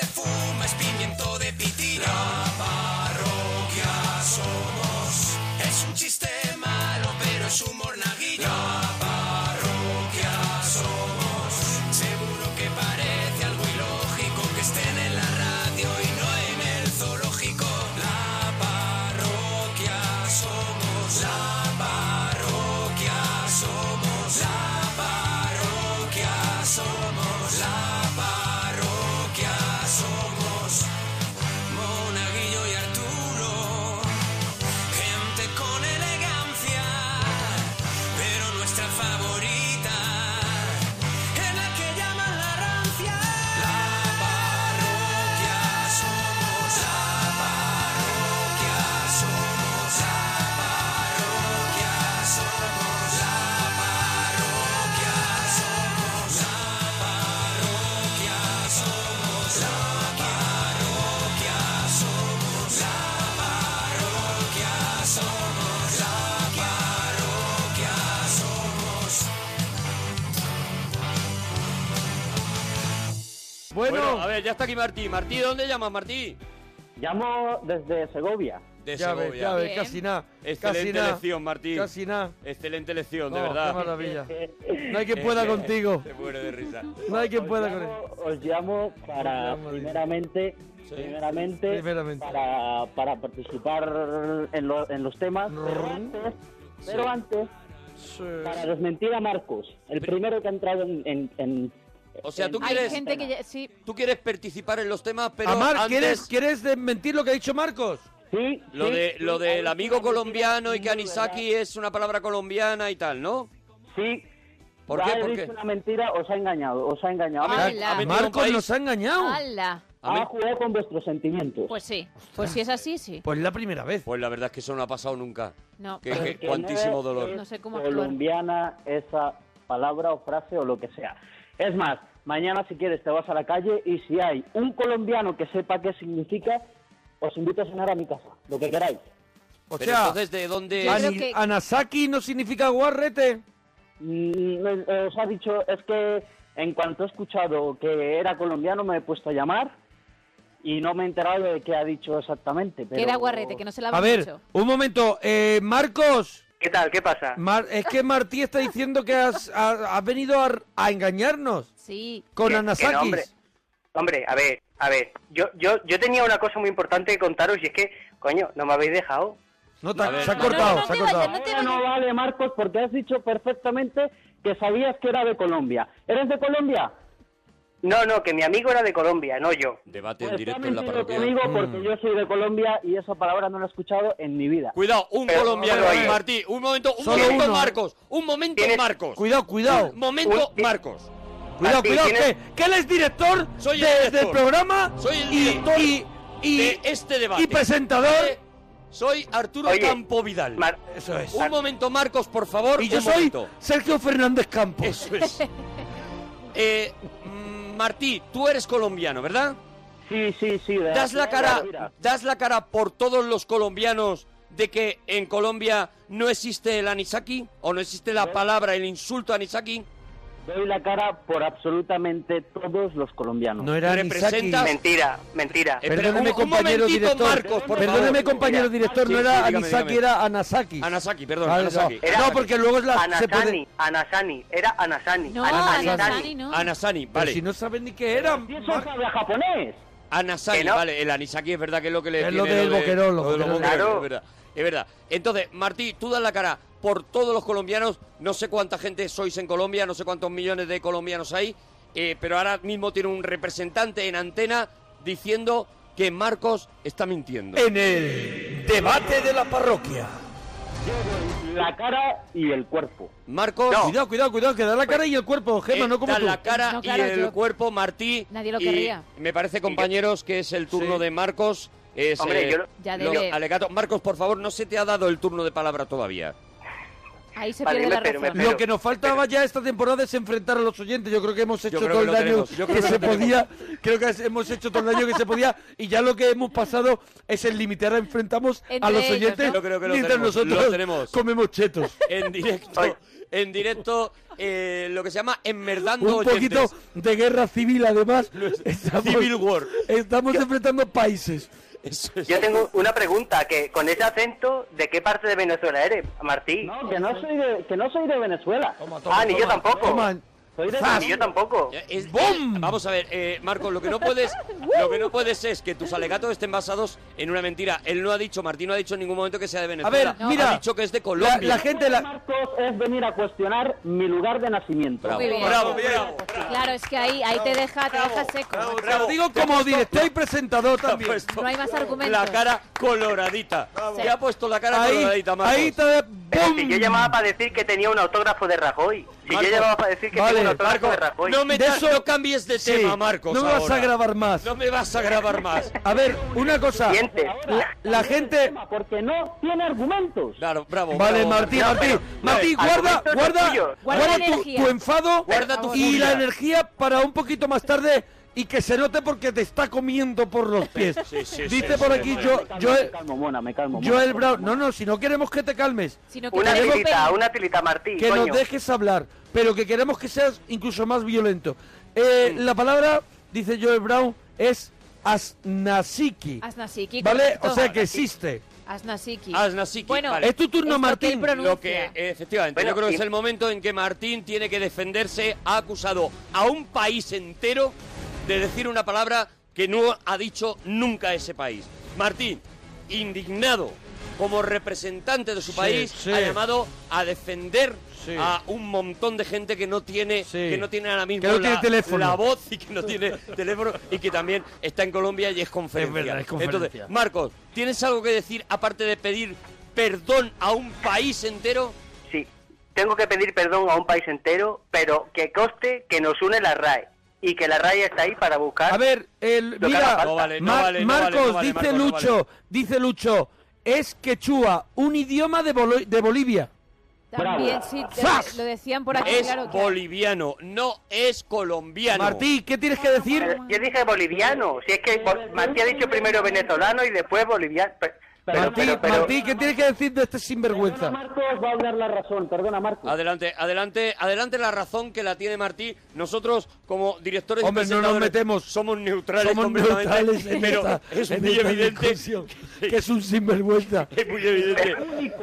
se fuma es pimiento de pitina. Ver, ya está aquí Martí. Martí, ¿de dónde llamas, Martí? Llamo desde Segovia. De ya ves, Segovia. ya ves, Bien. casi nada. Excelente casi lección, Martí. Casi nada. Excelente lección, de Oh, verdad. Qué maravilla. No hay quien pueda contigo. Te muero de risa. No hay quien Os pueda con llamo, él. os llamo para, Os llamo, primeramente, Sí. primeramente, Primeramente. Para, para participar en, lo- en los temas, pero antes, pero antes Sí. para desmentir a Marcos, el primero que ha entrado en... en- en- O sea, tú Hay quieres- gente que ya- sí, Tú quieres participar en los temas, pero Amar, antes ¿quieres, ¿quieres desmentir lo que ha dicho Marcos? Sí, lo sí, de sí, lo ha del amigo colombiano y que anisaki verdad. es una palabra colombiana y tal, ¿no? Sí. ¿Por ha qué? ¿Por qué? una mentira, os ha engañado, os ha engañado. Ha- ¡Hala! ha metido un Marcos país. nos ha engañado. ¡Hala! A mí- Ha jugado con vuestros sentimientos. Pues sí, pues si es así, sí. Pues la primera vez. Pues la verdad es que eso no ha pasado nunca. No. Que, que- cuantísimo no dolor. No sé cómo actuar. colombiana esa palabra o frase o lo que sea. Es más, mañana si quieres te vas a la calle y si hay un colombiano que sepa qué significa, os invito a cenar a mi casa, lo que queráis. O Pero sea, entonces, ¿de dónde Ani- que- Anasaki no significa guarrete. Mm, eh, os ha dicho, es que en cuanto he escuchado que era colombiano me he puesto a llamar y no me he enterado de qué ha dicho exactamente. Pero... Que era guarrete, que no se la A había ver, dicho. un momento. Eh, Marcos, ¿Qué tal? ¿Qué pasa? Mar- es que Martí está diciendo que has, ha- has venido a, a engañarnos Sí. con no, Anasakis. hombre. Hombre, a ver, a ver, yo, yo, yo tenía una cosa muy importante que contaros y es que, coño, no me habéis dejado. No, te- ver. se ha No, cortado, no se ha vayas, cortado. no vale, Marcos, porque has dicho perfectamente que sabías que era de Colombia. ¿Eres de Colombia? No, no, que mi amigo era de Colombia, no yo. Debate en Pues directo en la mintiendo parroquia. conmigo porque yo soy de Colombia y esa palabra no la he escuchado en mi vida. Cuidado, un Pero, colombiano, oye. Martí. Un momento, un Solo momento, uno, ¿eh? Marcos. Un momento, Tienes- Marcos. Cuidado, cuidado. Un momento, Un- Marcos. Cuidado, Martí, cuidado, que, que él es director, Soy el de- director. del programa Soy el y, director y, y- de este debate. y presentador. ¿Vale? Soy Arturo Oye, Campo Vidal. Mar- Eso es. Un momento, Marcos, por favor. Y yo soy momento. Sergio Fernández Campos. Eso es. Eh, mm, Martí, tú eres colombiano, ¿verdad? Sí, sí, sí. de- ¿Das la cara, das la cara por todos los colombianos de que en Colombia no existe el anisaki o no existe la palabra, el insulto anisaki? Doy la cara por absolutamente todos los colombianos. No era Representa- Anisaki. Mentira, mentira. Eh, Perdóneme, un- un compañero momentito, director. Marcos, por Perdóneme, favor. compañero Mira. director, Sí, no sí, era dígame, Anisaki, dígame. era Anasaki. Anasaki, perdón, Vale, Anasaki. no. Era- No, porque luego es la, se Anasani, puede... Anasani, era Anasani. No, Anasani. Anasani no. Anasani, Pero vale. si no saben ni qué era. Si eso sabe a japonés. Anasaki, no. vale. El anisaki es verdad que es lo que le Es lo tiene del de- boquerón, lo de los boquerones. boquerones, Claro. es verdad. Es verdad. Entonces, Martí, tú das la cara por todos los colombianos. No sé cuánta gente sois en Colombia, no sé cuántos millones de colombianos hay, eh, pero ahora mismo tiene un representante en antena diciendo que Marcos está mintiendo. En el debate de la parroquia. La cara y el cuerpo. Marcos, Cuidado, cuidado, cuidado, que da la cara y el cuerpo, Gemma, no como da tú. la cara No, claro, y el yo- cuerpo, Martí. Nadie lo y querría. Me parece, compañeros, que es el turno Sí. de Marcos. Es, Hombre, eh, yo lo- Ya lo- debe- alegato. Marcos, por favor, no se te ha dado el turno de palabra todavía. Ahí se Vale, pierde me la razón. espero. Lo que nos faltaba ya esta temporada es enfrentar a los oyentes. Yo creo que hemos hecho todo el daño tenemos, yo creo que que se podía. Creo que hemos hecho todo el daño que se podía. Y ya lo que hemos pasado es el limitar, enfrentamos a los ellos, oyentes ¿no? Yo creo que lo mientras tenemos, nosotros lo tenemos. comemos chetos. En directo, en directo, eh, lo que se llama enmerdando Un poquito oyentes. de guerra civil, además. Estamos, Civil War. Estamos enfrentando países. Eso es. Yo tengo una pregunta, que con ese acento, ¿de qué parte de Venezuela eres, Martí? No, que no soy de, que no soy de Venezuela. ah, ni yo tampoco. Soy de yo tampoco. Es- ¡Bum! eh, vamos a ver, eh, Marco, lo que no puedes, lo que no puedes es que tus alegatos estén basados en una mentira. Él no ha dicho, Martín no ha dicho en ningún momento que sea de A Venezuela. ver, mira. ha dicho que es de La, Colombia. la gente. La, Marcos es venir a cuestionar mi lugar de nacimiento. Bravo, bien. bravo, bravo. Claro, es que ahí, ahí te deja, te deja seco. te lo digo como director y presentador Te también. puesto No hay más argumentos. La cara coloradita. Sí. Te ha puesto la cara Ahí, coloradita, Marcos. ahí. Pero ¡Bum! yo llamaba para decir que tenía un autógrafo de Rajoy. Si Marco, yo llamaba para decir que vale, Marco, de Rajoy. no, me De eso- no cambies de Sí, tema, Marcos. no me vas ahora. a grabar más. No me vas a grabar más. A ver, una cosa. La, la gente. Porque no tiene argumentos. Claro, bravo. Vale, bravo, Martín, No, Martín. pero- Martín, no, guarda, guarda. Guarda tu, tu enfado Guarda tu y la energía para un poquito más tarde y que se note porque te está comiendo por los pies. Sí, sí, Dice sí, por sí, aquí sí. yo, Me calmo, yo, me calmo, Mona, me calmo. Mona, Joel Brown. No, no, si no queremos que te calmes, Sino que Una tilita, una tilita, Martí. que coño. nos dejes hablar, pero que queremos que seas incluso más violento. Eh, La palabra, dice Joel Brown, es asnasiki. Asnasiki, ¿Vale? correcto. O sea que existe. Asnasiki. Asnasiki, Bueno, vale. Es tu turno, esto Martín. Lo que, efectivamente, Bueno, yo creo que y- es el momento en que Martín tiene que defenderse. Ha acusado a un país entero de decir una palabra que no ha dicho nunca ese país. Martín, indignado como representante de su Sí, país, sí. ha llamado a defender Sí. a un montón de gente que no tiene Sí. que no tiene ahora mismo Que no tiene la, teléfono. la voz y que no tiene teléfono y que también está en Colombia y es conferencia. Es verdad, es conferencia. Entonces, Marcos, ¿tienes algo que decir aparte de pedir perdón a un país entero? Sí, tengo que pedir perdón a un país entero, pero que coste que nos une la RAE. Y que la RAE está ahí para buscar... A ver, el, mira. No vale, no Mar- vale, no Marcos, vale, no vale, dice Marcos, no Lucho, vale. dice Lucho, es quechua, un idioma de, Bolo- de Bolivia. También, sí, te- lo decían por aquí, Es claro. que- boliviano, no es colombiano. Martí, ¿qué tienes que decir? Yo dije boliviano, si es que Martí ha dicho primero venezolano y después boliviano. Pero, Martí, pero- pero- Martí, ¿qué tienes que decir de este sinvergüenza? Marcos va a hablar la razón, perdona Marcos. Adelante, adelante, adelante la razón que la tiene Martí. Nosotros, como directores y Hombre, no nos metemos. somos neutrales Somos completamente, neutrales en pero esta, es en muy esta evidente que es un sinvergüenza. Es muy evidente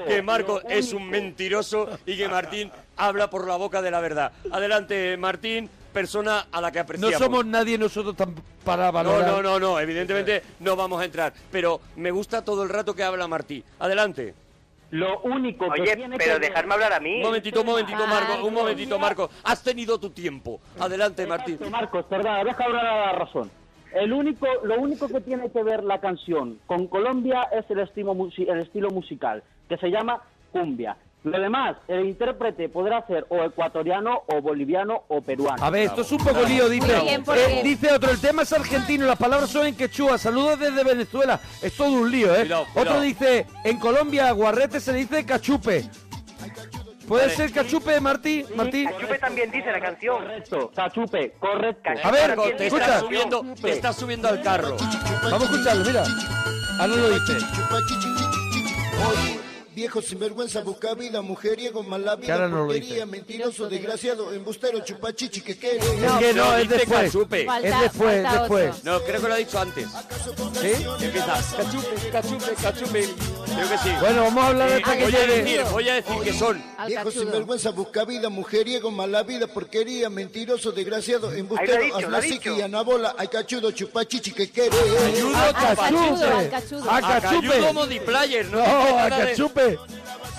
que Marco lo es un mentiroso y que Martín habla por la boca de la verdad. Adelante, Martín, persona a la que No apreciamos. somos nadie nosotros tan para No, valorar. no, no, no, evidentemente no vamos a entrar. Pero me gusta todo el rato que habla Martí. Adelante. Lo único que Oye, tiene pero que ver- dejarme hablar a mí. Un momentito, un momentito, Marco, un momentito, Marco. Has tenido tu tiempo. Adelante, Martín. Marcos, perdona, deja hablar a la razón. El único, lo único que tiene que ver la canción con Colombia es el estilo, el estilo musical, que se llama cumbia. Lo demás, el intérprete podrá ser o ecuatoriano, o boliviano, o peruano. A ver, esto es un poco lío, dice. Bien, Eh, dice otro, el tema es argentino, las palabras son en quechua. Saludos desde Venezuela. Es todo un lío, ¿eh? Cuidado, cuidado. Otro dice, en Colombia, guarrete se le dice cachupe. ¿Puede Vale. ser cachupe, Martí? Martí. Cachupe también dice la canción. Correcto, cachupe, correcto. A ver, te escucha. estás subiendo, te estás subiendo al carro. Vamos a escucharlo, mira. Ahora lo dice. Viejo sinvergüenza, busca vida, mujeriego, mala Que ahora vida, no porquería, mentiroso, desgraciado, embustero, chupachichi, que quiere. Es que no, no, es después. cachupe. Falta- Es después, falta otro. después. No, creo que lo ha dicho antes. ¿Sí? Empieza, cachupe, cachupe, cachupe. Creo que sí. Bueno, vamos a hablar Eh, hasta que voy a llegue. decir, voy a decir que son Viejo sinvergüenza, busca vida, mujeriego, mala vida, porquería, mentiroso, desgraciado, embustero, dicho, lo ha asnasiqui, dicho. anabola, ay cachudo, chupachichi, que quiere. ayudo, ¡A Al cachudo, cachupe! al cachudo. ¡A a cachupe! Cayudo Modiplayer,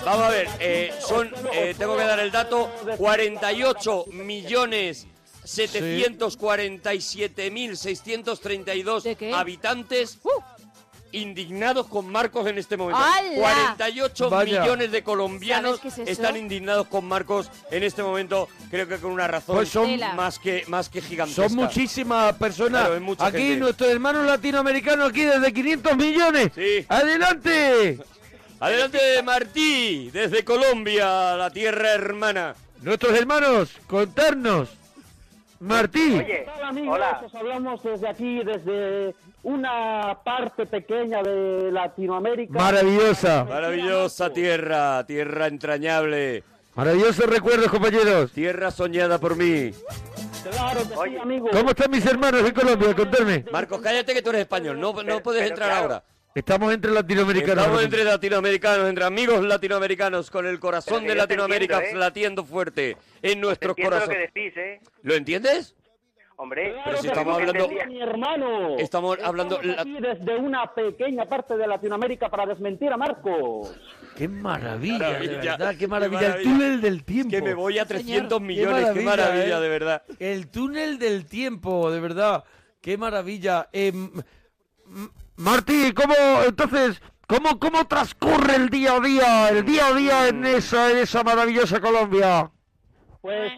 Vamos a ver, eh, son, eh, tengo que dar el dato, 48 millones 747.632 habitantes indignados con Marcos en este momento. ¡Hala! 48 Vaya. millones de colombianos están indignados con Marcos en este momento. Creo que con una razón Pues son- más que más que gigantesca. Son muchísimas personas. Claro, aquí gente. nuestros hermanos latinoamericanos, aquí desde 500 millones. Sí. ¡Adelante! Adelante Martí, desde Colombia, la tierra hermana. Nuestros hermanos, contarnos. Martí. Oye, ¿Qué tal, amigos? hola. Os hablamos desde aquí, desde una parte pequeña de Latinoamérica. Maravillosa. Maravillosa tierra, tierra entrañable, Maravillosos recuerdos, compañeros. tierra soñada por mí. Claro sí, Oye. amigos. ¿Cómo están mis hermanos en Colombia? Contarme. Marcos, cállate que tú eres español, no, no Pero- puedes pero entrar claro. ahora. Estamos entre latinoamericanos. Estamos entre latinoamericanos, entre amigos latinoamericanos, con el corazón de Latinoamérica entiendo, ¿eh? latiendo fuerte en nuestros lo corazones. decís, ¿eh? ¿Lo entiendes? Hombre, Claro Pero si estamos hablando- mi hermano. Estamos hablando- Estamos aquí desde una pequeña parte de Latinoamérica para desmentir a Marcos. Qué maravilla, de Maravilla, verdad, qué qué maravilla. El túnel del tiempo. Que me voy a 300 Qué millones, qué maravilla, ¿eh? de verdad. El túnel del tiempo, de verdad. Qué maravilla. Eh, m- m- Martí, ¿cómo entonces, cómo, cómo transcurre el día a día, el día a día en esa, en esa maravillosa Colombia? Pues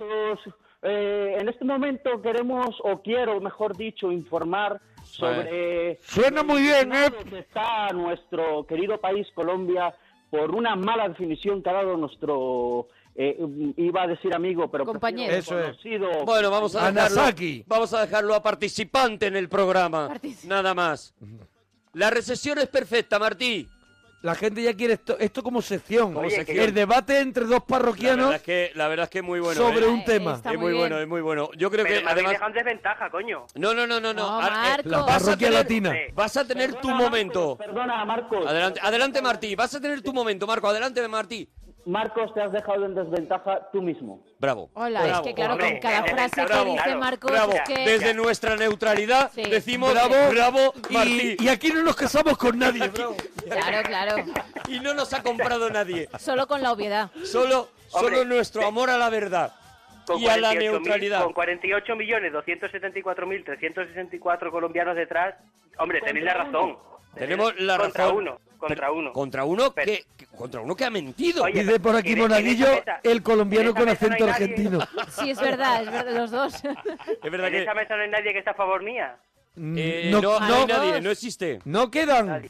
eh, en este momento queremos, o quiero, mejor dicho, informar sobre... Suena muy bien, ¿eh? está nuestro querido país Colombia por una mala definición que ha dado nuestro... eh, iba a decir amigo, pero Compañero. prefiero Eso es. conocido Bueno, vamos a dejarlo, Anasaki. vamos a dejarlo a participante en el programa. Nada más. La recesión es perfecta, Martí. La gente ya quiere esto, esto como sección. Oye, sección. que El debate entre dos La parroquianos verdad es que, la verdad es que es muy bueno. sobre ¿eh? un tema. Está es muy bien. bueno, es muy bueno. Yo creo pero que además... dejado en desventaja, coño. No, no, no, no, no. Ah, eh, Marcos. La vas a parroquia tener- latina. Sí. Vas a tener tu momento. Marcos, Perdona, Marcos. Adelante, adelante, Martí. Vas a tener tu momento, Marco. Adelante, Martí. Marcos, te has dejado en desventaja tú mismo. Bravo. Hola, Bravo, es que claro, con cada bravo, frase que bravo, dice claro, Marcos Bravo. es que... Desde nuestra neutralidad Sí. decimos Bravo, bravo, Martí. Y, y aquí no nos casamos con nadie. bravo. Claro, claro. Y no nos ha comprado nadie. Solo con la obviedad. Solo, Hombre, solo nuestro amor a la verdad Con y a la 48.000 neutralidad. Con 48 millones 274.364 colombianos detrás, hombre, tenéis la razón. Tenemos la contra razón. uno, contra uno. Contra uno Pero- que, que- contra uno que ha mentido. Oye, Dice por aquí en Monaguillo, el colombiano con no acento nadie- argentino. Sí, es verdad, es verdad, los dos. es verdad En que esa mesa no hay nadie que está a favor mía. eh, no, no, no no- hay nadie, no existe. no quedan.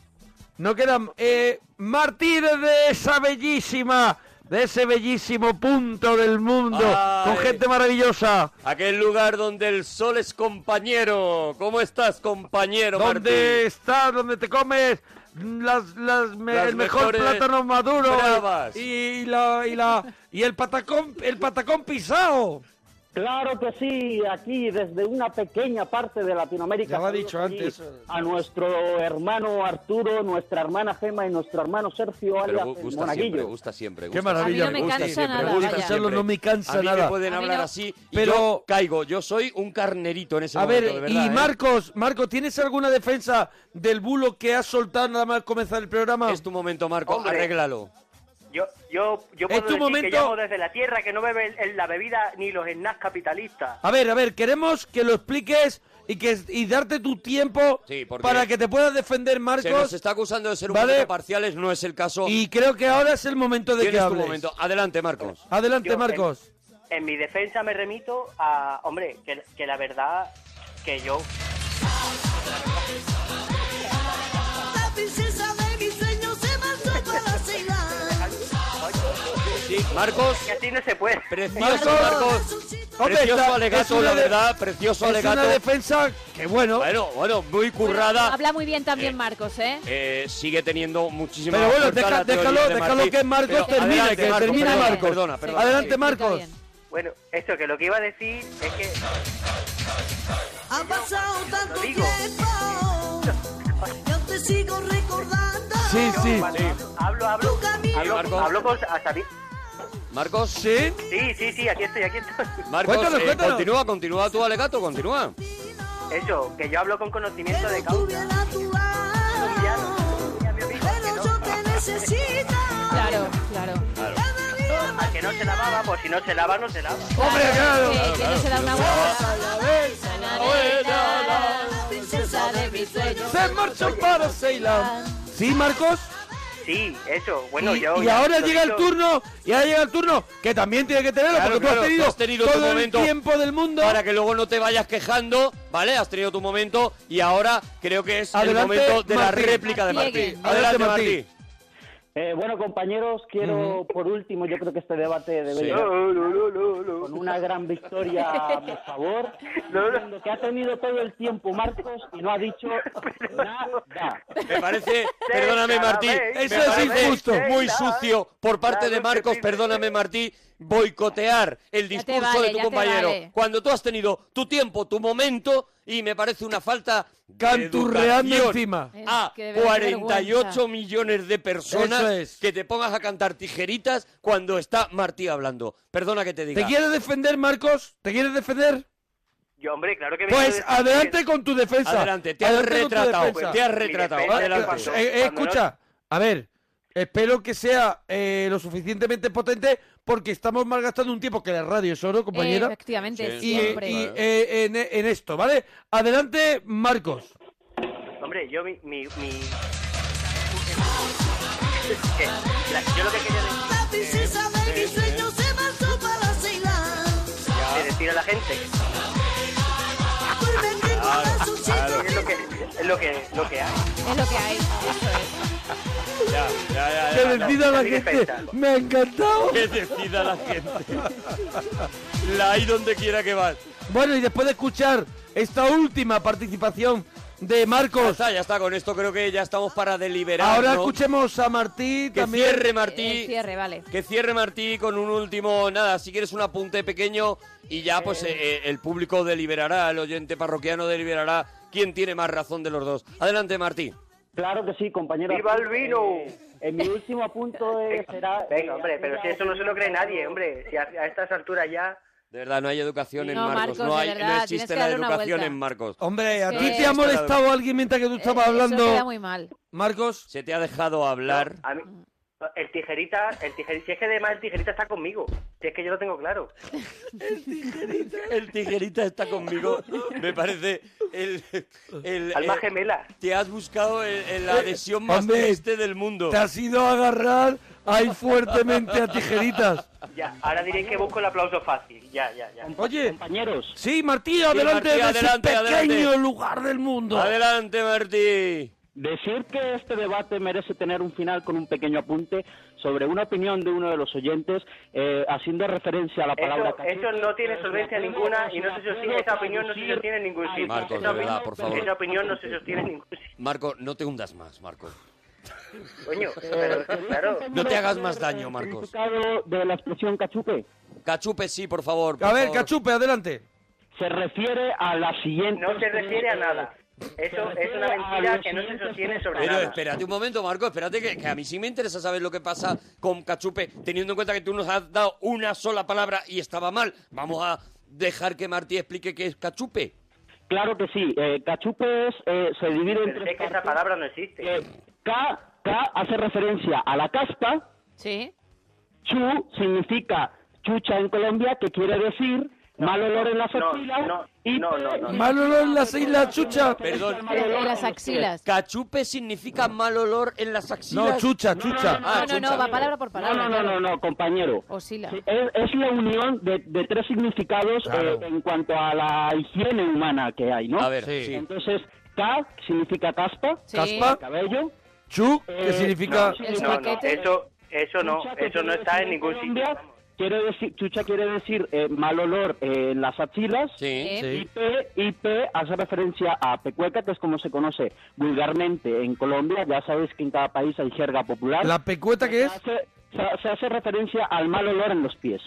No quedan. Eh, Martí de esa bellísima, de ese bellísimo punto del mundo, Ay. con gente maravillosa. Aquel lugar donde el sol es compañero. ¿Cómo estás, compañero Donde Martín? estás, donde te comes las, las me- Las el mejor plátano maduro bravas. y la y la y el patacón el patacón pisado. Claro que sí, aquí desde una pequeña parte de Latinoamérica. Ya lo ha dicho antes. A nuestro hermano Arturo, nuestra hermana Gema y nuestro hermano Sergio Pero alias gusta Monaguillo. siempre, gusta siempre. Qué maravilla. A mí no me gusta cansa siempre, nada, me gusta siempre. no me cansa a mí nada. me pueden A mí hablar no. así y Pero- yo caigo. Yo soy un carnerito en ese A momento, ver, de verdad, y ¿eh? Marcos, Marcos, ¿tienes alguna defensa del bulo que has soltado nada más comenzar el programa? Es tu momento, Marco. Hombre. Arréglalo. Yo, yo, yo Es puedo tu decir momento. que llamo desde la tierra que no bebe el- el- la bebida ni los snacks capitalistas. A ver, a ver, queremos que lo expliques y que y darte tu tiempo Sí, para que te puedas defender, Se nos Marcos. está acusando de ser un Vale. poquito parciales, no es el caso. Y creo que ahora es el momento de que Tienes tu hables. momento. Adelante, Marcos. Adelante, Yo, Marcos. En mi defensa me remito a, hombre, que, que la verdad que yo Marcos. que así no se puede. Precioso, Marcos. Precioso está- alegato, una la verdad. Precioso Es alegato. una defensa que, bueno, Bueno, bueno, muy currada. Habla muy bien también Marcos, ¿eh? Eh, sigue teniendo muchísima pero bueno, deja- déjalo, de déjalo que Marcos Pero termine, adelante, que Marcos, termine perdona, Marcos. Perdona, Sí, perdona. Adelante, Marcos. Bueno, esto que lo que iba a decir es que Ha pasado tanto tiempo. Yo te sigo recordando. Sí, sí. hablo, hablo, hablo, Marcos. hablo con hasta Marcos, ¿sí? Sí, sí, sí, aquí estoy, aquí estoy. Marcos, eh, continúa, continúa tú, Alegato, continúa. Eso, que yo hablo con conocimiento de causa. Claro, claro. claro. Al que no se lavaba, pues si no se lava, no se lava. ¡Hombre, claro! claro, se da una vuelta. Se marchó para Ceilán. ¿Sí, Marcos? Sí, eso. Bueno, y, yo y ya ahora llega el turno, y ahora llega el turno, que también tiene que tenerlo, Claro, porque claro, tú has tenido, tú has tenido tu todo momento el tiempo del mundo. Para que luego no te vayas quejando, ¿vale? Has tenido tu momento y ahora creo que es Adelante, el momento de la réplica de Martí, Adelante, Martí. Martí. Eh, bueno, compañeros, quiero por último, yo creo que este debate debe llegar No, no, no, no, no. con una gran victoria a mi favor, que ha tenido todo el tiempo Marcos y no ha dicho nada. Me parece, perdóname Martí, Eso es injusto. muy sucio por parte de Marcos, perdóname Martí, boicotear el discurso vale, de tu compañero vale. cuando tú has tenido tu tiempo, tu momento y me parece una falta de Canturreando encima. A que de verdad, qué 48 vergüenza. millones de personas es. que te pongas a cantar tijeritas cuando está Martí hablando. Perdona que te diga. ¿Te quieres defender, Marcos? ¿Te quieres defender? Yo, hombre, claro que me Pues adelante con tu defensa. Adelante, te has Adelante retratado, te has Mi retratado. defensa Adelante. cuando- Eh, eh, cuando escucha, a ver, espero que sea eh, lo suficientemente potente porque estamos malgastando un tiempo que la radio es oro, compañera. Efectivamente, Sí. y siempre. y, eh, en, en esto, ¿vale? Adelante, Marcos. Hombre, yo mi... mi, mi... la- yo lo que quería decir, La princesa de decir a la gente es lo que es lo que lo que hay. Es lo que hay. Eso es. Ya, ya, ya, Que ya. decida la gente. Me ha encantado. Que decida la gente. La hay donde quiera que vas. Bueno, y después de escuchar esta última participación de Ya Marcos, está, ya está. Con esto creo que ya estamos para deliberar. ahora ¿no? escuchemos a Martí Que también. cierre Martí. cierre, vale. Que cierre Martí con un último, nada, si quieres un apunte pequeño y ya pues eh, eh, el público deliberará, el oyente parroquiano deliberará quién tiene más razón de los dos. Adelante Martí. Claro que sí, compañero. ¡Viva el vino! Eh, en mi último punto eh, será... Venga, hombre, pero si eso no se lo cree nadie, hombre. Si a, a estas alturas ya... De verdad, no hay educación en Marcos, Marcos, no, de hay, verdad, no existe la educación en Marcos. Hombre, ¿a ti te ha molestado alguien mientras que tú estabas Eh, hablando? Eso queda muy mal. Marcos, Se te ha dejado hablar. A mí, el tijerita, el tijerita, si es que además el tijerita está conmigo. Si es que yo lo tengo claro. El tijerita está conmigo. Me parece el, el- Alma el- gemela. te has buscado la adhesión más Hombre, triste del mundo. te has ido a agarrar ahí fuertemente a tijeritas. Ya, ahora diréis que busco el aplauso fácil. Ya, ya, ya. Oye, Compañeros, sí, Martí, adelante Martí, de adelante, ese pequeño adelante. lugar del mundo. Adelante Martí. Decir que este debate merece tener un final con un pequeño apunte sobre una opinión de uno de los oyentes eh, haciendo referencia a la palabra Eso, eso no tiene solvencia ninguna y no se sostiene, esa opinión no se sostiene en ningún sitio. Marcos, esa, de verdad, opinión, por favor. esa opinión no se sostiene en ningún sitio. Marco, no te hundas más, Marco. Coño, pero claro. No te hagas más daño, Marcos. de la expresión cachupe Cachupe, sí, por favor. por A ver, favor. Cachupe, adelante. se refiere a la siguiente No se refiere a nada. Eso es una mentira que no se sostiene sobre Pero nada. espérate un momento, Marco, espérate que, que a mí sí me interesa saber lo que pasa con Cachupe, teniendo en cuenta que tú nos has dado una sola palabra y estaba mal. Vamos a dejar que Martí explique qué es Cachupe. Claro que sí. Eh, cachupe es, eh, se divide en Pero tres es que esa palabra no existe. Eh, K, K hace referencia a la caspa. Sí. Chu significa chucha en Colombia, que quiere decir mal olor en las no, axilas. no, y no, no, no. Mal olor en las islas, chucha. Perdón. En las axilas. Cachupe significa mal olor en las axilas. No, chucha, chucha. Ah, No, no, no, chucha. va palabra por palabra. No, no, no, no, no, compañero. Oscila. Es, es la unión de, de tres significados Claro. eh, en cuanto a la higiene humana que hay, ¿no? A ver, Sí. sí. Entonces, K significa caspa, Sí. Caspa. cabello. Chu, que Eh, significa... No, no, eso, eso no, eso no está en ningún sitio. Quiere decir, chucha quiere decir eh, mal olor eh, en las axilas. Sí. Sí. Y P, y P hace referencia a pecueca, que es como se conoce vulgarmente en Colombia. Ya sabéis que en cada país hay jerga popular. ¿La pecueta que se, es? hace, se, se hace referencia al mal olor en los pies.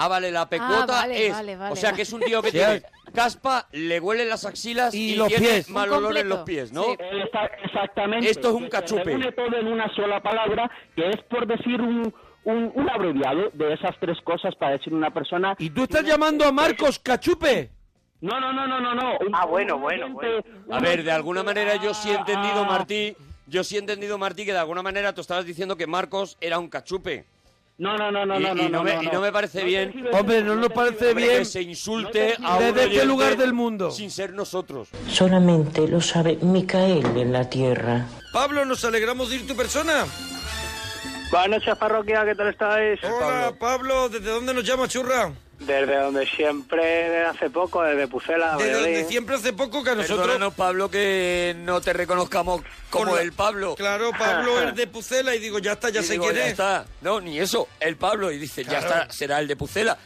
Ah, vale, la pecuota Ah, vale, es. vale, vale, o sea que es un tío que tiene caspa, le huelen las axilas Y y, los tiene pies. mal olor en los pies, ¿no? Sí. Eh, está- exactamente. Esto es un cachupe. Se reúne todo en una sola palabra, que es por decir un, un, un abreviado de esas tres cosas para decir una persona. ¿Y tú estás llamando a Marcos Cachupe? No, no, no, no, no. no. Un- Ah, bueno, bueno, oyente- A ver, de alguna manera yo sí he entendido. Martí, yo sí he entendido, Martí, que de alguna manera tú estabas diciendo que Marcos era un cachupe. No, no, no, no, y, no, y no, no, me, no, y no. me parece bien Hombre, no nos parece bien que se insulte a un desde este lugar del mundo. sin ser nosotros. Solamente lo sabe Micael en la tierra. Pablo, nos alegramos de ir tu persona. Buenas noches, parroquia, ¿qué tal estáis? Hola, Pablo, ¿desde dónde nos llama, churra? Desde donde siempre, desde hace poco, desde Pucela, De Valladolid. donde siempre hace poco que a nosotros... Perdónanos, Pablo, que no te reconozcamos como el Pablo. Claro, Pablo es de Pucela y digo, ya está, ya Y sé digo, quién ya es. está. No, ni eso, el Pablo. Y dice, ya está, será el de Pucela.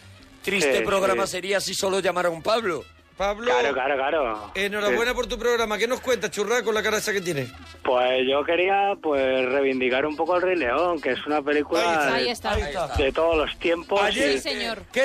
Triste Sí, programa sí. sería si solo llamara un Pablo. Pablo, Claro, claro, claro. enhorabuena por tu programa. ¿Qué nos cuentas, churra, con la cara esa que tienes? Pues yo quería pues reivindicar un poco El Rey León, que es una película Ahí de, está. Ahí está. de todos los tiempos. Ayer- Sí, señor. ¿Qué,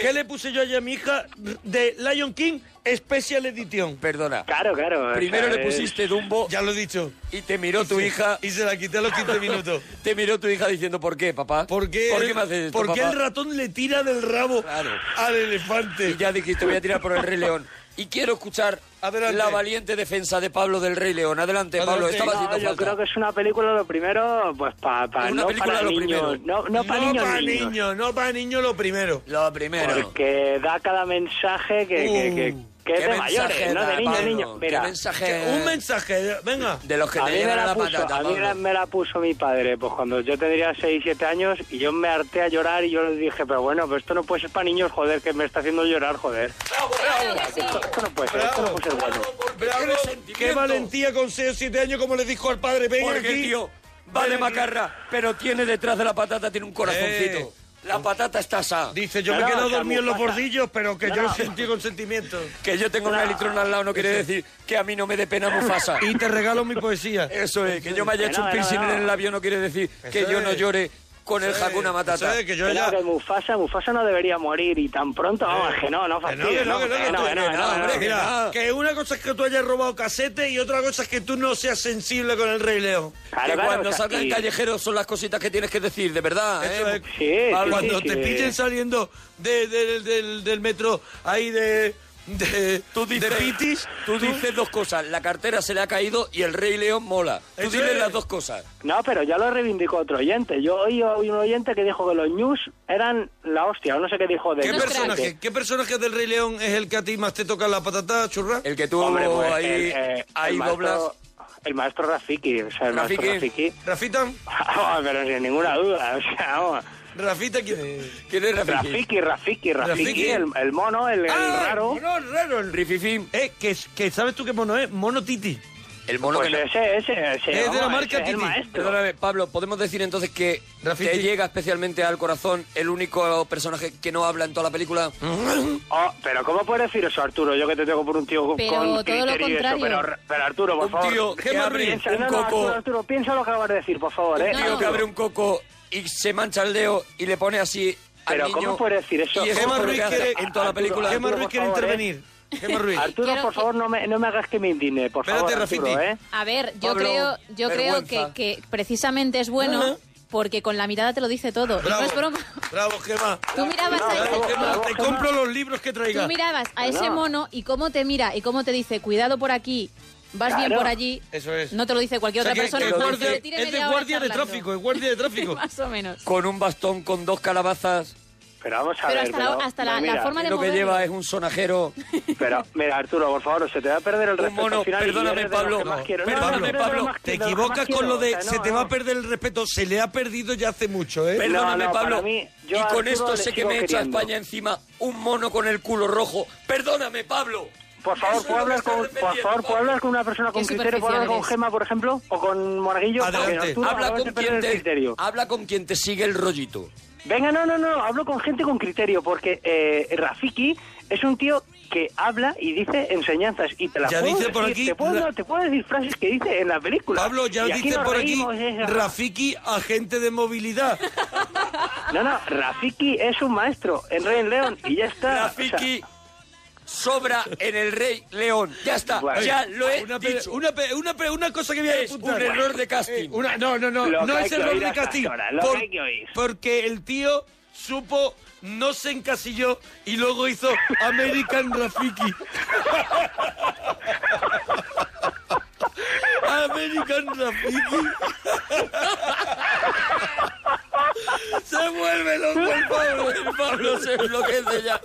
qué le puse yo ayer a mi hija de Lion King Special Edition? Perdona. Claro, claro. Primero le pusiste Dumbo Ya lo he dicho. y te miró tu hija. Y se la quité a los 15 minutos. Te miró tu hija diciendo, ¿por qué, papá? ¿Por qué, ¿Por el- qué me haces esto, por qué papá? el ratón le tira del rabo Claro. al elefante? Y ya dijiste, voy a tirar por el Rey León. Y quiero escuchar Adelante. la valiente defensa de Pablo del Rey León. Adelante, Pablo, Adelante. estaba No, haciendo yo falta. creo que es una película, lo primero, pues pa, pa- Una no película para lo niños. primero. No, no para niños, para niños. niños, no para niños lo primero. Lo primero. Porque da cada mensaje que, que, que, que es ¿Qué de mensaje mayores, no de niños, Pablo? niños. ¿Qué Mira, mensaje? Un mensaje, venga. De los que a te llevan a la, la puso, patata, a mí Pablo. me la puso mi padre, pues cuando yo tendría 6, 7 años y yo me harté a llorar y yo le dije, pero bueno, pero esto no puede ser para niños, joder, que me está haciendo llorar, joder. Esto no puede ser, esto no puede ser bueno. Bravo, qué valentía con 6 o 7 años como le dijo al padre, ven Porque, aquí. tío, va de macarra, pero tiene detrás de la patata, tiene un corazoncito. Eh. La patata está asada. Dice, yo me he quedado dormido en los bordillos, pero que No, yo no. sentí consentimiento. Que yo tengo una litrona al lado no quiere decir que a mí no me dé pena Mufasa. Y te regalo mi poesía. Eso es, que yo me haya hecho un piercing en el labio no quiere decir que Eso yo no llore con el Hakuna Matata. es, que yo ya... que Mufasa, Mufasa no debería morir y tan pronto, vamos, que no, no Que no, fastidies, no, que no, no, que no, que una cosa es que tú hayas robado casete y otra cosa es que tú no seas sensible con el Rey León. Claro, que claro, cuando o sea, salgan y- callejeros son las cositas que tienes que decir, de verdad, ¿eh? es. Sí, sí, Cuando sí, te pillen saliendo de, de- del, del metro ahí de... de Tú dices, de Pitis, tú dices dos cosas, la cartera se le ha caído y el Rey León mola. Tú diles es. las dos cosas. No, pero ya lo reivindicó otro oyente. Yo oí un oyente que dijo que los news eran la hostia, o no sé qué dijo de ¿Qué personaje, ¿Qué personaje del Rey León es el que a ti más te toca la patata, churra? El que tú Hombre, pues, ahí, el, eh, ahí el doblas. maestro, el maestro Rafiki, o sea, el maestro Rafiki. Rafiki. ¿Rafita? Vamos, pero sin ninguna duda, o sea, vamos. ¿Rafita quién es? ¿Quién es Rafiki? Rafiki, Rafiki, Rafiki, Rafiki. el, el mono, el, el ¡Ah, raro. mono raro! El... Rififín. Eh, que, que ¿sabes tú qué mono es? Mono Titi. El mono Pues que no- ese, ese, ese. Es de la marca ese el Titi. Perdóname, Pablo, ¿podemos decir entonces que Rafiki. te llega especialmente al corazón el único personaje que no habla en toda la película? Oh, pero ¿cómo puedes decir eso, Arturo? Yo que te tengo por un tío Pero con todo lo criterio y eso, contrario. pero, pero Arturo, por Un favor. tío Gemma abre Ruiz, piensa, un no, no, coco, Arturo, Arturo, piensa lo que acabas de decir, por favor, ¿eh? un tío que abre un coco y se mancha el dedo y le pone así al Pero niño. ¿cómo puedes decir eso? Y eso Gemma Ruiz quiere- en toda la Arturo, película. Gemma Ruiz quiere favor, intervenir. Gemma Ruiz. Arturo, Quiero por que- favor, no me, no me hagas que me indigne, por Espérate, favor, Arturo. ¿eh? A ver, yo Pablo, creo, yo creo que, que precisamente es bueno porque con la mirada te lo dice todo. Y Bravo, no es broma. bravo, Gemma. Tú mirabas, a Bravo, ese, Gemma. Te compro los libros que tú traiga. mirabas a ese mono y cómo te mira y cómo te dice, cuidado por aquí, vas bien Claro. por allí. Eso es. No te lo dice cualquier O sea, otra que- persona. que guardia- es de guardia de tráfico, es guardia de tráfico. Más o menos. Con un bastón con dos calabazas. Pero vamos a Pero ver, hasta la- pero- hasta la- mira, la forma de Lo que lleva es un sonajero. Pero, mira, Arturo, por favor, se te va a perder el Un respeto mono, al final y perdóname, Pablo. No, perdóname, no, Pablo, Te equivocas con lo de o sea, se no, te va a perder el respeto. Se le ha perdido ya hace mucho, ¿eh? Perdóname, Pablo. mí, yo y con esto sé que me echa queriendo. España encima un mono con el culo rojo. Perdóname, Pablo. Por favor, ¿puedo hablar con, por favor, ¿puedo hablar con una persona con criterio? ¿Puedo hablar con Gema, por ejemplo? ¿O con Monaguillo? Adelante. Porque Arturo, Habla con, quien te, criterio. habla con quien te sigue el rollito. Venga, no, no, no, hablo con gente con criterio, porque eh, Rafiki es un tío que habla y dice enseñanzas y te las Ya puedo dice por decir, aquí- te puedo, te puedo decir frases que dice en la película. Pablo, ya dice por aquí es- Rafiki, agente de movilidad. No, no, Rafiki es un maestro en Rey León y ya está. Rafiki sobra en el Rey León. Ya está, Bueno. ya lo he Una, dicho. una, una, cosa que voy a es un error de casting. Eh, una- no, no, no, Lo no es error de casting. Porque el tío supo, no se encasilló y luego hizo American Rafiki. American Rafiki. Se Devuélvelo, por favor. El Pablo se enloquece ya.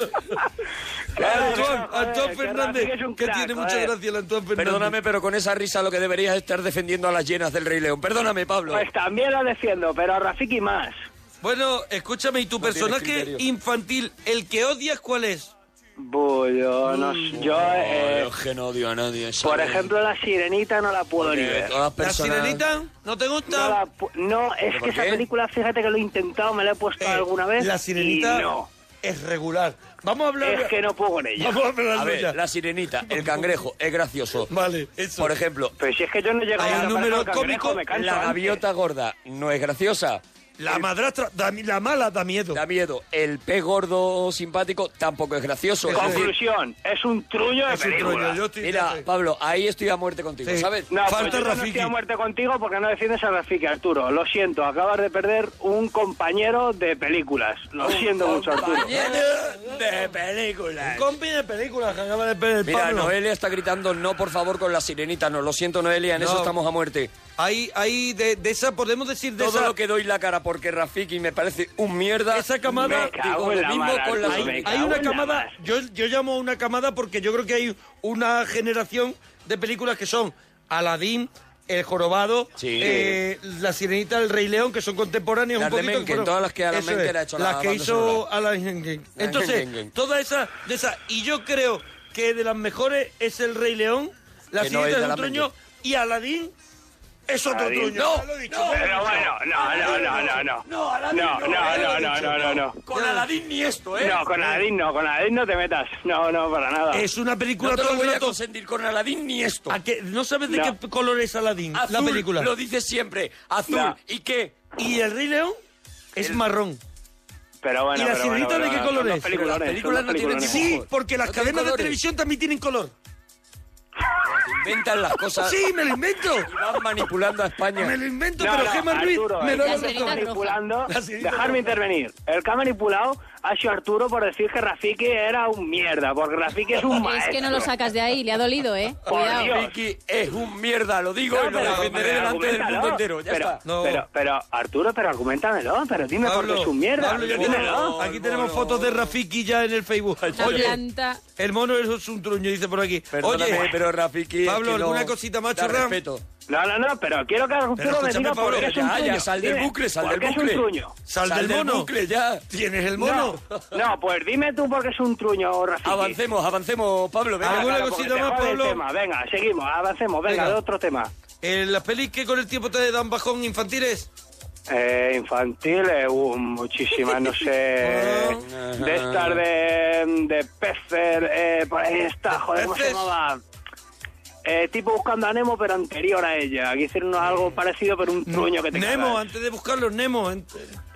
Antoine, Antoine Fernández, que tiene mucha gracia el Antoine Fernández. Perdóname, pero con esa risa lo que deberías es estar defendiendo a las llenas del Rey León. Perdóname, Pablo. Pues también lo defiendo, pero a Rafiki más. Bueno, escúchame, ¿y tu personaje infantil, el que odias, cuál es? Buh, yo no sé, yo, eh, Yo que no odio a nadie. por ¿sabes? ejemplo, la sirenita no la puedo ni ver. todas las ¿La sirenita? ¿No te No, gusta? la pu- no, es ¿Pero que por esa qué? película, fíjate que lo he intentado, me la he puesto Eh, alguna vez. La sirenita y no, es regular. Vamos a hablar... es que no puedo con ella. Vamos a hablar A ver, la sirenita, el cangrejo, es gracioso. Vale, eso. Por ejemplo, Pero si es que yo no llego Hay a un la número cómico, me canso la antes. gaviota gorda no es graciosa. La madrastra, da- la mala da miedo. Da miedo. El pez gordo simpático tampoco es gracioso. Conclusión, es un trullo de Es un película. truño, yo estoy- mira. Pablo, ahí estoy a muerte contigo, Sí. ¿sabes? No, Falta pues yo no estoy a muerte contigo porque no defiendes a Rafiki, Arturo. Lo siento, acabas de perder un compañero de películas. Lo siento mucho, Arturo. Compañero de películas. Compi de películas que acaba de perder Mira, Pablo. Noelia está gritando no, por favor, con la sirenita. No, lo siento, Noelia, en No. eso estamos a muerte. Ahí, ahí de, de esa, podemos decir de Todo esa... lo que doy la cara porque Rafiki me parece un mierda. Esa camada- digo lo mismo con la Hay, hay una camada, yo, yo llamo una camada porque yo creo que hay una generación de películas que son Aladdin, El Jorobado, Sí. eh, La Sirenita, El Rey León, que son contemporáneas Las un de poquito. Todas las que Alan Eso Menken es, ha hecho la Las que hizo. Alan Entonces, Menken. toda esa, de esa, y yo creo que de las mejores es El Rey León, La Que no Sirenita es de es un Alan truño, Menken. y Aladín es otro truño. No, lo dicho, no, Pero bueno, no, no, no, no, no. No, Aladdin No, no, no, ya lo no, he no, dicho. no, no, no. Con Aladín ni esto, ¿eh? No, con Aladín no, con Aladín no te metas. No, no, para nada. Es una película No te todo lo voy a consentir con Aladín ni esto. ¿No sabes de No. qué color es Aladín? La película. lo dices siempre. Azul. No. ¿Y qué? Y el Rey León es marrón. Pero bueno, ¿Y la pero sirenita bueno, de qué color es? peliculones, Pero las películas no tienen. Sí, porque las No cadenas de televisión también tienen color. Inventan las cosas Sí, me lo invento. y van manipulando a España. Me lo invento, No, pero no, Gemma Ruiz Arturo, me razón. roja. manipulando, dejarme roja. intervenir. El que ha manipulado sido Arturo por decir que Rafiki era un mierda, porque Rafiki es un Es maestro. que no lo sacas de ahí, le ha dolido, ¿eh? Por Cuidado. Dios. Vicky es un mierda, lo digo No, y lo pero- defenderé delante del mundo entero. Ya pero, está. No. Pero, pero, Arturo, pero argumentámelo, pero dime por qué es un mierda. Pablo, aquí tenemos fotos de Rafiki ya en el Facebook. La Oye, planta. el mono es un truño, dice por aquí. Perdóname, Oye, pero Rafiki. es Pablo, ¿alguna cosita más, respeto. No, no, no, pero quiero que Arturo Pero me diga por Pablo, qué es un Ya, truño. ya, sal del Dime, bucle, sal ¿por del bucle. es un truño? sal, del mono. bucle, ya. ¿Tienes el mono? No, no, pues dime tú por qué es un truño, Rafiki. Avancemos, avancemos, Pablo. Venga. ¿Alguna Claro, cosita porque más, Pablo? tema. Venga, seguimos, avancemos, venga, Venga. de otro tema. Eh, ¿Las pelis que con el tiempo te dan bajón infantiles? Eh, infantiles, uh, muchísimas, no sé. de estas de, de peces, eh, por ahí está, joder, ¿cómo se. Eh, tipo buscando a Nemo, pero anterior a ella. Que hicieron algo parecido, pero un truño que te Nemo, cagas. antes de buscarlo, Nemo. ent-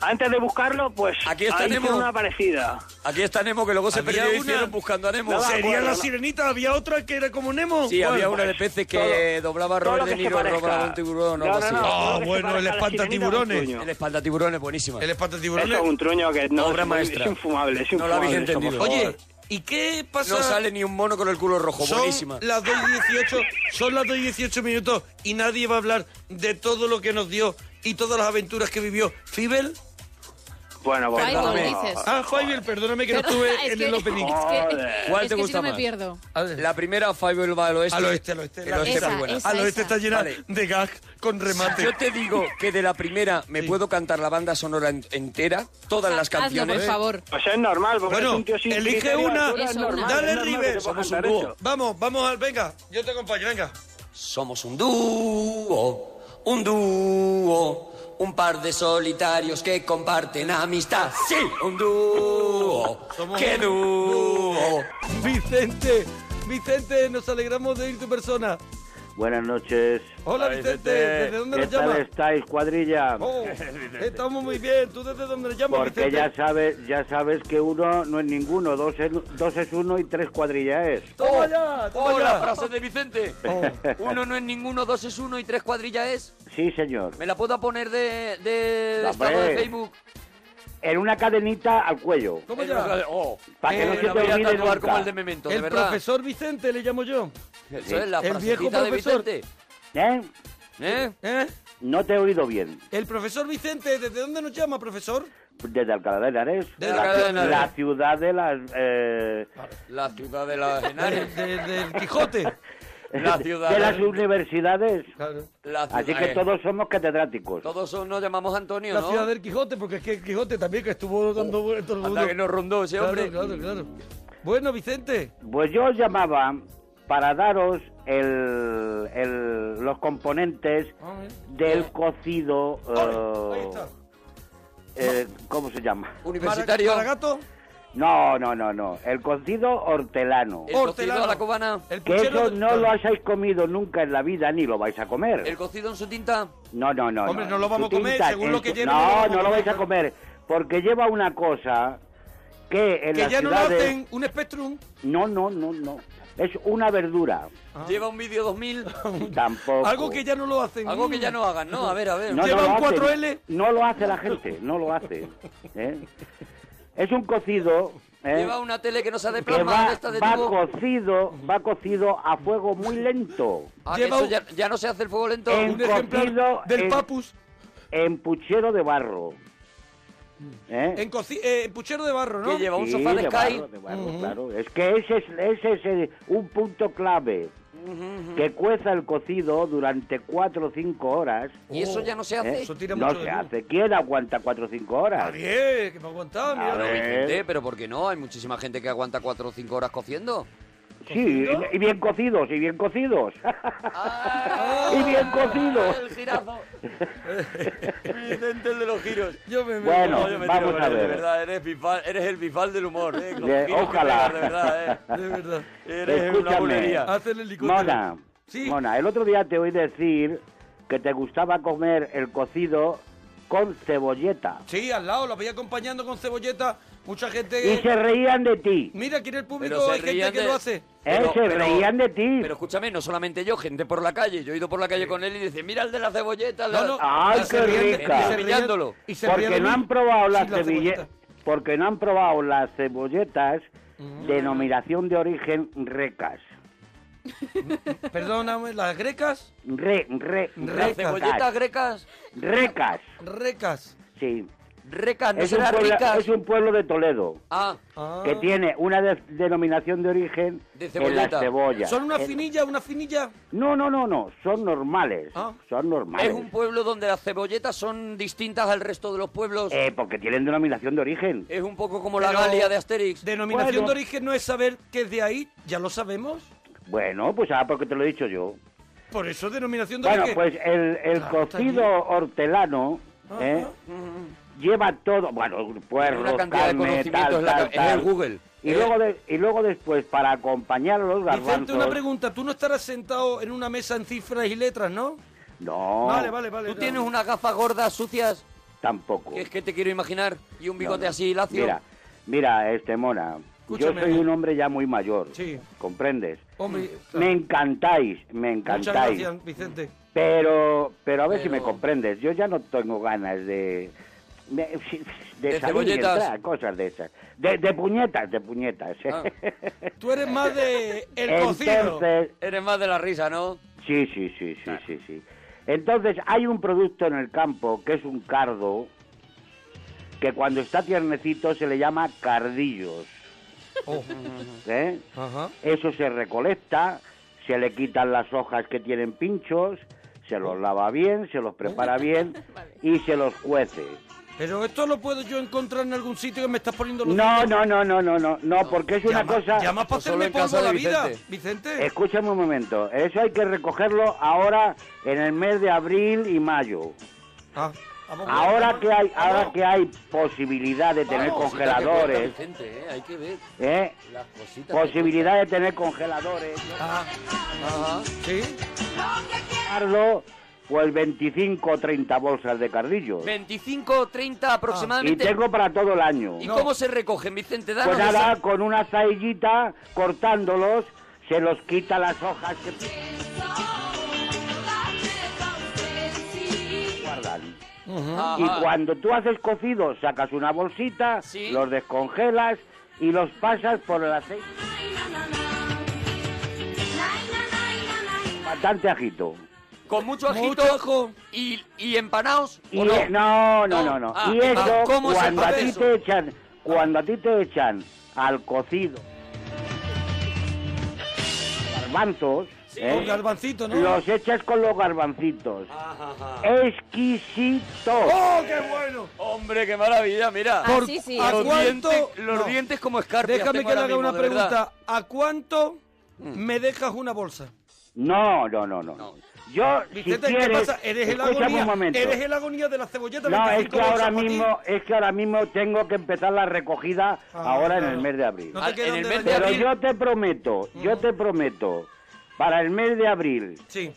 Antes de buscarlo, pues Aquí está Nemo. una parecida. Aquí está Nemo, que luego se Había perdió y hicieron buscando a Nemo. No ¿Sería acuerdo, la no. sirenita? ¿Había otra que era como Nemo? Sí, había una de peces que doblaba a todo Robert De Niro, robaba un tiburón o No, algo no, así. Ah, todo bueno, el parezca a la espantatiburones. sirenita es un truño. El espantatiburón es buenísima. El espantatiburones. Eso es un truño que no Obra maestra. es infumable, es No lo infumable. habéis entendido. Oye, ¿y qué pasa? No sale ni un mono con el culo rojo, Son buenísima. las 2 y 18, son las 2 y 18 minutos y nadie va a hablar de todo lo que nos dio y todas las aventuras que vivió Fibel. Bueno, pues Fievel, no. dices. Ah, perdóname que no estuve es en que- el opening. Es que, Joder. ¿Cuál es te que gusta si no me más? La primera, Five va al oeste. Al oeste, al oeste. El oeste Esa, es muy buena. esa. al oeste está llena Vale. de gags con remate. Yo te digo que de la primera me Sí. puedo cantar la banda sonora en- entera, todas las Hazlo, canciones. por favor. Pues es normal, porque Bueno, es un tío sin elige una. Dale, River. Somos un dúo. Vamos, vamos al. Venga, yo te acompaño, venga. Somos un dúo, un dúo, un par de solitarios que comparten amistad. Sí, un dúo, qué dúo. Vicente, Vicente, nos alegramos de ir tu persona. Buenas noches. Hola, Vicente. ¿desde dónde ¿Qué nos tal llamas? estáis, cuadrilla? Oh, estamos muy bien. ¿Tú desde dónde nos llamas, Porque Vicente? ya sabes, ya sabes que uno no es ninguno, dos es, dos es uno y tres cuadrilla es. ¡Toma ya! ¡Toma Oh, la ya! frase de Vicente. Oh. Uno no es ninguno, dos es uno y tres cuadrillas es. Sí, señor. ¿Me la puedo poner de, de estado de Facebook? En una cadenita al cuello. ¿Cómo ya? Oh, Para que Eh, no se la te olvide nunca. como el de Memento, de El verdad. profesor Vicente le llamo yo. Eso es la El viejo de profesor. Vicente. ¿Eh? ¿Eh? ¿Eh? No te he oído bien. El profesor Vicente, ¿desde dónde nos llama, profesor? Desde Alcalá de Henares. Desde la, Alcalá de Henares. la ciudad de las... eh, La ciudad de las Henares. De- del Quijote. La ciudad de las de- universidades. La Así ciudad- que eh, todos somos catedráticos. Todos son- nos llamamos Antonio, La ¿no? ciudad del Quijote, porque es que el Quijote también que estuvo dando vueltas el Anda mundo. que nos rondó ese Claro, hombre. Claro, claro. Bueno, Vicente. Pues yo os llamaba para daros el, el- los componentes A ver. del cocido... Eh, eh, ¿Cómo se llama? Universitario. Maragato. No, no, no, no. El cocido hortelano. El cocido Hortelano. a la cubana. El Que eso de- no lo hayáis comido nunca en la vida ni lo vais a comer. El cocido en su tinta. No, no, no. Hombre, no lo vamos a comer, tinta, según lo que lleve, no lo No, lo vais a comer. Porque lleva una cosa que en Que las ya no lo hacen un Spectrum. No, no, no, no. Es una verdura. Lleva un vídeo 2000. Tampoco. Algo que ya no lo hacen. Algo que ya no hagan, ¿no? A ver, a ver. No, Lleva no un hace. 4L. No lo hace la gente, no lo hace. ¿eh? Es un cocido ¿eh? Lleva una tele que no sea de que plasma, va, esta de va tubo. cocido, va cocido a fuego muy lento. Ah, Lleva eso un- ya, ya no se hace el fuego lento. En Un ejemplar cocido del en- papus En puchero de barro. ¿Eh? en, eh, en puchero de barro, ¿no? Que lleva un Sí, sofá de, Sky. barro, de barro, claro. Es que ese es, ese es el- un punto clave. Que cueza el cocido durante cuatro o cinco horas. Y eso ya no se hace. ¿eh? Eso tira No mucho se de hace. ¿Quién aguanta cuatro o cinco horas? Nadie, que me aguantaba, mira. Ver. Vicente, pero ¿por qué no? Hay muchísima gente que aguanta 4 o 5 horas cociendo. Sí, y, bien cocidos, y bien cocidos. Ah, y bien cocidos. El girazo. Vicente, el de los giros. Yo me, Bueno, No, yo me vamos a ver. De verdad, eres, bifal, eres el bifal del humor, ¿eh? De- ojalá. pegas, de verdad, ¿eh? de verdad. Eres una Escúchame. el helicóptero. Mona, Sí. Mona, el otro día te oí decir que te gustaba comer el cocido con cebolleta. Sí, al lado, lo veía acompañando con cebolleta. Mucha gente. Y se reían de ti. Mira, aquí en el público Pero se hay gente reían que de- lo hace. ¿eh? Pero- se pero- reían de ti. Pero escúchame, no solamente yo, gente por la calle. Yo he ido por la calle con él y dice, mira el de la cebolleta. la- No, no, Ay, se qué ríen de- rica. y se ríen porque no han probado las cebolletas. cebolleta. Porque no han probado las cebolletas denominación de origen recas. Perdóname, las grecas, Re, re, Las cebolletas grecas, Recas, recas. sí. Recas, no Es un, pueblo, ricas. es un pueblo de Toledo Ah, Ah. que tiene una de- denominación de origen De en cebolleta. las cebollas. ¿Son una finilla, una finilla? No, no, no, no, son normales. Ah. Son normales. es un pueblo donde las cebolletas son distintas al resto de los pueblos. Eh, porque tienen denominación de origen. Es un poco como la Pero- Galia de Asterix. Denominación Bueno. de origen no es saber que es de ahí, ya lo sabemos. Bueno, pues ah, porque te lo he dicho yo. Por eso denominación de Bueno, origen. pues el, el Claro, está cocido hortelano ¿eh? Lleva todo, bueno, puerros, Una cantidad de carne, conocimientos tal, tal, ca- en tal. el Google. Y, Eh, luego de- y luego después, para acompañar a los Vicente, garbanzos... una pregunta. Tú no estarás sentado en una mesa en cifras y letras, ¿no? No, Vale, vale, vale. Tú no. tienes unas gafas gordas, sucias, tampoco. que es que te quiero imaginar, y un bigote no. así lacio. Mira, mira, este mona, Escúchame. yo soy un hombre ya muy mayor, Sí. ¿comprendes? Hombre, Me encantáis, me muchas encantáis. gracias, Vicente. Pero, pero a ver si me comprendes. Yo ya no tengo ganas de. De, de De salir entrar, cosas de esas. De, de puñetas, de puñetas. Ah. Tú eres más de el cocido. Entonces, Eres más de la risa, ¿no? sí, sí, sí, sí, sí, sí. Entonces, hay un producto en el campo que es un cardo que cuando está tiernecito se le llama cardillos. Oh, ¿eh? Ajá. Eso se recolecta, se le quitan las hojas que tienen pinchos, se los lava bien, se los prepara bien y se los cuece. Pero esto lo puedo yo encontrar en algún sitio que me estás poniendo los No, no, no, no, no, no, no, porque es una Llama- cosa... Llamas para hacerme polvo la vida, Vicente. Escúchame un momento, eso hay que recogerlo ahora en el mes de abril y mayo. Ah, Ahora que hay, ahora que hay posibilidad de tener Vamos, Cositas que cuenta congeladores, Vicente, ¿eh? Hay que ver ¿eh? las cositas. que posibilidad de tener congeladores, Ah, cuenta. Ajá. sí. Pues 25 o 30 bolsas de cardillos. 25, 30 Y aproximadamente. tengo para todo el año. ¿Y cómo se recogen, Vicente? Danos Pues nada, esa- con una saillita, cortándolos, se los quita las hojas que guardan. Ajá. Y cuando tú haces cocido, sacas una bolsita, Sí. los descongelas y los pasas por el aceite. Bastante ajito. Con mucho ajito Mucho ajo. y, y empanados. Y ¿o no? no, no, no, no. Ah, y eso, ah, ¿cómo se cuando a ti eso? te echan, cuando a ti te echan al cocido garbanzos, ¿eh? Con garbancito, ¿no? los echas con los garbancitos. Exquisito. ¡Oh, qué bueno! Hombre, qué maravilla, mira. Ah, sí, sí. ¿A los cuánto? dientes, los No. dientes como escarpias. Déjame que le haga una pregunta. ¿A cuánto me dejas una bolsa? No, no, no, no. No. Yo, Vicente, si ¿qué quieres, pasa? Eres el agonía. un momento. Eres el agonía de la cebolleta. No, es 25 que ahora mismo, es que ahora mismo tengo que empezar la recogida Ah, ahora en claro. el mes de abril. No en el mes de. Pero abril- yo te prometo, yo te prometo, para el mes de abril, Sí.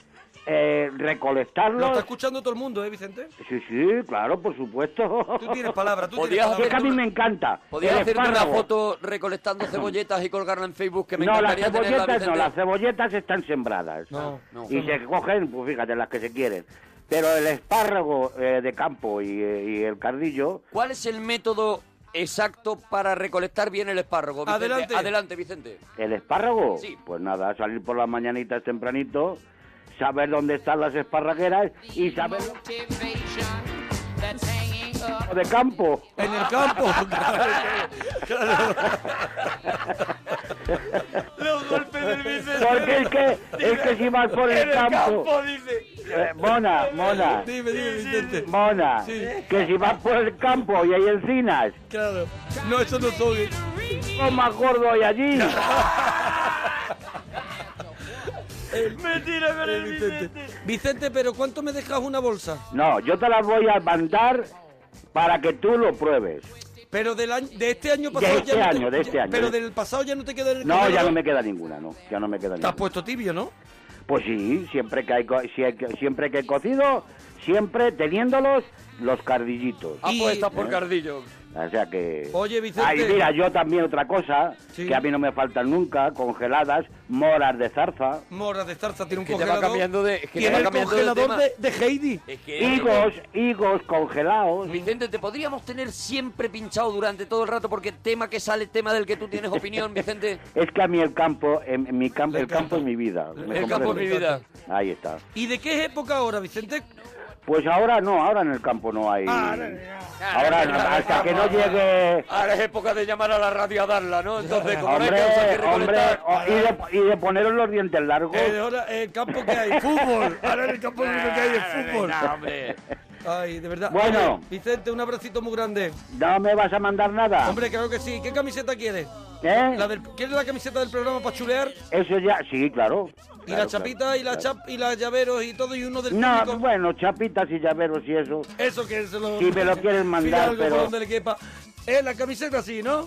Eh, Lo está recolectarlos. escuchando todo el mundo, ¿eh, Vicente? Sí, sí, claro, por supuesto. Tú tienes palabra, tú tienes Es que a palabra. mí me encanta. ¿Podrías el hacerme una foto recolectando cebolletas y colgarla en Facebook? Que me no, las tenerla, cebolletas no, las cebolletas están sembradas. No, no. Y se cogen, pues fíjate, las que se quieren. Pero el espárrago eh, de campo y, eh, y el cardillo, ¿Cuál es el método exacto para recolectar bien el espárrago? Vicente? Adelante. Adelante, Vicente. ¿El espárrago? Sí. Pues nada, salir por las mañanitas tempranito, saber dónde están las esparragueras y saber de campo. En el campo. claro, Los golpes del Vicente. Porque es que, es que si vas por el, campo... campo, dice. Eh, mona, mona, Dime, dime, Vicente. mona, Sí. que si vas por el campo y hay encinas, Claro. No, eso no soy. ¿cómo más gordo hay allí? Mentira con el Vicente. Vicente. Vicente, pero ¿cuánto me dejas una bolsa? No, yo te las voy a mandar para que tú lo pruebes. Pero del año, de este año pasado De este ya no te- año, de este año. Pero del pasado ya no te queda el No, ya no me queda ninguna, no, ya no me queda Te has ninguna. puesto tibio, ¿no? Pues sí, siempre que hay, co- si hay que- siempre que he cocido, siempre teniéndolos los cardillitos. Ah, Y- pues estás por ¿Eh? Cardillo. O sea que... Oye, Vicente. Ay, mira, yo también otra cosa, Sí. que a mí no me faltan nunca, congeladas, moras de zarza, Mora de zarza tiene un Que te va congelador. cambiando de- es que tiene va el de congelador de, de Heidi. Es que... higos, higos congelados. Vicente, te podríamos tener siempre pinchado durante todo el rato porque tema que sale, tema del que tú tienes opinión, Vicente. Es que a mí el campo, en, en mi campo, el campo es mi vida. ¿me El campo es mi vida. Ahí está. ¿Y de qué época ahora, Vicente? Pues ahora no, ahora en el campo no hay. Ah, ahora hasta que no llegue. Ahora es época de llamar a la radio a darla, ¿no? Entonces, como no hay Hombre, que hombre, recolectar... y, de, y de poneros los dientes largos. Eh, ahora el campo que hay, fútbol. Ahora en el campo que hay es fútbol. Hombre. Ay, de verdad. Bueno. Oye, Vicente, un abracito muy grande. ¿No me vas a mandar nada? Hombre, claro que sí. ¿Qué camiseta quieres? ¿Eh? La del, ¿Quieres la camiseta del programa para chulear? Eso ya, sí, claro. Y Claro, la chapita claro, y la claro. chap y las llaveros y todo y uno del No, público. bueno, chapitas y llaveros y eso. Eso que se lo... Si me lo quieres mandar, algo pero- donde le quepa. Eh, la camiseta sí, ¿no?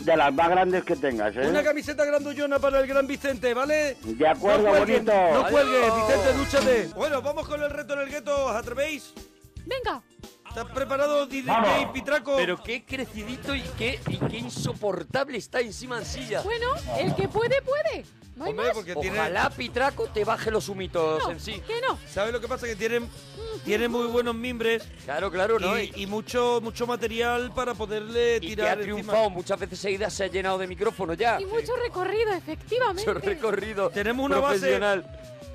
De las más grandes que tengas, ¿eh? Una camiseta grandullona para el gran Vicente, ¿vale? De acuerdo, no cuelguen, bonito. No cuelgues. Vicente, dúchate. Bueno, vamos con el reto en el gueto, ¿os atrevéis? Venga. ¿Estás preparado, DJ Pitraco? Pero qué crecidito y qué, y qué insoportable está encima en silla. Bueno, el que puede, puede. No hay Hombre, más. porque tiene... Ojalá Pitraco te baje los humitos No, en sí. que no. ¿Sabes lo que pasa? Que tienen, tienen muy buenos mimbres Claro, claro, ¿no? y, y mucho, mucho material para poderle Y que tirar ha encima. triunfado muchas veces seguidas, se ha llenado de micrófono ya. Y mucho recorrido, efectivamente. Mucho recorrido Tenemos una base- profesional.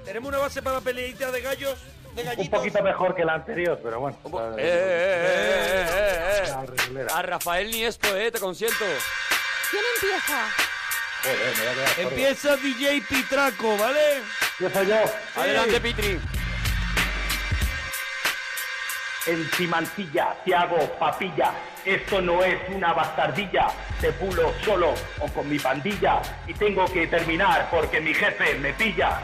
Tenemos una base para peleita de gallos, de gallitos. Un poquito mejor que la anterior, pero bueno. Eh, eh, eh, eh, eh, eh. A Rafael ni esto, eh, te consiento. ¿Quién empieza? Joder, me voy a quedar sordo. Empieza DJ Pitraco, ¿vale? Empiezo yo. Adelante, Pitri. En Simancilla te hago papilla. Esto no es una bastardilla. Te pulo solo o con mi pandilla. Y tengo que terminar porque mi jefe me pilla.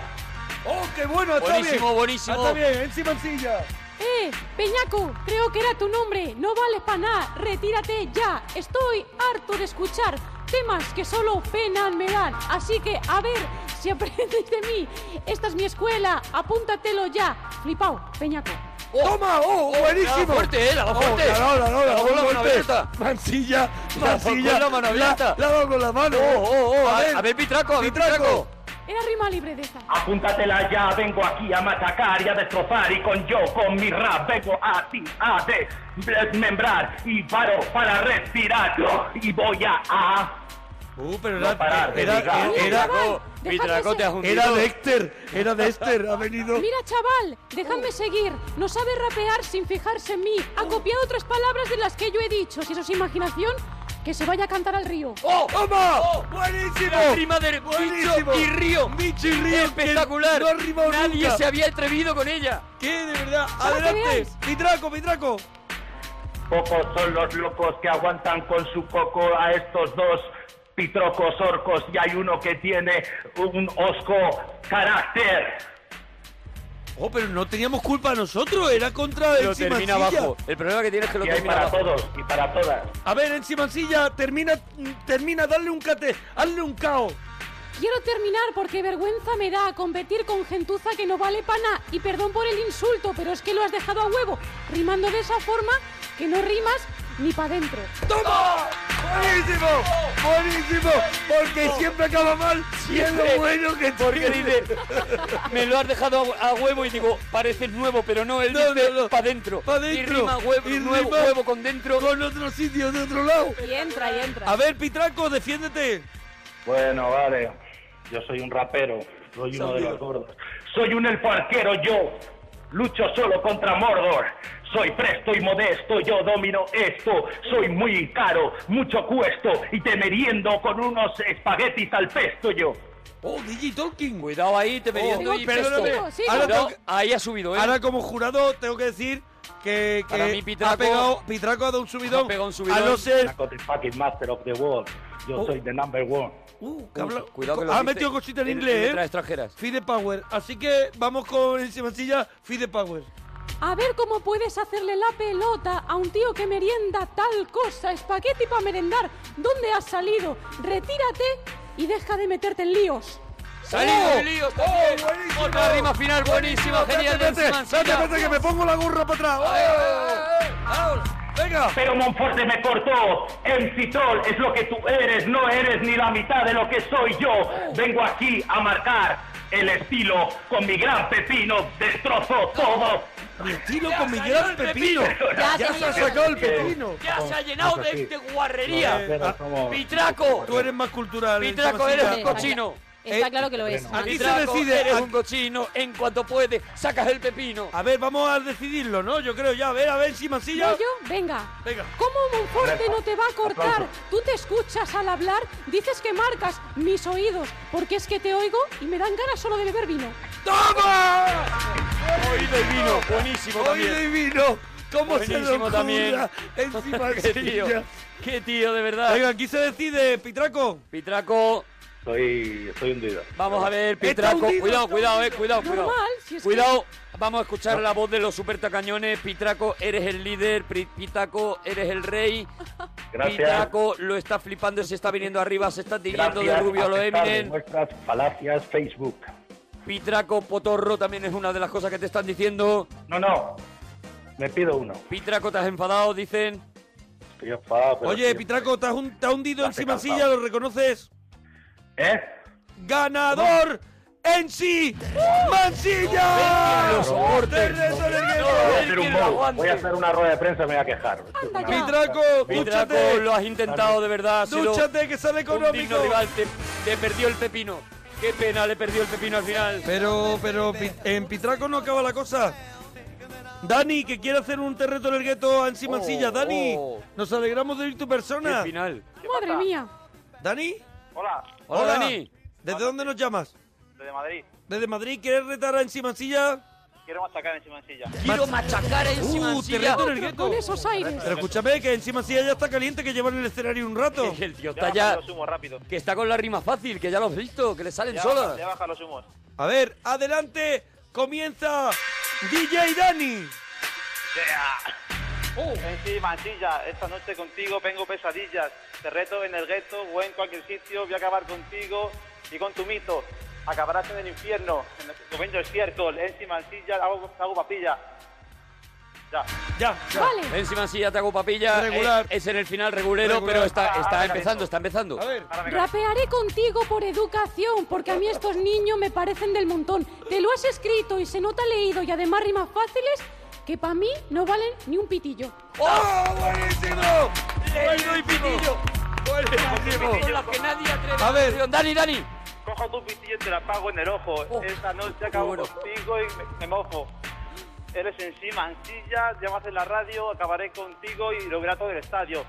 ¡Oh, qué bueno! Está Buenísimo, bien. buenísimo. Está bien, encima encilla. ¡Eh! Peñaco, creo que era tu nombre. No vales para nada. Retírate ya. Estoy harto de escuchar temas que solo pena me dan. Así que, a ver si aprendes de mí. Esta es mi escuela. Apúntatelo ya. Flipao, Peñaco. ¡Toma! ¡Oh, buenísimo! la fuerte, eh, la Oh, fuerte. la no, la no, la La no, con la mano abierta. Mansilla, La mansilla. con la mano abierta. La, la con la mano. Oh, oh, oh. A, a ver, Pitraco, a ver, Pitraco. Era rima libre de esa. Apúntatela ya, vengo aquí a machacar y a destrozar y con yo, con mi rap, vengo a ti a desmembrar y paro para respirar y voy a, a Uh, pero No era, parar de era, era, era, chaval, Pitraco, te has hundido. era Dexter, era Dexter, ha venido. Mira, chaval, déjame seguir. No sabe rapear sin fijarse en mí. Ha copiado otras palabras de las que yo he dicho. Si eso es imaginación, que se vaya a cantar al río. ¡Oh! ¡Toma! ¡Oh! ¡Buenísimo! La rima de Buenísimo. Bicho y Río. Bicho y Río, Espectacular. no ha rimado Nadie nunca. se había atrevido con ella. ¿Qué? De verdad. Adelante. Pitraco, Pitraco. Pocos son los locos que aguantan con su coco a estos dos pitrocos orcos y hay uno que tiene un osco carácter. Oh, pero no teníamos culpa nosotros, era contra el termina abajo. El problema que tiene es que lo Y termina para abajo. todos y para todas. A ver, en Simancilla, termina, termina, dale un cate, hazle un cao. Quiero terminar porque vergüenza me da competir con gentuza que no vale para nada. Y perdón por el insulto, pero es que lo has dejado a huevo, rimando de esa forma que no rimas ni para dentro. ¡Toma! ¡Buenísimo! ¡Buenísimo! Porque siempre acaba mal y es lo bueno que Porque tiene. dice, me lo has dejado a, huevo y digo, pareces nuevo, pero no, él No, dice no, no. pa' dentro. Pa' Y dentro. rima huevo, Y nuevo, rima huevo con dentro. Con otro sitio, de otro lado. Y entra, y entra. A ver, Pitraco, defiéndete. Bueno, vale. Yo soy un rapero. Soy uno de los gordos. Soy un elfo arquero yo. Lucho solo contra Mordor. Soy presto y modesto, yo domino esto. Soy muy caro, mucho cuesto y te meriendo con unos espaguetis al pesto yo. Oh, DJ Tolkien. Cuidado ahí, te Oh, y perdóname. Ahora Cuidado, tengo que- ahí ha subido, ¿eh? Ahora como jurado tengo que decir que, que Para mí, Pitraco- ha pegado, Pitraco ha dado un subidón. Ha pegado un subidón. A no ser... The fucking master of the world. Yo Oh. soy the number one. Uh, que habla- Cuidado que lo ha dice metido cosita en en- en inglés, letras ¿eh? extranjeras. Fide Power. Así que vamos con el Simancilla, Fide Power. A ver cómo puedes hacerle la pelota a un tío que merienda tal cosa, espagueti para merendar. ¿Dónde has salido? Retírate y deja de meterte en líos. ¡Salido Oh, el lío! oh. Otra rima final buenísima, genial de Vete, vete, Mancilla. vete, vete, que me pongo la gorra para atrás. Venga. Pero Monforte me cortó. MC Troll es lo que tú eres, no eres ni la mitad de lo que soy yo. Vengo aquí a marcar el estilo con mi gran pepino. Destrozo todo. Mi estilo con mi gran pepino. pepino. Ya, Ya se ha sacado el pepino. Ya se ha llenado de, de guarrería. Eh, ah, Pitraco, Tú eres más cultural. Pitraco, eres un Sí, cochino. Está Eh, claro que lo es. Aquí se decide. eres aquí- un cochino. En cuanto puedes, sacas el pepino. A ver, vamos a decidirlo, ¿no? Yo creo ya. A ver, a ver, Simancilla. ¿Yo, yo? Venga. Venga. ¿Cómo Monforte no te va a cortar? Aplauso. Tú te escuchas al hablar, dices que marcas mis oídos, porque es que te oigo y me dan ganas solo de beber vino. ¡Toma! Oído y vino, buenísimo Oído también. y vino. ¿Cómo se Buenísimo lo también. Encima Qué tío, qué tío, de verdad. Venga, aquí se decide, Pitraco. Pitraco, Estoy, estoy hundido. vamos a ver, Pitraco. hundido, Cuidado, cuidado, eh, cuidado, cuidado. Normal, si es que- Cuidado, vamos a escuchar la voz de los super tacañones. Pitraco, eres el líder. Pri- Pitaco, eres el rey. Gracias. Pitraco lo está flipando, se está viniendo arriba, se está tiñendo de Gracias rubio a lo a pesar de Eminem. nuestras falacias Facebook. Pitraco, potorro también es una de las cosas que te están diciendo. No, no. Me pido uno. Pitraco, te has enfadado, dicen. Estoy enfadado, pero Oye, estoy- Pitraco, te has, hun- te has hundido en cansado. ¿lo reconoces? ¿Eh? ¡Ganador! ¡En sí! ¡Mansilla! Lo soporte. ¡Del reto del No, gueto! Voy a hacer una rueda de prensa y me voy a quejar. Pitraco, dúchate. lo has intentado de verdad. Dúchate, que sale económico. rival, te, te perdió el pepino. Qué pena, le perdió el pepino al final. Pero, pero, en Pitraco no acaba la cosa. Dani, que quiere hacer un terreto en el gueto a Ensi Mansilla. Oh, Dani, oh. nos alegramos de oír tu persona. Final. Madre mía. Dani, Hola, Hola, Hola. Dani. ¿desde dónde nos llamas? desde Madrid. ¿Desde Madrid? ¿Quieres retar a Ensi Mansilla? Quiero machacar en Simancilla. Quiero machacar en Uh, en el gueto. con esos aires. Pero escúchame, que Ensi Mansilla ya está caliente, que lleva en el escenario un rato. Que el tío está ya... los humos rápido. Que está con la rima fácil, que ya lo has visto, que le salen Ya solas. baja, ya baja los humos. A ver, adelante, comienza DJ Dani. Oh. En sí, Mansilla, esta noche contigo vengo pesadillas. Te reto en el gueto o en cualquier sitio. Voy a acabar contigo y con tu mito. Acabarás en el infierno. En el convento estiércol. En sí, Mansilla, hago, hago papilla. Ya. Ya, ya. Vale. En Simancilla te hago papilla. Regular. Es, es en el final regulero, Regular. pero está, Ah, está empezando, está empezando. A ver, Rapearé contigo por educación, porque a mí estos niños me parecen del montón. Te lo has escrito y se nota leído y además rimas fáciles que para mí no valen ni un pitillo. ¡Oh, buenísimo! Leído y pitillo. Que nadie atreve A ver. Dani, Dani. Cojo tu pitillo y te la pago en el ojo. Esta noche acabo bueno. contigo y me, me mojo. Eres encima, ansilla, llamas en la radio, acabaré contigo y lo verá todo el estadio.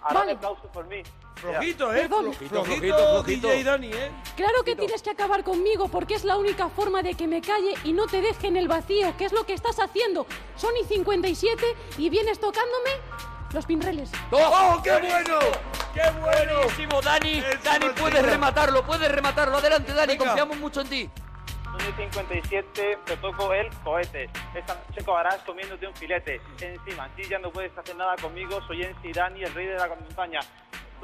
Ahora Vale. un aplauso por mí. Flojito, ¿eh? Perdón. Flojito, Flojito, flojito, flojito. DJ Dani, ¿eh? Claro que tienes que acabar conmigo porque es la única forma de que me calle y no te deje en el vacío, que es lo que estás haciendo. Son y 57 y vienes tocándome los pinreles. ¡Oh, qué bueno! ¡Qué buenísimo, Dani! Dani, puedes rematarlo, puedes rematarlo. Adelante, Dani, Venga. confiamos mucho en ti. Son y 57, te toco el cohete. Esta noche acabarás comiéndote un filete. Encima, sí, ya no puedes hacer nada conmigo. Soy en Dani, el rey de la montaña.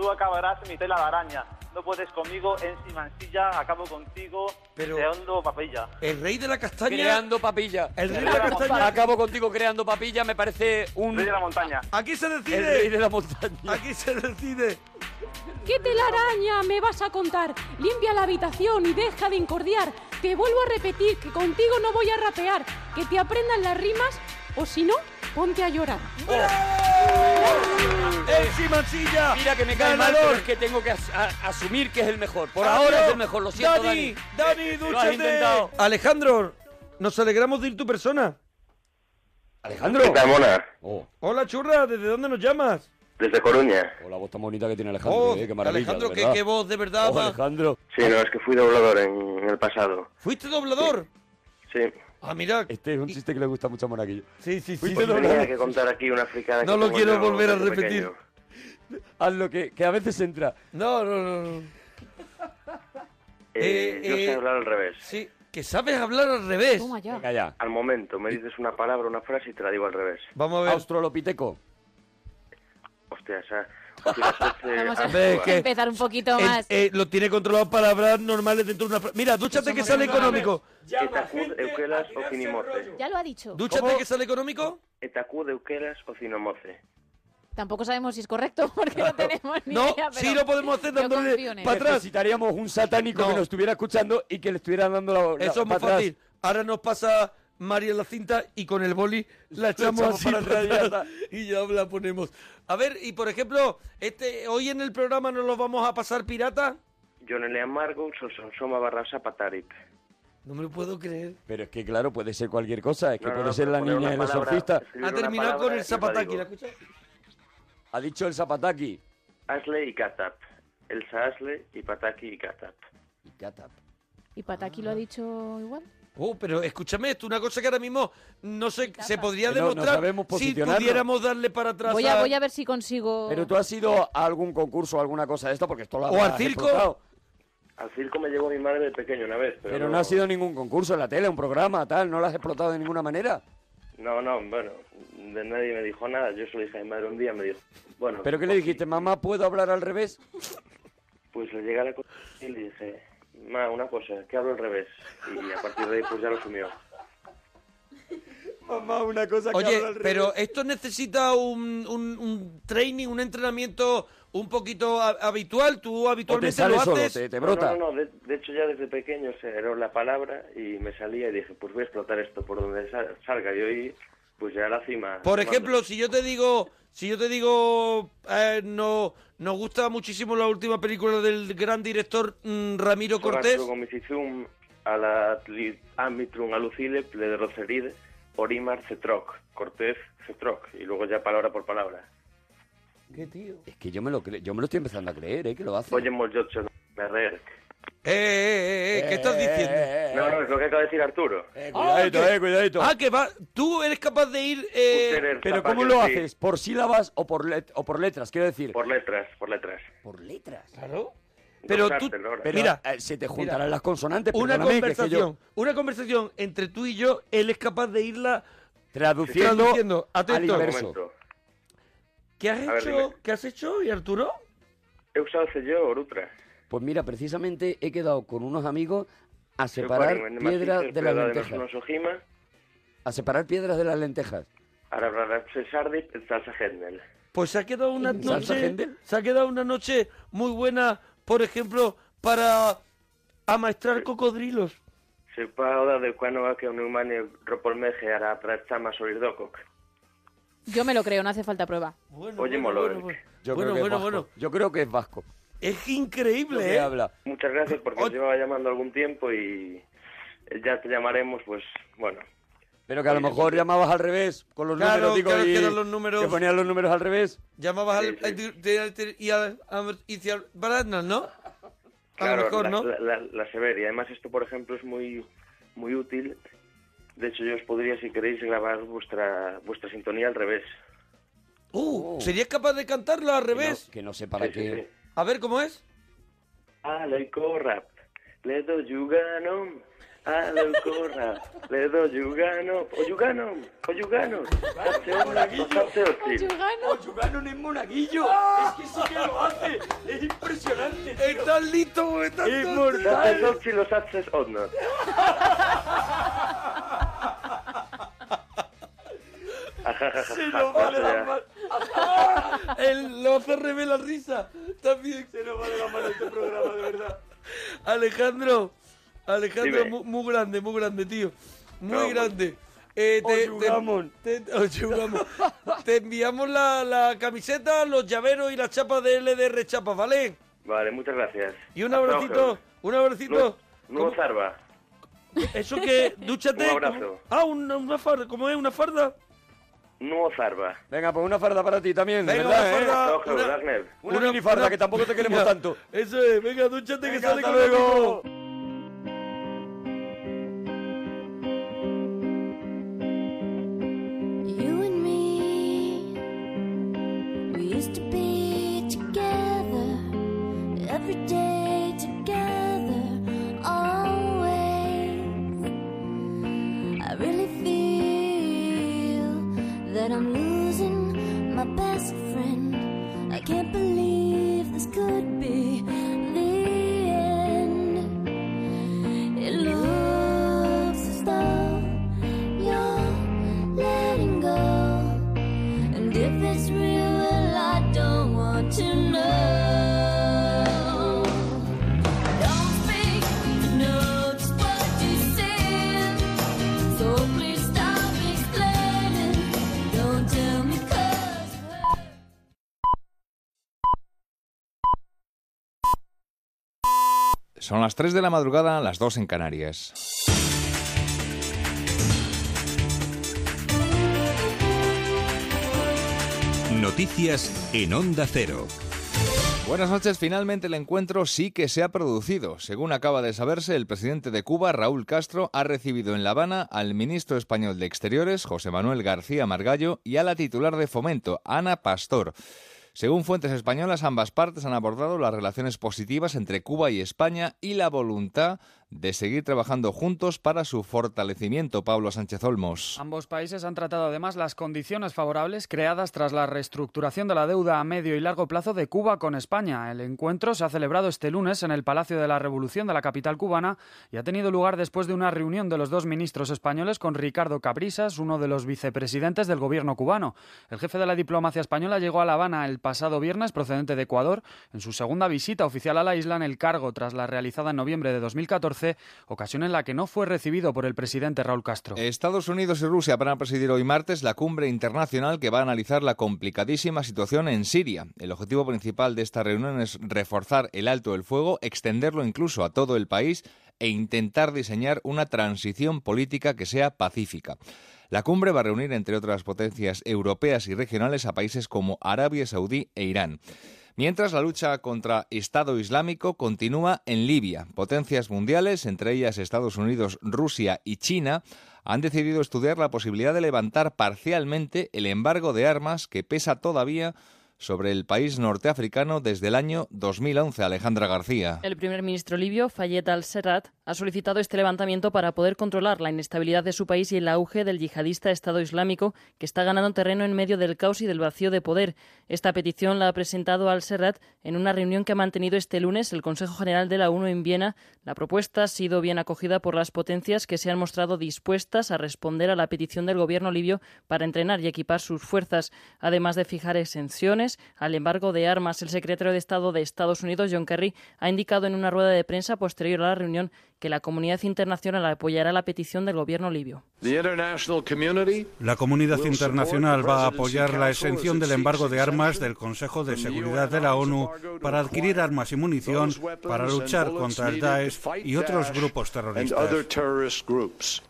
Tú acabarás en mi tela de araña. No puedes conmigo, encima, silla, acabo contigo. Pero- hondo papilla. El rey de la castaña. Creando papilla. El rey de la castaña. Acabo contigo creando papilla, me parece un... Rey de la montaña. Aquí se El rey decide. de la montaña. Aquí se decide. ¿Qué telaraña me vas a contar? Limpia la habitación y deja de incordiar. Te vuelvo a repetir que contigo no voy a rapear. Que te aprendan las rimas o si no, ponte a llorar. Encima silla. Mira que me cae mal, Ganador. pero es que tengo que as- asumir que es el mejor. Por Adiós. ahora es el mejor, lo siento, Dani, Dani. Dani, Lo has dúchate. intentado. Alejandro, nos alegramos de ir tu persona. Alejandro. ¿Qué tal, mona? Oh, Hola, churra, ¿desde dónde nos llamas? Desde Coruña. oh, la voz tan bonita que tiene Alejandro, Oh, eh, qué maravilla. Alejandro, qué, qué voz, de verdad. Oh. Alejandro. Sí, no, es que fui doblador en, en el pasado. ¿Fuiste doblador? Sí. Ah, mira. Este es un chiste que le gusta mucho a Monaguillo. Sí, sí, sí. Pues doblador. tenía que contar aquí una fricada No que lo quiero volver a repetir. pequeño. Haz lo que, que a veces entra. No, no, no. no. Eh, Eh, yo eh, sé hablar al revés. Sí, que sabes hablar al revés. Toma ya. Venga ya. Al momento, me dices una palabra, una frase y te la digo al revés. Vamos a ver. Australopiteco. Hostia, eh, Vamos a ver, antigua. que- empezar un poquito Eh, más. eh, lo tiene controlado palabras normales dentro de una frase. Mira, dúchate que sale económico. Etacud, eukelas o cinimoce. Ya lo ha dicho. Dúchate que sale económico. Etacud, eukelas o cinomoce. Tampoco sabemos si es correcto porque no tenemos ni No, idea. sí pero lo podemos hacer dándole para atrás. Necesitaríamos un satánico No. que nos estuviera escuchando y que le estuviera dando la. la- Eso es muy atrás. fácil. Ahora nos pasa María la cinta y con el boli la echamos echamos así para atrás y ya la ponemos. A ver, y por ejemplo, este hoy en el programa nos lo vamos a pasar pirata. Yo no le amargo, sosonsoma barra zapatarit. No me lo puedo creer. Pero es que, claro, puede ser cualquier cosa. Es que No, puede no, ser la niña palabra, exorcista. escribir Ha terminado con el zapataki. ¿la escuchas? Ha dicho el zapataki. Asle y Katap. Elsa Asle y Pataki y Katap. Y catap. ¿Y Pataki lo ha dicho igual? Oh, pero escúchame, esto una cosa que ahora mismo no sé, se podría no- no demostrar sabemos si pudiéramos darle para atrás Voy a, voy a ver si consigo... Pero tú has ido a algún concurso o alguna cosa de esto porque esto lo ¿O al habrás circo? explotado. Al circo me llevó mi madre de pequeño una vez, pero, Pero no ha sido ningún concurso en la tele, un programa, tal. No lo has explotado de ninguna manera. No, no, bueno, de nadie me dijo nada. Yo solo dije a mi madre un día, me dijo, bueno, ¿Pero qué le dijiste? Mamá, ¿puedo hablar al revés? pues le llegué a la cosa y le dije, ma, una cosa, que hablo al revés. Y a partir de ahí pues ya lo asumió. Mamá, una cosa Oye, pero esto necesita un, un- un training, un entrenamiento un poquito a- habitual. Tú habitualmente sale lo solo, haces. te- te No, brota. No, no, no, de, de hecho ya desde pequeño se era la palabra y me salía y dije, pues voy a explotar esto por donde sal- salga. Y hoy, pues ya a la cima. Por ejemplo, si yo te digo, si yo te digo, eh, no, nos gusta muchísimo la última película del gran director mm, Ramiro Cortés. A la amitrum de roceride orimar cetroc. Cortés cetroc. Y luego ya palabra por palabra. ¿Qué tío? Es que yo me lo cre- yo me lo estoy empezando a creer, ¿eh? Que lo hace. Oye, mollocho, merrer. Eh, eh, eh, ¿qué estás diciendo? No, no, es lo que acaba de decir Arturo. cuidadito, Ah, que- eh, cuidadito. Ah, que va. Tú eres capaz de ir. eh, Pero ¿cómo lo sí. haces? ¿Por sílabas o por, let- o por letras? Quiero decir. Por letras, por letras. Por letras. Claro. Pero tú. Pero Mira, eh, se te juntarán mira. las consonantes. una que yo- conversación, una conversación entre tú y yo, él es capaz de irla traduciendo, traduciendo. al Atento. Inverso. momento. ¿Qué has ver, hecho? dime. ¿Qué has hecho hoy, Arturo? He usado yo orutra. Pues mira, precisamente he quedado con unos amigos a separar piedras de las lentejas. A separar piedras de las lentejas. Pues se ha quedado una ¿Salsa noche, se ha quedado una noche muy buena, por ejemplo, para amaestrar cocodrilos. Se de cuano va que un humano ropolmeje ara prachama solirdokok. Yo me lo creo, no hace falta prueba. Oye, Bueno, creo que bueno, es vasco. bueno. Yo creo que es vasco. Es increíble, ¿eh? habla. Muchas gracias porque os llevaba llamando algún tiempo y ya te llamaremos, pues bueno. Pero que a lo mejor llamabas al revés, con los Claro, números, digo, claro, y que eran los números. que ponían los números al revés. Llamabas al... Sí, y al... y al- Baranas, ¿no? A Claro, lo mejor, la, ¿no? la, la- la Severi. Además, esto, por ejemplo, es muy muy útil. De hecho, yo os podría, si queréis, grabar vuestra vuestra sintonía al revés. Uh, ¿serías capaz de cantarlo al revés? Que no sé para Sí, sí, qué. A ver, ¿cómo es? Ale corrap, le do yugano, ale corrap, le do yugano, o yugano, o yugano, hace una, hace ocho. Oyugano es monaguillo. Es que sí que lo hace. Es impresionante. tío. Estás listo, estás Es tonto. Hace mortal. y los haces odnot. Se nos va manos. El, lo hace revés la risa. También. Se nos va de manos este programa, de verdad. Alejandro, Alejandro, muy, grande, muy grande, tío. Muy No, grande. Eh, te, te- te- enviamos la, la camiseta, los llaveros y las chapas de LDR Chapas, ¿vale? Vale, muchas gracias. Y un abracito, un abracito. Nu- Nuevo. Zarba. Eso que, dúchate. Un abrazo. ¿cómo? Ah, una, una farda, ¿cómo es? ¿Una farda? Nuevo Zarba. Venga, pues una farda para ti también, de Venga, verdad, una ¿eh? farda. Luego, una-. Una, Una- una- que tampoco te queremos tanto. Eso es, venga, dúchate que sale luego. Las 3 de la madrugada, las 2 en Canarias. Noticias en Onda Cero. Buenas noches, finalmente el encuentro sí que se ha producido. Según acaba de saberse, el presidente de Cuba, Raúl Castro, ha recibido en La Habana al ministro español de Exteriores, José Manuel García Margallo, y a la titular de Fomento, Ana Pastor. Según fuentes españolas, ambas partes han abordado las relaciones positivas entre Cuba y España y la voluntad de seguir trabajando juntos para su fortalecimiento. Pablo Sánchez Olmos. Ambos países han tratado además las condiciones favorables creadas tras la reestructuración de la deuda a medio y largo plazo de Cuba con España. El encuentro se ha celebrado este lunes en el Palacio de la Revolución de la capital cubana y ha tenido lugar después de una reunión de los dos ministros españoles con Ricardo Cabrisas, uno de los vicepresidentes del gobierno cubano. El jefe de la diplomacia española llegó a La Habana el pasado viernes procedente de Ecuador en su segunda visita oficial a la isla en el cargo tras la realizada en noviembre de 2014 ocasión en la que no fue recibido por el presidente Raúl Castro. Estados Unidos y Rusia van a presidir hoy martes la cumbre internacional que va a analizar la complicadísima situación en Siria. El objetivo principal de esta reunión es reforzar el alto del fuego, extenderlo incluso a todo el país e intentar diseñar una transición política que sea pacífica. La cumbre va a reunir, entre otras potencias europeas y regionales, a países como Arabia Saudí e Irán. Mientras la lucha contra Estado Islámico continúa en Libia, potencias mundiales, entre ellas Estados Unidos, Rusia y China, han decidido estudiar la posibilidad de levantar parcialmente el embargo de armas que pesa todavía sobre el país norteafricano desde el año 2011. Alejandra García. El primer ministro libio, Fayez al-Serrat, ha solicitado este levantamiento para poder controlar la inestabilidad de su país y el auge del yihadista Estado Islámico, que está ganando terreno en medio del caos y del vacío de poder. Esta petición la ha presentado al-Serrat en una reunión que ha mantenido este lunes el Consejo General de la ONU en Viena. La propuesta ha sido bien acogida por las potencias que se han mostrado dispuestas a responder a la petición del gobierno libio para entrenar y equipar sus fuerzas, además de fijar exenciones al embargo de armas. El secretario de Estado de Estados Unidos, John Kerry, ha indicado en una rueda de prensa posterior a la reunión que la comunidad internacional apoyará la petición del gobierno libio. La comunidad internacional va a apoyar la exención del embargo de armas del Consejo de Seguridad de la ONU para adquirir armas y munición para luchar contra el Daesh y otros grupos terroristas.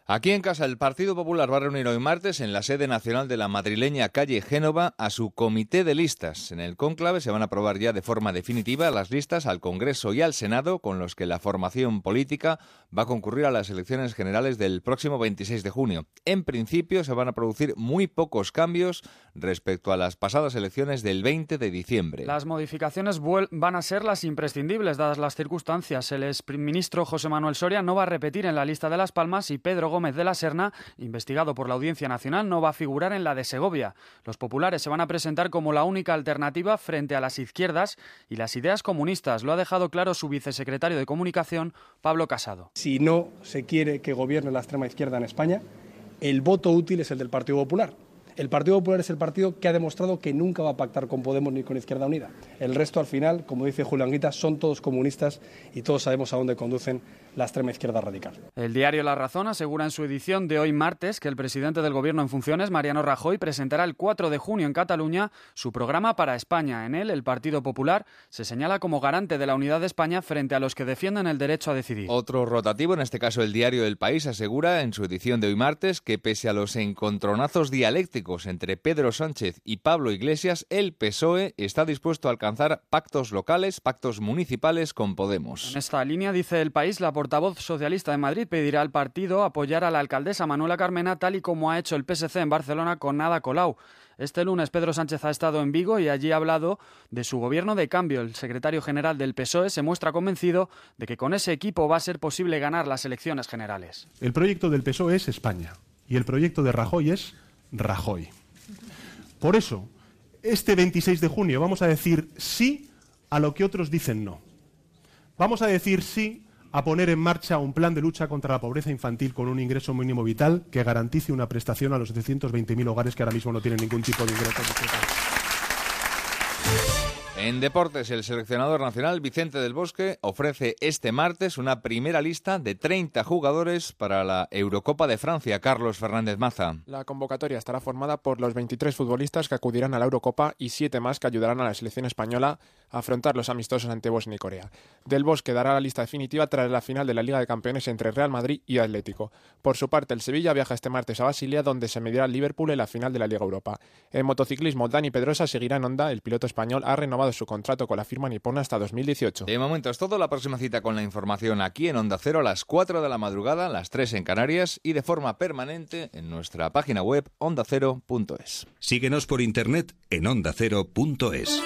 Aquí en casa, el Partido Popular va a reunir hoy martes en la sede nacional de la madrileña calle Génova a su comité de listas. En el cónclave se van a aprobar ya de forma definitiva las listas al Congreso y al Senado con los que la formación política va a concurrir a las elecciones generales del próximo 26 de junio. En principio se van a producir muy pocos cambios respecto a las pasadas elecciones del 20 de diciembre. Las modificaciones van a ser las imprescindibles dadas las circunstancias. El exministro José Manuel Soria no va a repetir en la lista de Las Palmas y Pedro Gómez de la Serna, investigado por la Audiencia Nacional, no va a figurar en la de Segovia. Los populares se van a presentar como la única alternativa frente a las izquierdas y las ideas comunistas. Lo ha dejado claro su vicesecretario de Comunicación, Pablo Casado. Si no se quiere que gobierne la extrema izquierda en España, el voto útil es el del Partido Popular. El Partido Popular es el partido que ha demostrado que nunca va a pactar con Podemos ni con Izquierda Unida. El resto, al final, como dice Julián Guita, son todos comunistas y todos sabemos a dónde conducen la extrema izquierda radical. El diario La Razón asegura en su edición de hoy martes que el presidente del Gobierno en funciones, Mariano Rajoy, presentará el 4 de junio en Cataluña su programa para España. En él, el Partido Popular se señala como garante de la unidad de España frente a los que defienden el derecho a decidir. Otro rotativo, en este caso el diario El País, asegura en su edición de hoy martes que pese a los encontronazos dialécticos entre Pedro Sánchez y Pablo Iglesias, el PSOE está dispuesto a alcanzar pactos locales, pactos municipales con Podemos. En esta línea, dice el país, la portavoz socialista de Madrid pedirá al partido apoyar a la alcaldesa Manuela Carmena, tal y como ha hecho el PSC en Barcelona con Ada Colau. Este lunes Pedro Sánchez ha estado en Vigo y allí ha hablado de su gobierno de cambio. El secretario general del PSOE se muestra convencido de que con ese equipo va a ser posible ganar las elecciones generales. El proyecto del PSOE es España y el proyecto de Rajoy es Rajoy. Por eso, este 26 de junio vamos a decir sí a lo que otros dicen no. Vamos a decir sí a poner en marcha un plan de lucha contra la pobreza infantil con un ingreso mínimo vital que garantice una prestación a los 720.000 hogares que ahora mismo no tienen ningún tipo de ingreso. En deportes, el seleccionador nacional Vicente del Bosque ofrece este martes una primera lista de 30 jugadores para la Eurocopa de Francia. Carlos Fernández Maza. La convocatoria estará formada por los 23 futbolistas que acudirán a la Eurocopa y 7 más que ayudarán a la selección española afrontar los amistosos ante Bosnia y Corea. Del Bosque dará la lista definitiva tras la final de la Liga de Campeones entre Real Madrid y Atlético. Por su parte, el Sevilla viaja este martes a Basilia, donde se medirá el Liverpool en la final de la Liga Europa. En motociclismo, Dani Pedrosa seguirá en Honda. El piloto español ha renovado su contrato con la firma nipona hasta 2018. De momento es todo. La próxima cita con la información aquí en Onda Cero a las 4 de la madrugada, las 3 en Canarias y de forma permanente en nuestra página web ondacero.es. Síguenos por internet en ondacero.es.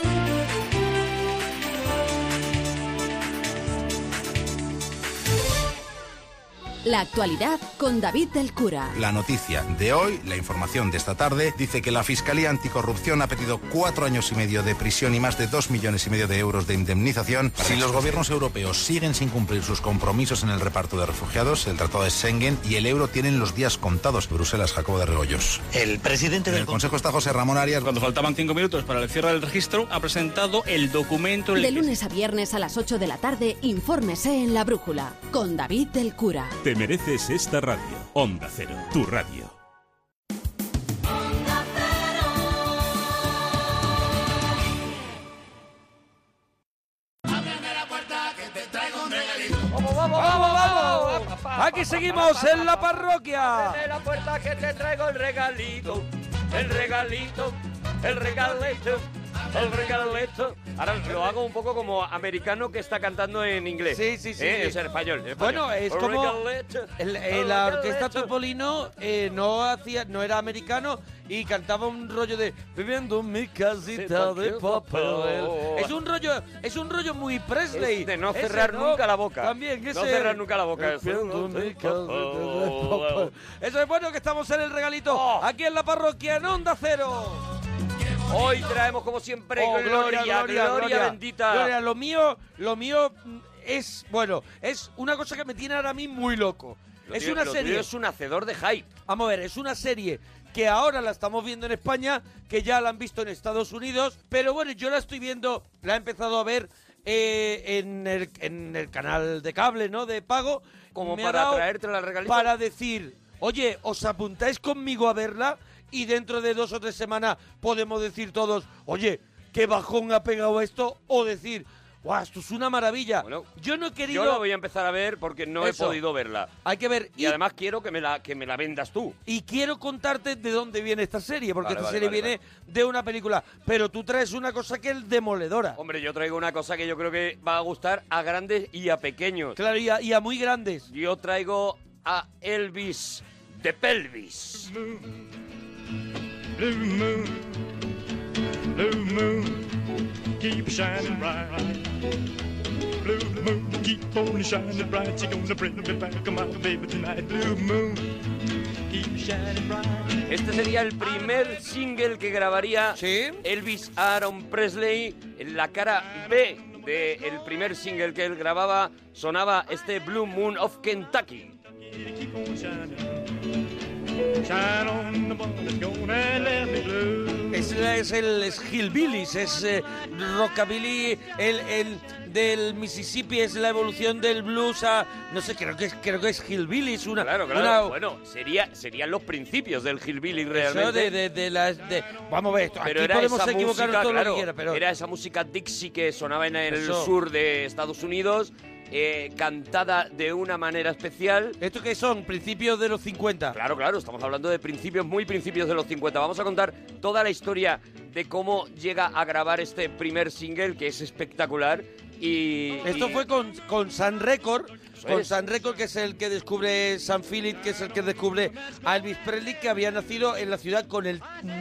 La actualidad con David del Cura. La noticia de hoy, la información de esta tarde, dice que la Fiscalía Anticorrupción ha pedido cuatro años y medio de prisión y más de dos millones y medio de euros de indemnización si los gobiernos europeos siguen sin cumplir sus compromisos en el reparto de refugiados. El Tratado de Schengen y el euro tienen los días contados. Bruselas, Jacobo de Regoyos. El presidente En del el Consejo está José Ramón Arias. Cuando faltaban cinco minutos para el cierre del registro, ha presentado el documento. De lunes a viernes a las 8 de la tarde, infórmese en La Brújula con David del Cura. Te mereces esta radio. Onda Cero, tu radio. Aquí seguimos en la parroquia. Abre la puerta que te traigo el regalito, el regalito, el regalito, el regalito. Ahora lo hago un poco como americano que está cantando en inglés. Sí, sí, sí. ¿Eh? Es en español. español. Bueno, es El como el- el la orquesta. Topolino eh, no hacía, no era americano y cantaba un rollo de viviendo en mi casita de papel. Es un rollo, es un rollo muy Presley. Es de no Ese, cerrar ¿no? nunca la boca. También No ese. cerrar nunca la boca, eso. Viviendo en mi casita de papel. Eso es bueno que estamos en el regalito Oh. aquí en la parroquia en Onda Cero. Hoy traemos como siempre Oh, gloria, gloria, bendita. Gloria, lo mío, lo mío es, bueno, es una cosa que me tiene ahora a mí muy loco. Lo es una lo serie. es un hacedor de hype. Vamos a ver, es una serie que ahora la estamos viendo en España, que ya la han visto en Estados Unidos, pero bueno, yo la estoy viendo, la he empezado a ver eh, en, el, en el canal de cable, ¿no? De pago. Como me para traerte la regalita. Para decir, oye, ¿os apuntáis conmigo a verla? Y dentro de dos o tres semanas podemos decir todos, oye, qué bajón ha pegado esto. O decir, guau, esto es una maravilla. yo no he querido... Yo la voy a empezar a ver porque no Eso. he podido verla. Hay que ver. Y, además quiero que me, la, que me la vendas tú. Y quiero contarte de dónde viene esta serie, porque Vale, esta vale, serie vale, viene de una película. Pero tú traes una cosa que es demoledora. Hombre, yo traigo una cosa que yo creo que va a gustar a grandes y a pequeños. Claro, y a, y a muy grandes. Yo traigo a Elvis de Pelvis. Blue moon, blue moon, keep shining bright. Blue moon, keep on shining bright. You're gonna bring me back, my baby tonight. Blue moon, keep shining bright. Este sería el primer single que grabaría Elvis Aaron Presley. En la cara B del primer single que él grababa sonaba este Blue Moon of Kentucky. Keep on shining. Shine on the one that's gonna let me blue. Es, es el es Hillbillies, es eh, rockabilly, el, el del Mississippi es la evolución del blues a no sé, creo que es creo que es Hillbillies, una Claro, claro. una- Bueno, sería, serían los principios del Hillbilly eso realmente. de, de, de las de vamos a ver esto, Pero aquí era podemos equivocarnos música, todo lo claro, que quiera, pero era esa música Dixie que sonaba en el Eso. sur de Estados Unidos, eh, cantada de una manera especial. ¿Esto qué son? ¿Principios de los 50? Claro, claro, estamos hablando de principios, muy principios de los 50. Vamos a contar toda la historia de cómo llega a grabar este primer single, que es espectacular. Y, Esto y- fue con, con Sun Record, con. Sun Record, que es el que descubre San Philip, que es el que descubre a Elvis Presley, que había nacido en la ciudad con el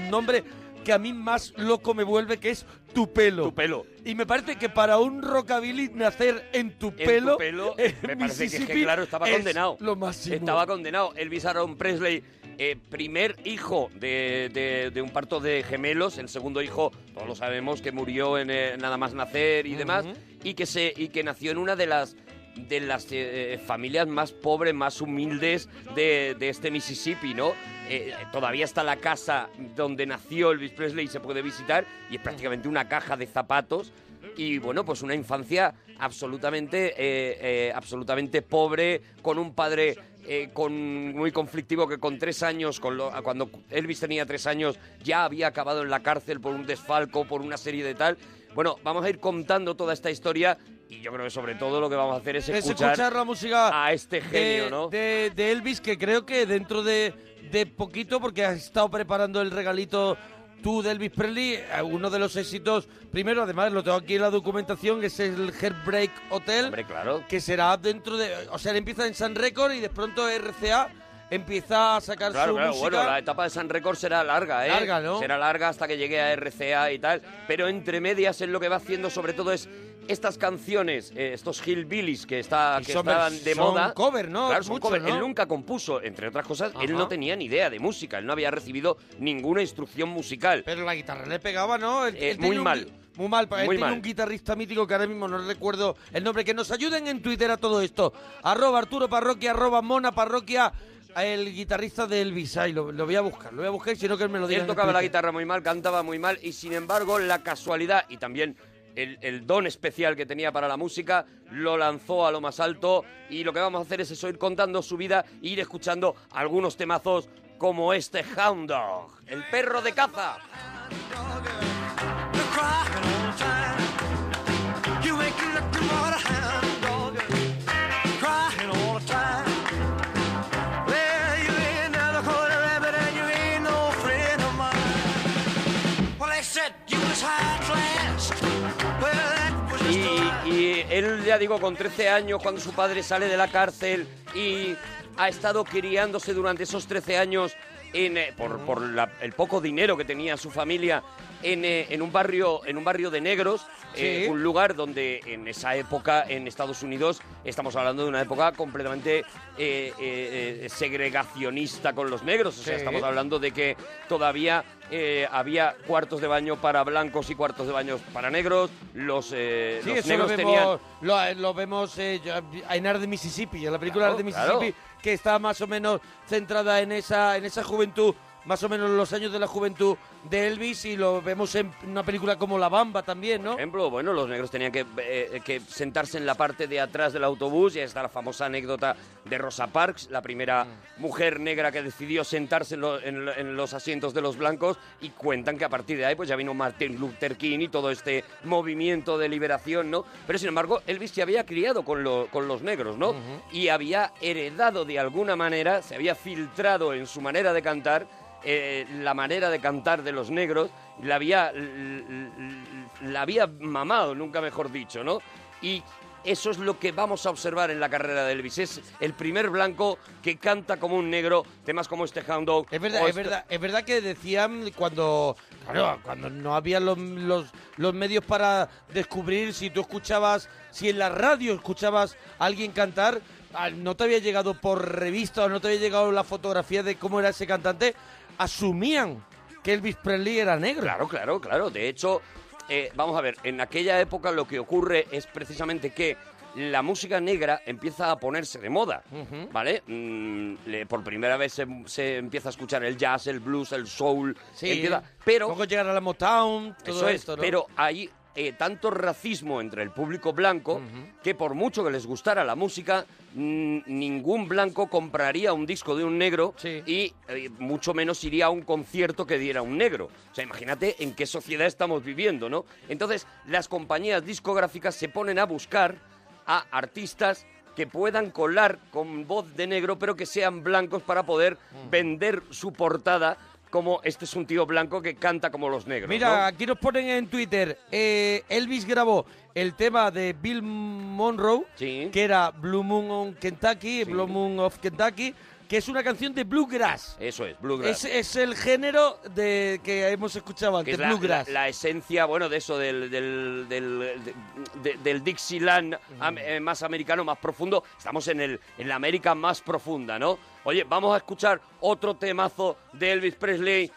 nombre que a mí más loco me vuelve, que es Tupelo. Tupelo. Y me parece que para un rockabilly nacer en en Tupelo, Tupelo, en me parece que, es que, Mississippi, claro, estaba es condenado. Lo máximo. Estaba condenado. Elvis Aaron Presley, eh, primer hijo de, de- de un parto de gemelos, el segundo hijo, todos lo sabemos, que murió en eh, nada más nacer y demás, y que se y que nació en una de las de las eh, familias más pobres, más humildes de, de este Mississippi, ¿no? Eh, todavía está la casa donde nació Elvis Presley y se puede visitar y es prácticamente una caja de zapatos y bueno, pues una infancia absolutamente, eh, eh, absolutamente pobre, con un padre eh, con, muy conflictivo que con tres años, cuando Elvis tenía tres años, ya había acabado en la cárcel por un desfalco, por una serie de tal. Bueno, vamos a ir contando toda esta historia y yo creo que sobre todo lo que vamos a hacer es es escuchar, escuchar la música a este genio, de, ¿no? de, de Elvis, que creo que dentro de, de poquito, porque has estado preparando el regalito tú de Elvis Presley, eh, uno de los éxitos, primero, además, lo tengo aquí en la documentación, es el Heartbreak Hotel, claro. que será dentro de... O sea, empieza en Sun Record y de pronto RCA empieza a sacar Claro, su claro, música. bueno, la etapa de San Record será larga, ¿eh? Larga, ¿no? Será larga hasta que llegue a RCA y tal. Pero entre medias, él lo que va haciendo sobre todo es estas canciones, eh, estos hillbillies que, está, que estaban de son moda. cover, ¿no? Claro, son Muchos, cover. ¿no? Él nunca compuso, entre otras cosas, él no tenía ni idea de música, él no había recibido ninguna instrucción musical. Pero la guitarra le pegaba, ¿no? Él- Eh, él muy un mal. Muy mal, él Muy tiene mal. un guitarrista mítico que ahora mismo no recuerdo el nombre. Que nos ayuden en Twitter a todo esto. Arroba Arturo Parroquia, arroba Mona Parroquia, el guitarrista de Elvis. Lo, lo voy a buscar, lo voy a buscar, si no que él me lo diga. Él tocaba la guitarra muy mal, cantaba muy mal y sin embargo la casualidad y también el, el don especial que tenía para la música lo lanzó a lo más alto y lo que vamos a hacer es eso, ir contando su vida e ir escuchando algunos temazos como este Hound Dog, el perro de caza. Digo, con 13 años, cuando su padre sale de la cárcel y ha estado criándose durante esos 13 años en, eh, por, por la- el poco dinero que tenía su familia en, eh, en un barrio en un barrio de negros, eh, Sí. un lugar donde en esa época en Estados Unidos estamos hablando de una época completamente segregacionista con los negros, o sea, Sí. estamos hablando de que todavía eh, había cuartos de baño para blancos y cuartos de baño para negros, los, eh, Sí, los eso lo negros vemos, tenían lo, lo vemos eh, ya- en Art de Mississippi, en la película Claro, Art de Mississippi, claro. que está más o menos centrada en esa, en esa juventud, más o menos los años de la juventud de Elvis y lo vemos en una película como La Bamba también, ¿no? Por ejemplo, bueno, los negros tenían que, eh, que sentarse en la parte de atrás del autobús y ahí está la famosa anécdota de Rosa Parks, la primera Mm. mujer negra que decidió sentarse en, lo- en lo- en los asientos de los blancos y cuentan que a partir de ahí pues ya vino Martin Luther King y todo este movimiento de liberación, ¿no? Pero sin embargo, Elvis se había criado con, lo- con los negros, ¿no? Y había heredado de alguna manera, se había filtrado en su manera de cantar eh, la manera de cantar de los negros, la había, la había mamado, nunca mejor dicho, ¿no? Y eso es lo que vamos a observar en la carrera de Elvis. Es el primer blanco que canta como un negro, temas como este Hound Dog. Es verdad, es este- verdad, es verdad que decían cuando, claro, cuando no había los, los, los medios para descubrir si tú escuchabas, si en la radio escuchabas a alguien cantar, ah, no te había llegado por revista o no te había llegado la fotografía de cómo era ese cantante, asumían que Elvis Presley era negro. Claro, claro, claro. De hecho, eh, vamos a ver, en aquella época lo que ocurre es precisamente que la música negra empieza a ponerse de moda, Ujú. ¿vale? Mm, le- por primera vez se, se empieza a escuchar el jazz, el blues, el soul, Sí, empieza- pero luego llegar a la Motown, todo Eso es, esto, ¿no? pero hay eh, tanto racismo entre el público blanco que por mucho que les gustara la música, ningún blanco compraría un disco de un negro y eh, mucho menos iría a un concierto que diera un negro. O sea, imagínate en qué sociedad estamos viviendo, ¿no? Entonces, las compañías discográficas se ponen a buscar a artistas que puedan colar con voz de negro, pero que sean blancos para poder Mm. vender su portada como este es un tío blanco que canta como los negros. Mira, ¿no? aquí nos ponen en Twitter, eh, Elvis grabó el tema de Bill Monroe, que era Blue Moon on Kentucky, Blue Moon of Kentucky, que es una canción de bluegrass. Eso es, bluegrass. Es, es el género de que hemos escuchado antes, es la, bluegrass. la- la esencia, bueno, de eso, del, del, del, de- de- del Dixieland am- eh, más americano, más profundo. Estamos en, el, en la América más profunda, ¿no? Oye, vamos a escuchar otro temazo de Elvis Presley,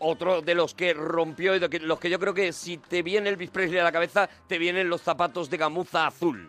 otro de los que rompió y de los que yo creo que si te viene Elvis Presley a la cabeza, te vienen los zapatos de gamuza azul.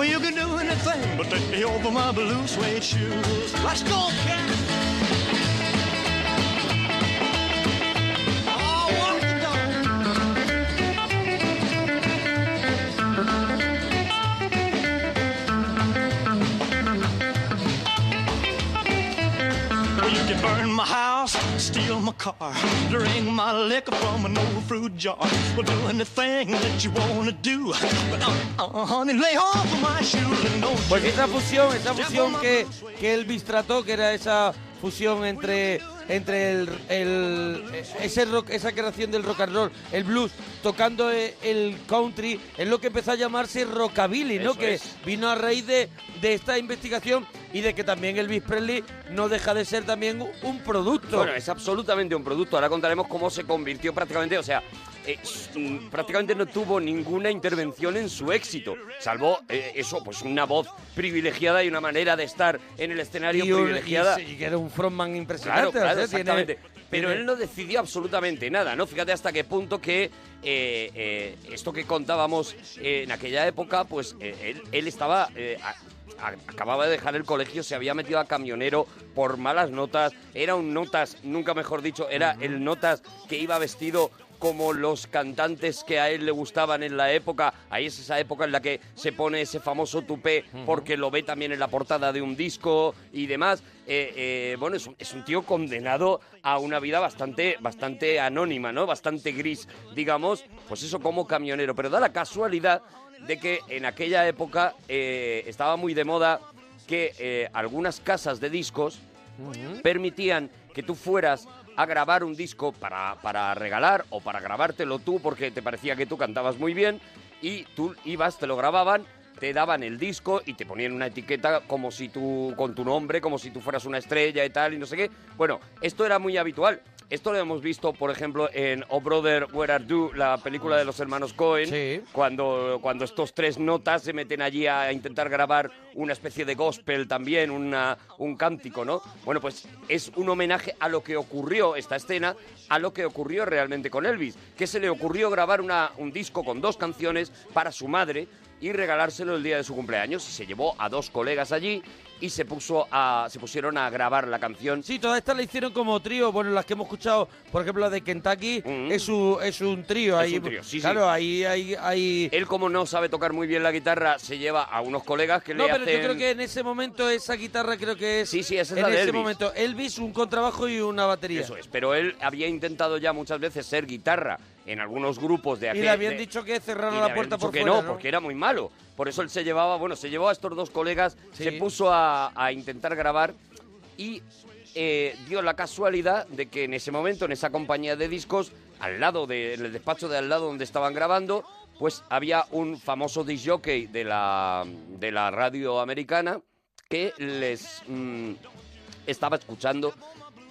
Well, you can do anything but take me over my blue suede shoes. Let's go, cat. My car, drink my liquor from an old fruit jar. Well, do anything that you wanna do. But, uh, uh, honey, lay off of my shoes and don't Pues esa fusión, esa fusión que, que Elvis trató, que era esa fusión entre, entre el, el- ese rock, esa creación del rock and roll, el blues, tocando e- el country, es lo que empezó a llamarse rockabilly, ¿no? Eso Que es. vino a raíz de, de esta investigación y de que también Elvis Presley no deja de ser también un- un producto. Bueno, es absolutamente un producto. Ahora contaremos cómo se convirtió prácticamente, o sea, eh, mm, prácticamente no tuvo ninguna intervención en su éxito, salvo eh, eso, pues una voz privilegiada y una manera de estar en el escenario y, un- y privilegiada. se- y que era un frontman Claro, impresionante. claro, o sea, tiene- exactamente. Pero tiene- él no decidió absolutamente nada, ¿no? Fíjate hasta qué punto que eh, eh, esto que contábamos eh, en aquella época, pues eh, él, él estaba... eh, a- a- acababa de dejar el colegio, se había metido a camionero por malas notas, era un notas, nunca mejor dicho, era el notas que iba vestido como los cantantes que a él le gustaban en la época. Ahí es esa época en la que se pone ese famoso tupé porque lo ve también en la portada de un disco y demás. Eh, eh, bueno, es un, es un tío condenado a una vida bastante, bastante anónima, ¿no? Bastante gris, digamos. Pues eso como camionero. Pero da la casualidad de que en aquella época eh, estaba muy de moda que algunas casas de discos permitían que tú fueras a grabar un disco para, para regalar o para grabártelo tú porque te parecía que tú cantabas muy bien y tú ibas, te lo grababan, te daban el disco y te ponían una etiqueta como si tú, con tu nombre, como si tú fueras una estrella y tal y no sé qué. Bueno, esto era muy habitual. Esto lo hemos visto, por ejemplo, en Oh Brother, Where Are You, la película de los hermanos Cohen, cuando, cuando estos tres notas se meten allí a intentar grabar una especie de gospel también, una, un cántico, ¿no? Bueno, pues es un homenaje a lo que ocurrió, esta escena, a lo que ocurrió realmente con Elvis, que se le ocurrió grabar una, un disco con dos canciones para su madre y regalárselo el día de su cumpleaños y se llevó a dos colegas allí y se puso a se pusieron a grabar la canción. Sí, todas estas la hicieron como trío. Bueno, las que hemos escuchado, por ejemplo, la de Kentucky, es, un, es un trío. Es ahí, un trío, sí, sí. Claro, ahí hay, hay... Él como no sabe tocar muy bien la guitarra, se lleva a unos colegas que No, le pero hacen yo creo que en ese momento esa guitarra creo que es... Sí, sí, esa es en la de ese Elvis. momento. Elvis, un contrabajo y una batería. Eso es, pero él había intentado ya muchas veces ser guitarra en algunos grupos de Y aquel... le habían de- dicho que y cerrara le la puerta por que fuera, no, porque era muy malo. Por eso él se llevaba, bueno, se llevó a estos dos colegas, Sí. se puso a, a intentar grabar y eh, dio la casualidad de que en ese momento, en esa compañía de discos, al lado del despacho de al lado donde estaban grabando, pues había un famoso disc jockey de la, de la radio americana que les mm, estaba escuchando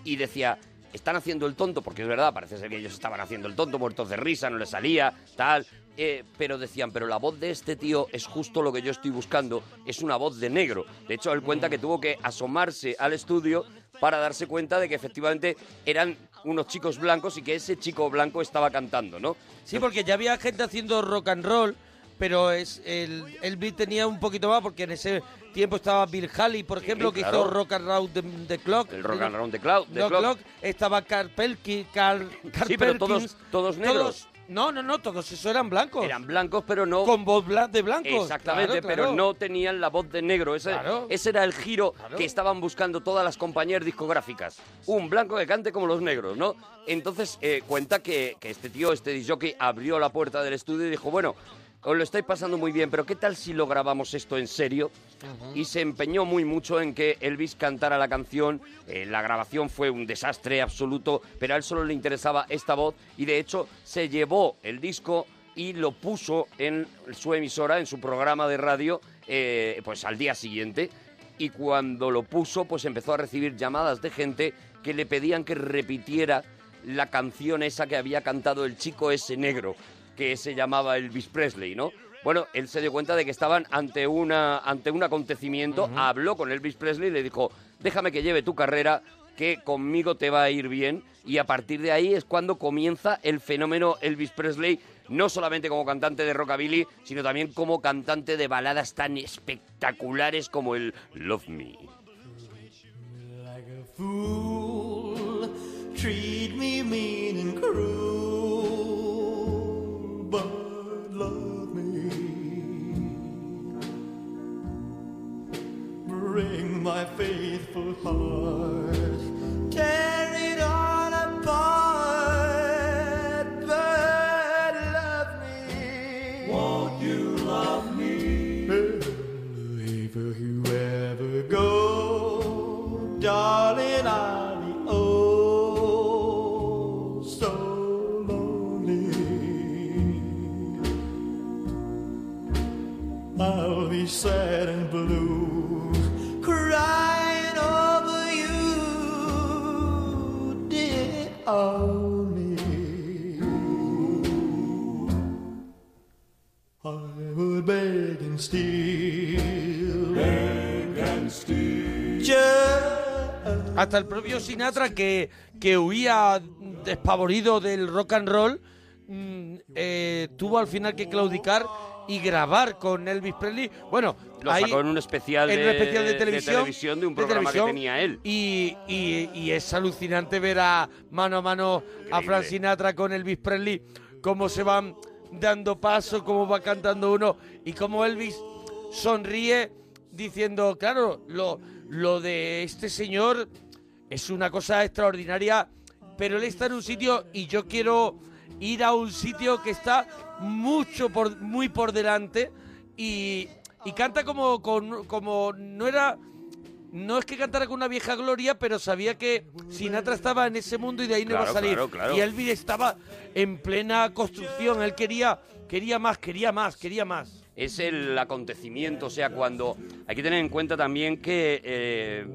y decía, están haciendo el tonto, porque es verdad, parece ser que ellos estaban haciendo el tonto, muertos de risa, no les salía, tal. eh, pero decían, pero la voz de este tío es justo lo que yo estoy buscando, es una voz de negro. De hecho, él cuenta que tuvo que asomarse al estudio para darse cuenta de que efectivamente eran unos chicos blancos y que ese chico blanco estaba cantando, ¿no? Sí, porque ya había gente haciendo rock and roll, pero es el, el beat tenía un poquito más, porque en ese tiempo estaba Bill Haley, por ejemplo, que claro. hizo Rock and Roll the, the Clock. El Rock and Roll the Clock. the The Clock. Clock. Estaba Carl Pelkey, Carl, Carl Sí, pero todos- todos negros. no, no, no, todos esos eran blancos. Eran blancos, pero no... Con voz de blancos. Exactamente, Claro, pero no tenían la voz de negro. Ese, Claro. ese era el giro que estaban buscando todas las compañías discográficas. Un blanco que cante como los negros, ¿no? Entonces eh, cuenta que, que este tío, este disjockey, abrió la puerta del estudio y dijo, bueno, os lo estáis pasando muy bien, pero ¿qué tal si lo grabamos esto en serio? Y se empeñó muy mucho en que Elvis cantara la canción. Eh, la grabación fue un desastre absoluto, pero a él solo le interesaba esta voz y de hecho se llevó el disco y lo puso en su emisora, en su programa de radio, eh, pues al día siguiente. Y cuando lo puso, pues empezó a recibir llamadas de gente que le pedían que repitiera la canción esa que había cantado el chico ese negro, que se llamaba Elvis Presley, ¿no? Bueno, él se dio cuenta de que estaban ante, una, ante un acontecimiento, habló con Elvis Presley y le dijo, déjame que lleve tu carrera, que conmigo te va a ir bien. Y a partir de ahí es cuando comienza el fenómeno Elvis Presley, no solamente como cantante de rockabilly, sino también como cantante de baladas tan espectaculares como el Love Me. fool, treat me mean and cruel, but love me. Bring my faithful heart, tear Sad and blue, crying over you, dear only. I would beg and steal, beg and steal, just Hasta el propio Sinatra, que, que huía despavorido del rock and roll, mm, eh, tuvo al final que claudicar y grabar con Elvis Presley. Bueno, Lo ahí- sacó en un especial, en de, un especial de de televisión, televisión de un de programa televisión, que tenía él. Y, y- y es alucinante ver a mano a mano a Frank Sinatra con Elvis Presley, cómo se van dando paso, cómo va cantando uno y cómo Elvis sonríe diciendo, claro, lo, lo de este señor es una cosa extraordinaria, pero él está en un sitio y yo quiero ir a un sitio que está mucho por, muy por delante y, y canta como, con, como no era... No es que cantara con una vieja gloria, pero sabía que Sinatra estaba en ese mundo y de ahí no iba a salir. claro, claro. Y Elvis estaba en plena construcción, él quería, quería más, quería más, quería más. Es el acontecimiento, o sea, cuando hay que tener en cuenta también que eh,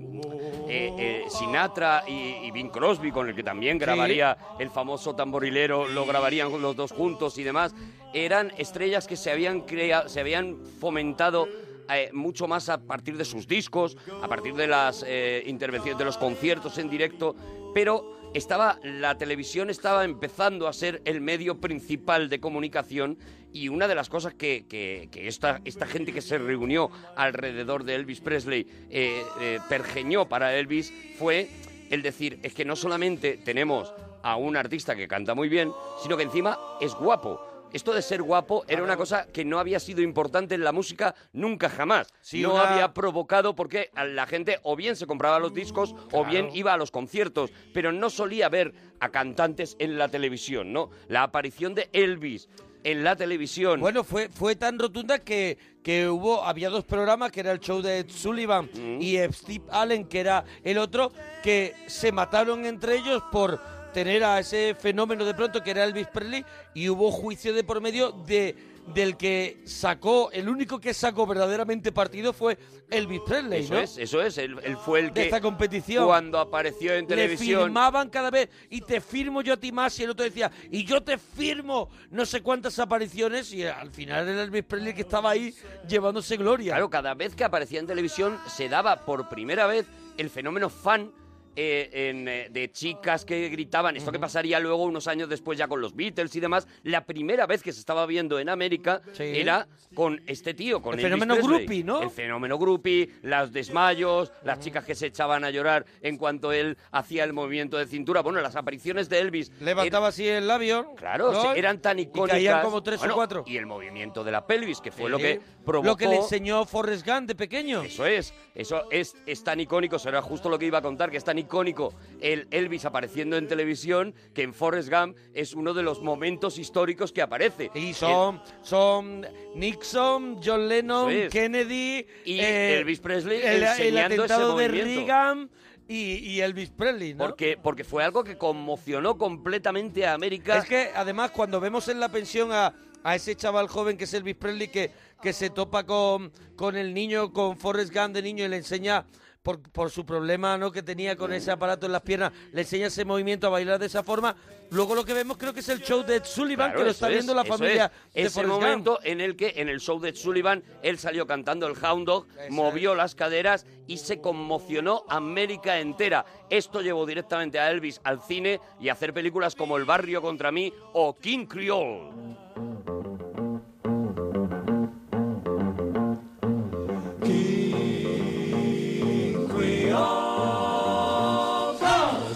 eh, eh, Sinatra y, y Bing Crosby, con el que también grabaría el famoso tamborilero, lo grabarían los dos juntos y demás, eran estrellas que se habían, crea- se habían fomentado eh, mucho más a partir de sus discos, a partir de las eh, intervenciones, de los conciertos en directo, pero estaba la televisión estaba empezando a ser el medio principal de comunicación y una de las cosas que, que- esta, esta gente que se reunió alrededor de Elvis Presley eh, eh, pergeñó para Elvis fue el decir, es que no solamente tenemos a un artista que canta muy bien, sino que encima es guapo. Esto de ser guapo era una cosa que no había sido importante en la música nunca jamás. Sí, no una- había provocado porque la gente o bien se compraba los discos o bien iba a los conciertos, pero no solía ver a cantantes en la televisión, ¿no? La aparición de Elvis en la televisión. Bueno, fue, fue tan rotunda que, que hubo, había dos programas, que era el show de Ed Sullivan Mm. y Steve Allen, que era el otro, que se mataron entre ellos por tener a ese fenómeno de pronto que era Elvis Presley y hubo juicio de por medio de del que sacó, el único que sacó verdaderamente partido fue Elvis Presley, Eso ¿no? es, eso es. Él, él fue el De que esta competición. cuando apareció en Le televisión firmaban cada vez y te firmo yo a ti más y el otro decía y yo te firmo no sé cuántas apariciones y al final era Elvis Presley que estaba ahí llevándose gloria. Claro, cada vez que aparecía en televisión se daba por primera vez el fenómeno fan eh, en, eh, de chicas que gritaban. Esto que pasaría luego unos años después ya con los Beatles y demás. La primera vez que se estaba viendo en América era con este tío, con El Elvis fenómeno Presley. groupie, ¿no? El fenómeno groupie, los desmayos, las chicas que se echaban a llorar en cuanto él hacía el movimiento de cintura. Bueno, las apariciones de Elvis. Levantaba así el labio. Claro, ¿no? se- eran tan Y icónicas. caían como tres Bueno, o cuatro. Y el movimiento de la pelvis, que fue lo Sí. que provocó... Lo que le enseñó Forrest Gump de pequeño. Eso es, eso es, es tan icónico, será justo lo que iba a contar, que es tan icónico el Elvis apareciendo en televisión, que en Forrest Gump es uno de los momentos históricos que aparece. Y son, son Nixon, John Lennon, es. Kennedy Y eh, Elvis Presley el, el enseñando ese atentado de. Reagan y, y Elvis Presley, ¿no? Porque, porque fue algo que conmocionó completamente a América. Es que además cuando vemos en la pensión a, a ese chaval joven que es Elvis Presley que, que se topa con, con el niño, con Forrest Gump de niño y le enseña por, por su problema ¿no? que tenía con ese aparato en las piernas, le enseña ese movimiento a bailar de esa forma. Luego lo que vemos creo que es el show de Ed Sullivan, Claro, que lo está es, viendo la familia es. de Ese Forrest Gump. momento en el que en el show de Sullivan él salió cantando el Hound Dog, movió las caderas y se conmocionó América entera. Esto llevó directamente a Elvis al cine y a hacer películas como El barrio contra mí o King Creole.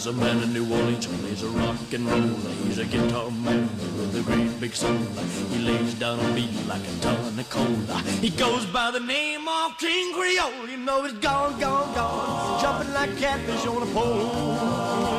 A man in New Orleans plays a rock and roll. He's a guitar man with a great big soul. He lays down a beat like a ton of coal. He goes by the name of King Creole. You know he's gone, gone, gone, jumping like catfish on a pole.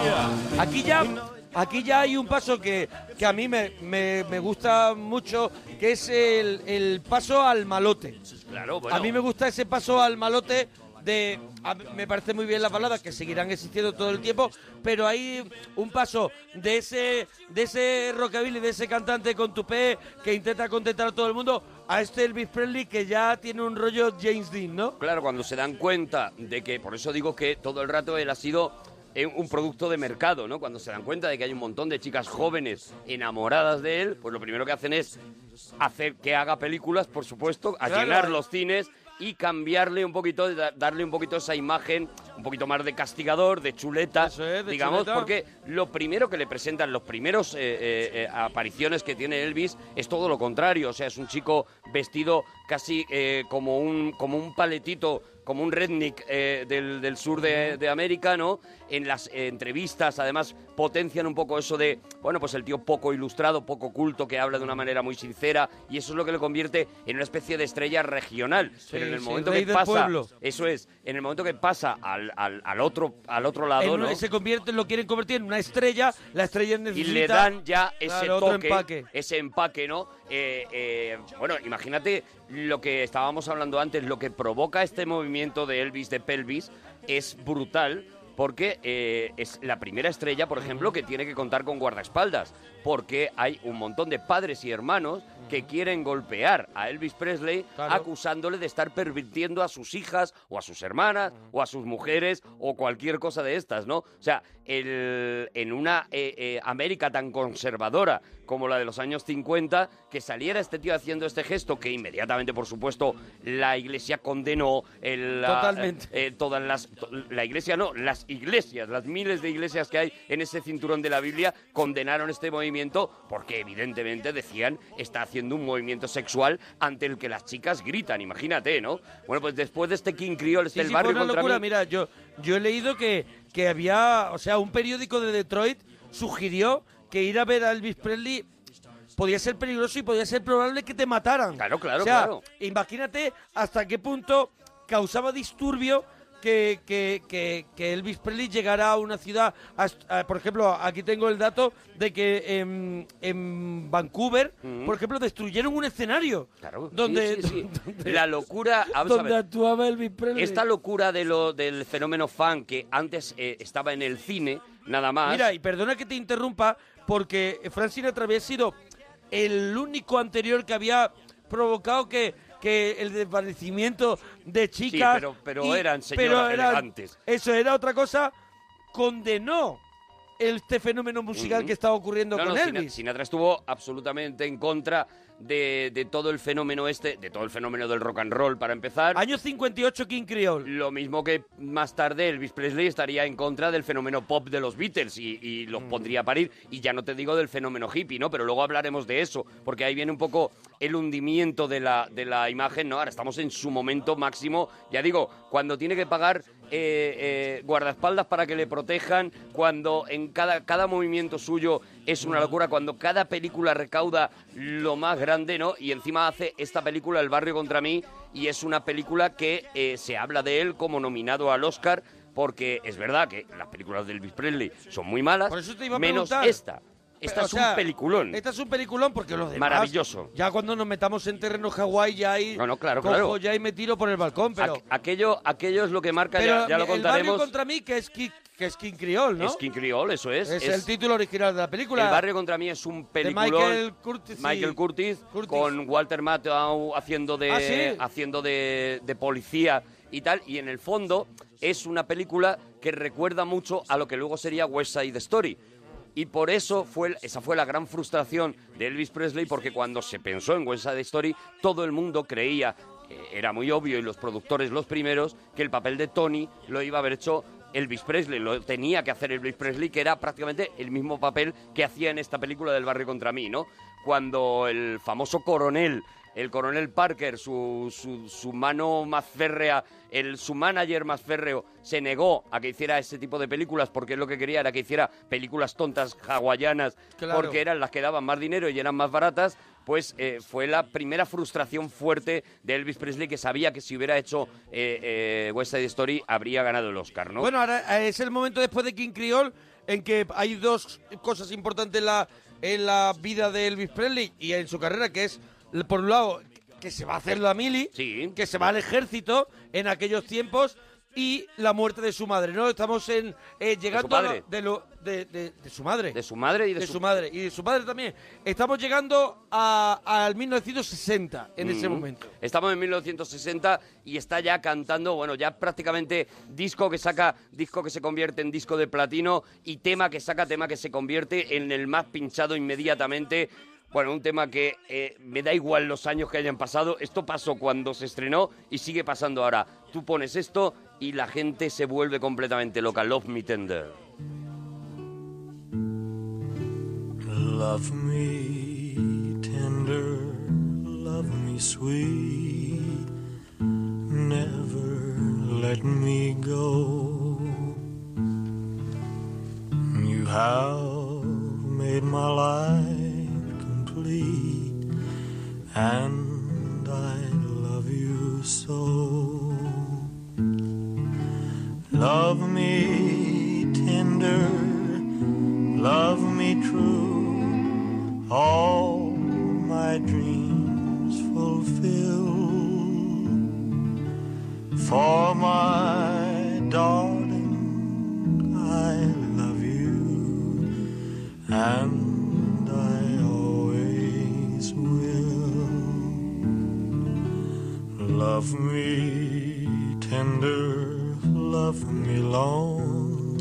Yeah. Aquí ya, aquí ya hay un paso que, que a mí me, me- me gusta mucho, que es el, el paso al malote. Claro, bueno. A mí me gusta ese paso al malote de... a- me parece muy bien las baladas, que seguirán existiendo todo el tiempo, pero hay un paso de ese, de ese rockabilly, de ese cantante con tupé que intenta contentar a todo el mundo, a este Elvis Presley que ya tiene un rollo James Dean, ¿no? Claro, cuando se dan cuenta de que, por eso digo que todo el rato él ha sido eh, un producto de mercado, ¿no? Cuando se dan cuenta de que hay un montón de chicas jóvenes enamoradas de él, pues lo primero que hacen es hacer que haga películas, por supuesto, a Claro. llenar los cines y cambiarle un poquito, da- darle un poquito esa imagen, un poquito más de castigador, de chuleta, de digamos, chuleta. porque lo primero que le presentan, los primeros eh, eh, eh, apariciones que tiene Elvis es todo lo contrario, o sea, es un chico vestido casi eh, como un como un paletito, como un redneck eh, del, del sur de, de América, ¿no? En las entrevistas, además, potencian un poco eso de, bueno, pues el tío poco ilustrado, poco culto, que habla de una manera muy sincera, y eso es lo que le convierte en una especie de estrella regional. Pero en el sí, momento que pasa, eso es, en el momento que pasa al, al, al otro al otro lado, En ¿no? Se convierte, lo quieren convertir en una estrella, la estrella y necesita... le dan ya ese claro, toque, empaque. ese empaque, ¿no? Eh, eh, bueno, imagínate lo que estábamos hablando antes, lo que provoca este movimiento de Elvis de pelvis es brutal. Porque eh, es la primera estrella, por ejemplo, que tiene que contar con guardaespaldas. Porque hay un montón de padres y hermanos que quieren golpear a Elvis Presley acusándole de estar pervirtiendo a sus hijas o a sus hermanas o a sus mujeres o cualquier cosa de estas, ¿no? O sea, el- en una eh, eh, América tan conservadora como la de los años 50, que saliera este tío haciendo este gesto que inmediatamente, por supuesto, la iglesia condenó, el, Totalmente. eh, todas las to- la iglesia no las iglesias las miles de iglesias que hay en ese cinturón de la Biblia condenaron este movimiento porque evidentemente decían está haciendo un movimiento sexual ante el que las chicas gritan imagínate no bueno pues después de este King Creole este Sí, el sí, fue barrio una contra locura. mí Mira, yo, yo he leído que, que había, o sea, un periódico de Detroit sugirió que ir a ver a Elvis Presley podía ser peligroso y podía ser probable que te mataran. Claro, claro, o sea, claro. Imagínate hasta qué punto causaba disturbio que, que, que, que Elvis Presley llegara a una ciudad, a est- a- por ejemplo, aquí tengo el dato de que en, en Vancouver, por ejemplo, destruyeron un escenario. Claro, donde, sí, sí, sí. donde- la locura vamos a donde ver. actuaba Elvis Presley. esta locura de lo del fenómeno fan que antes eh, estaba en el cine nada más Mira, y perdona que te interrumpa, porque Frank Sinatra había sido el único anterior que había provocado que, que el desvanecimiento de chicas... pero- pero eran señoras pero eran- elegantes. Eso era otra cosa, condenó este fenómeno musical que estaba ocurriendo No, con no, Elvis. Sinatra estuvo absolutamente en contra de, de todo el fenómeno este, de todo el fenómeno del rock and roll para empezar. Año 58 King Creole. Lo mismo que más tarde Elvis Presley estaría en contra del fenómeno pop de los Beatles y, y los Mm. pondría a parir. Y ya no te digo del fenómeno hippie, ¿no? Pero luego hablaremos de eso, porque ahí viene un poco el hundimiento de la, de la imagen, ¿no? Ahora estamos en su momento máximo. Ya digo, cuando tiene que pagar eh, eh, guardaespaldas para que le protejan, cuando en cada, cada movimiento suyo es una locura, cuando cada película recauda lo más grande, ¿no? Y encima hace esta película, El barrio contra mí, y es una película que eh, se habla de él como nominado al Oscar, porque es verdad que las películas de Elvis Presley son muy malas, Por eso te iba a menos preguntar. esta. Esta O es sea, un peliculón. Esta es un peliculón porque los demás... Maravilloso. Ya cuando nos metamos en terreno Hawái ya ahí... No, no, claro, cojo claro. ya y me tiro por el balcón, pero... Aqu- aquello, aquello es lo que marca, pero ya, ya lo el barrio contaremos. contra mí que es, que es King Creole, ¿no? Es King Creole, eso es. Es, el título original de la película. El barrio contra mí es un peliculón. Michael Curtis. Michael Curtis, con Walter Matthau haciendo de Ah, ¿sí? haciendo de, de policía y tal. Y en el fondo es una película que recuerda mucho a lo que luego sería West Side Story. Y por eso fue esa fue la gran frustración de Elvis Presley, porque cuando se pensó en West Side Story, todo el mundo creía, era muy obvio, y los productores los primeros, que el papel de Tony lo iba a haber hecho Elvis Presley, lo tenía que hacer Elvis Presley, que era prácticamente el mismo papel que hacía en esta película del barrio contra mí, ¿no? Cuando el famoso coronel, el coronel Parker, su, su, su mano más férrea, el, su manager más férreo, se negó a que hiciera ese tipo de películas porque lo que quería era que hiciera películas tontas hawaianas Claro. porque eran las que daban más dinero y eran más baratas, pues eh, fue la primera frustración fuerte de Elvis Presley que sabía que si hubiera hecho eh, eh, West Side Story habría ganado el Oscar, ¿no? Bueno, ahora es el momento después de King Creole en que hay dos cosas importantes en la, en la vida de Elvis Presley y en su carrera, que es, por un lado, que se va a hacer la mili, que se va al ejército en aquellos tiempos y la muerte de su madre, ¿no? Estamos en eh, llegando a de, lo, de, de- de su madre. De su madre y de, su madre y de su padre también. Estamos llegando a- al 1960 en ese momento. Estamos en 1960 y está ya cantando, bueno, ya prácticamente disco que saca, disco que se convierte en disco de platino y tema que saca, tema que se convierte en el más pinchado inmediatamente. Bueno, un tema que eh, me da igual los años que hayan pasado. Esto pasó cuando se estrenó y sigue pasando ahora. Tú pones esto y la gente se vuelve completamente loca. Love Me Tender. Love me tender, love me sweet, never let me go. You have made my life complete, and I love you so. Love me tender, love me true, all my dreams fulfill. For my darling, I love you, and Love me tender, love me long,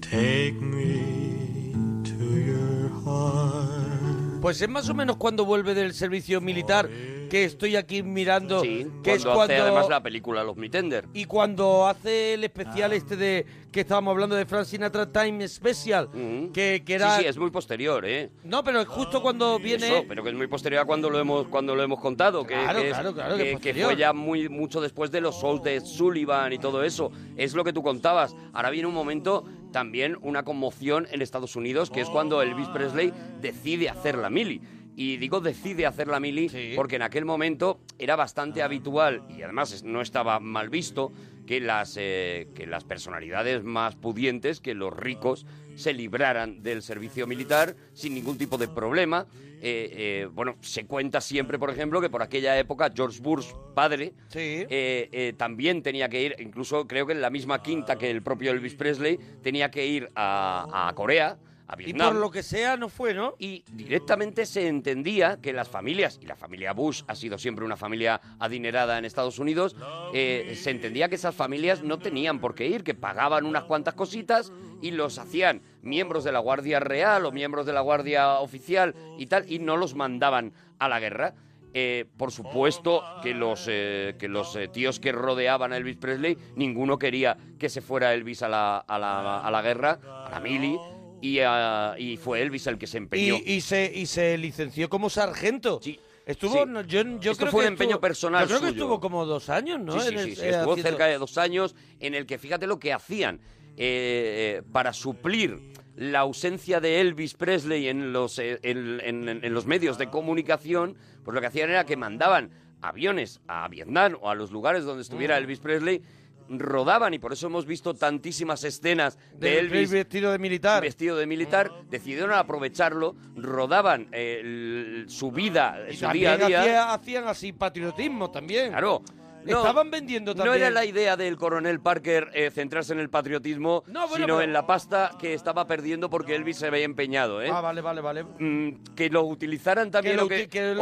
take me to your heart. Pues es más o menos cuando vuelve del servicio militar que estoy aquí mirando, que Cuando es cuando hace además la película Los Mitender. y cuando hace el especial este de que estábamos hablando de Frank Sinatra Time Special, que, que era Sí, sí, es muy posterior, ¿eh? no, pero es justo cuando viene Eso, pero que es muy posterior a cuando lo hemos cuando lo hemos contado, que, Claro, que es- claro, claro, que que, fue ya muy mucho después de los shows de Sullivan y todo eso. Es lo que tú contabas. Ahora viene un momento también una conmoción en Estados Unidos, que es cuando Elvis Presley decide hacer la mili. Y digo decide hacer la mili porque en aquel momento era bastante habitual y además no estaba mal visto que las, eh, que las personalidades más pudientes, que los ricos, se libraran del servicio militar sin ningún tipo de problema. Eh, eh, bueno, se cuenta siempre, por ejemplo, que por aquella época George Bush, padre, eh, también tenía que ir, incluso creo que en la misma quinta que el propio Elvis Presley, tenía que ir a, a Corea, a y por lo que sea no fue, ¿no? Y directamente se entendía que las familias, y la familia Bush ha sido siempre una familia adinerada en Estados Unidos, eh, se entendía que esas familias no tenían por qué ir, que pagaban unas cuantas cositas y los hacían miembros de la Guardia Real o miembros de la Guardia Oficial y tal, y no los mandaban a la guerra. Eh, por supuesto que los, eh, que los eh, tíos que rodeaban a Elvis Presley, ninguno quería que se fuera Elvis a la, a la, a la guerra, a la mili, y, ah, y fue Elvis el que se empeñó. y, y se y se licenció como sargento. Estuvo, Sí. no, yo, yo Esto creo fue que un empeño estuvo- personal Yo creo que estuvo como dos años, ¿no? Sí, sí, el- eh, estuvo haciendo- cerca de dos años en el que fíjate lo que hacían eh, eh, para suplir la ausencia de Elvis Presley en los, eh, en, en- en los medios de comunicación, pues lo que hacían era que mandaban aviones a Vietnam o a los lugares donde estuviera Elvis Presley, rodaban y por eso hemos visto tantísimas escenas de Elvis vestido de militar. vestido de militar, decidieron aprovecharlo, rodaban eh, el- su vida, Y su día a día. hacía- hacían así patriotismo también. Claro. No, Estaban vendiendo también. No era la idea del coronel Parker eh, centrarse en el patriotismo, No, bueno, sino pero- en la pasta que estaba perdiendo porque Elvis se había empeñado, ¿eh? Ah, vale, vale, vale. Mm, que lo utilizaran también Que lo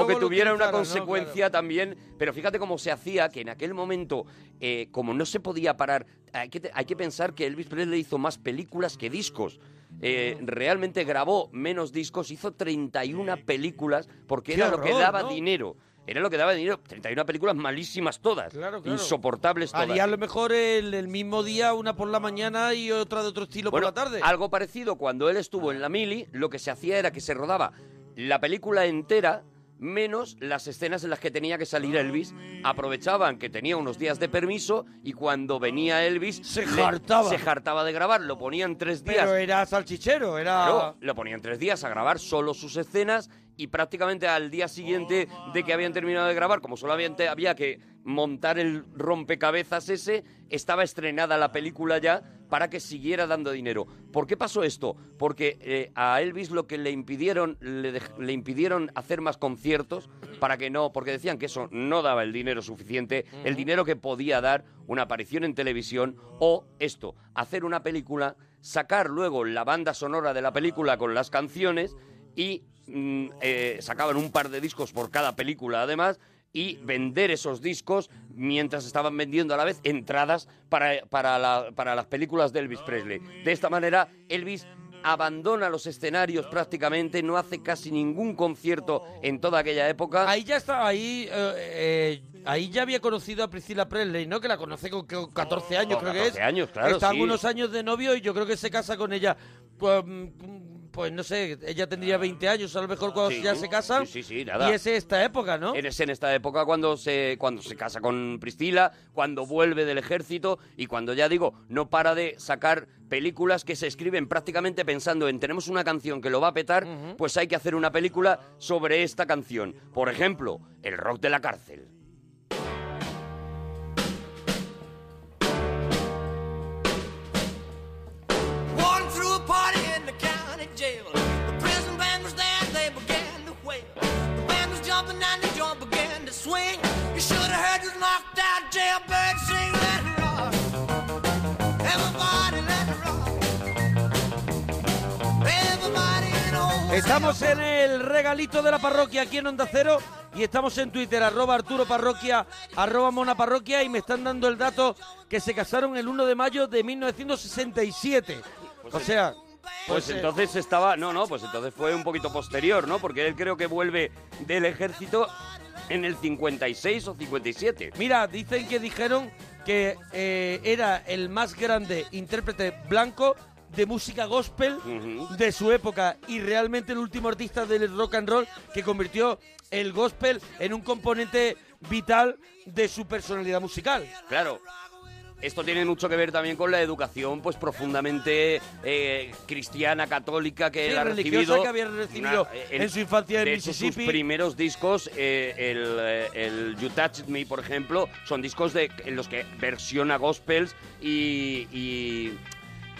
o que, o tuviera una consecuencia también. Pero fíjate cómo se hacía que en aquel momento, eh, como no se podía parar, hay que, hay que pensar que Elvis Presley hizo más películas que discos. Eh, realmente grabó menos discos, hizo 31 películas porque Qué era lo que daba ¿no? dinero. Era lo que daba dinero. 31 películas malísimas todas. Claro, claro. Insoportables todas. Haría a lo mejor el, el mismo día, una por la mañana y otra de otro estilo Bueno, por la tarde. Algo parecido, cuando él estuvo en la mili, lo que se hacía era que se rodaba la película entera menos las escenas en las que tenía que salir Elvis. Aprovechaban que tenía unos días de permiso y cuando venía Elvis... Se jartaba. Se jartaba de grabar, lo ponían tres días. Pero era salchichero, era... Claro, lo ponían tres días a grabar solo sus escenas y prácticamente al día siguiente de que habían terminado de grabar, como solamente había que montar el rompecabezas ese, estaba estrenada la película ya para que siguiera dando dinero. ¿Por qué pasó esto? Porque eh, a Elvis lo que le impidieron, le, impidieron hacer más conciertos para que no, porque decían que eso no daba el dinero suficiente, el dinero que podía dar una aparición en televisión o esto, hacer una película, sacar luego la banda sonora de la película con las canciones y mm, eh, sacaban un par de discos por cada película además y vender esos discos mientras estaban vendiendo a la vez entradas para, para, la- para las películas de Elvis Presley. De esta manera, Elvis abandona los escenarios prácticamente, no hace casi ningún concierto en toda aquella época. Ahí ya está, ahí, eh, eh, ahí ya había conocido a Priscila Presley, ¿no? Que la conoce con, con 14 años, creo que es. 14 años, claro, Están sí. unos años de novio y yo creo que se casa con ella. Pues, mm, pues no sé, ella tendría 20 años a lo mejor cuando Sí, ya se casan. Sí, sí, sí, nada. Y es esta época, ¿no? Es en esta época cuando se, cuando se casa con Priscila, cuando vuelve del ejército y cuando ya digo, no para de sacar películas que se escriben prácticamente pensando en tenemos una canción que lo va a petar, pues hay que hacer una película sobre esta canción. Por ejemplo, El rock de la cárcel. Jumping and the joint began to swing. You should have heard this knocked out jailbird sing, let it rock. Everybody let it rock. Everybody in old Estamos en el regalito de la parroquia aquí en Onda Cero Y estamos en Twitter, arroba Arturo Parroquia, arroba Mona Parroquia, y me están dando el dato que se casaron el 1 de mayo de 1967. o sea... Pues entonces estaba, no, no, pues entonces fue un poquito posterior, ¿no? Porque él creo que vuelve del ejército en el 56 o 57. Mira, dicen que dijeron que eh, era el más grande intérprete blanco de música gospel de su época y realmente el último artista del rock and roll que convirtió el gospel en un componente vital de su personalidad musical. Claro. Esto tiene mucho que ver también con la educación, pues profundamente eh, cristiana, católica que Sí, él ha recibido. que había recibido Una- en su infancia en de Mississippi. Sus primeros discos, eh, el, eh, el You Touched Me, por ejemplo, son discos de, en los que versiona gospels y, y,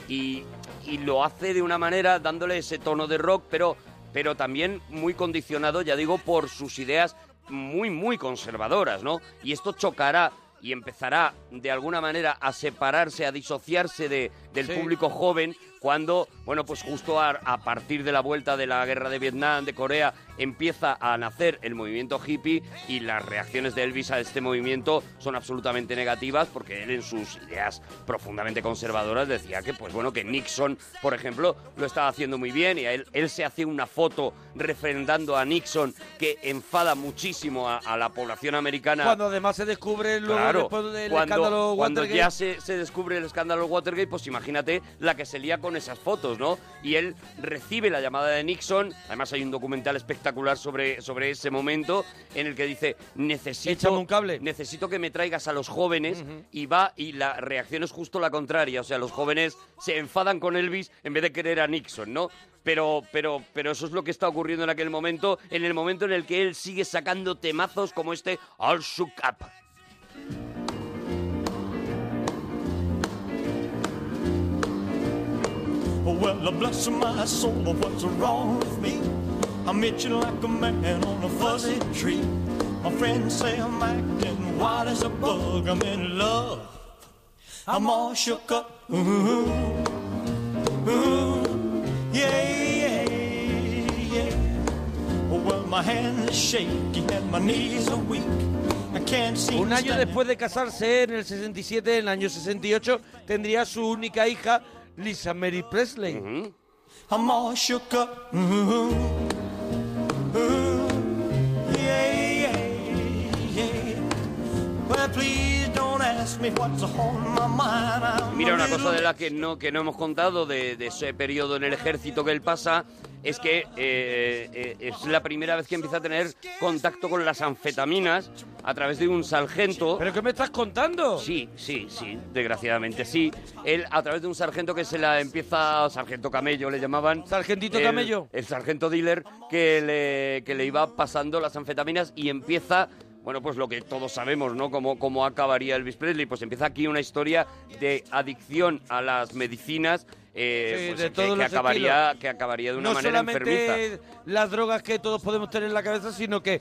y- y lo hace de una manera dándole ese tono de rock, pero, pero también muy condicionado, ya digo, por sus ideas muy, muy conservadoras, ¿no? Y esto chocará y empezará de alguna manera a separarse, a disociarse de, del Sí. público joven cuando, bueno, pues justo a, a partir de la vuelta de la guerra de Vietnam, de Corea, empieza a nacer el movimiento hippie y las reacciones de Elvis a este movimiento son absolutamente negativas porque él en sus ideas profundamente conservadoras decía que, pues bueno, que Nixon, por ejemplo, lo estaba haciendo muy bien y a él, él se hace una foto refrendando a Nixon que enfada muchísimo a, a la población americana. Cuando además se descubre luego Claro, después del cuando, escándalo cuando Watergate. ya se, se descubre el escándalo Watergate, pues imagínate la que se lía con esas fotos, ¿no? Y él recibe la llamada de Nixon, además hay un documental espectacular sobre, sobre ese momento en el que dice, necesito, un cable. necesito que me traigas a los jóvenes y va y la reacción es justo la contraria, o sea, los jóvenes se enfadan con Elvis en vez de querer a Nixon, ¿no? Pero, pero, pero eso es lo que está ocurriendo en aquel momento, en el momento en el que él sigue sacando temazos como este All Shook Up. Well, bless my soul, what's wrong with me? I'm itching like a man on a fuzzy tree. My friends say I'm acting wild as a bug. I'm in love. I'm all shook up. Ooh, ooh, yeah, yeah, yeah. Oh, well, my hands are shaky and my knees are weak. Un año después de casarse, en el 67, en el año 68, tendría su única hija, Lisa Mary Presley. Mm-hmm. I'm all shook up. Ooh, ooh, yeah, yeah, yeah. Well, please Mira, una cosa de la que no, que no hemos contado de, de ese periodo en el ejército que él pasa es que eh, eh, es la primera vez que empieza a tener contacto con las anfetaminas a través de un sargento. ¿Pero qué me estás contando? Sí, sí, sí, desgraciadamente sí. Él a través de un sargento que se la empieza, sargento camello le llamaban. ¿Sargentito el- camello? El sargento dealer que le, que le iba pasando las anfetaminas y empieza bueno, pues lo que todos sabemos, ¿no? Cómo, cómo acabaría Elvis Presley. Pues empieza aquí una historia de adicción a las medicinas eh, Sí, pues de que- todos que, los acabaría, estilos. que acabaría de una no manera solamente enfermiza. las drogas que todos podemos tener en la cabeza, sino que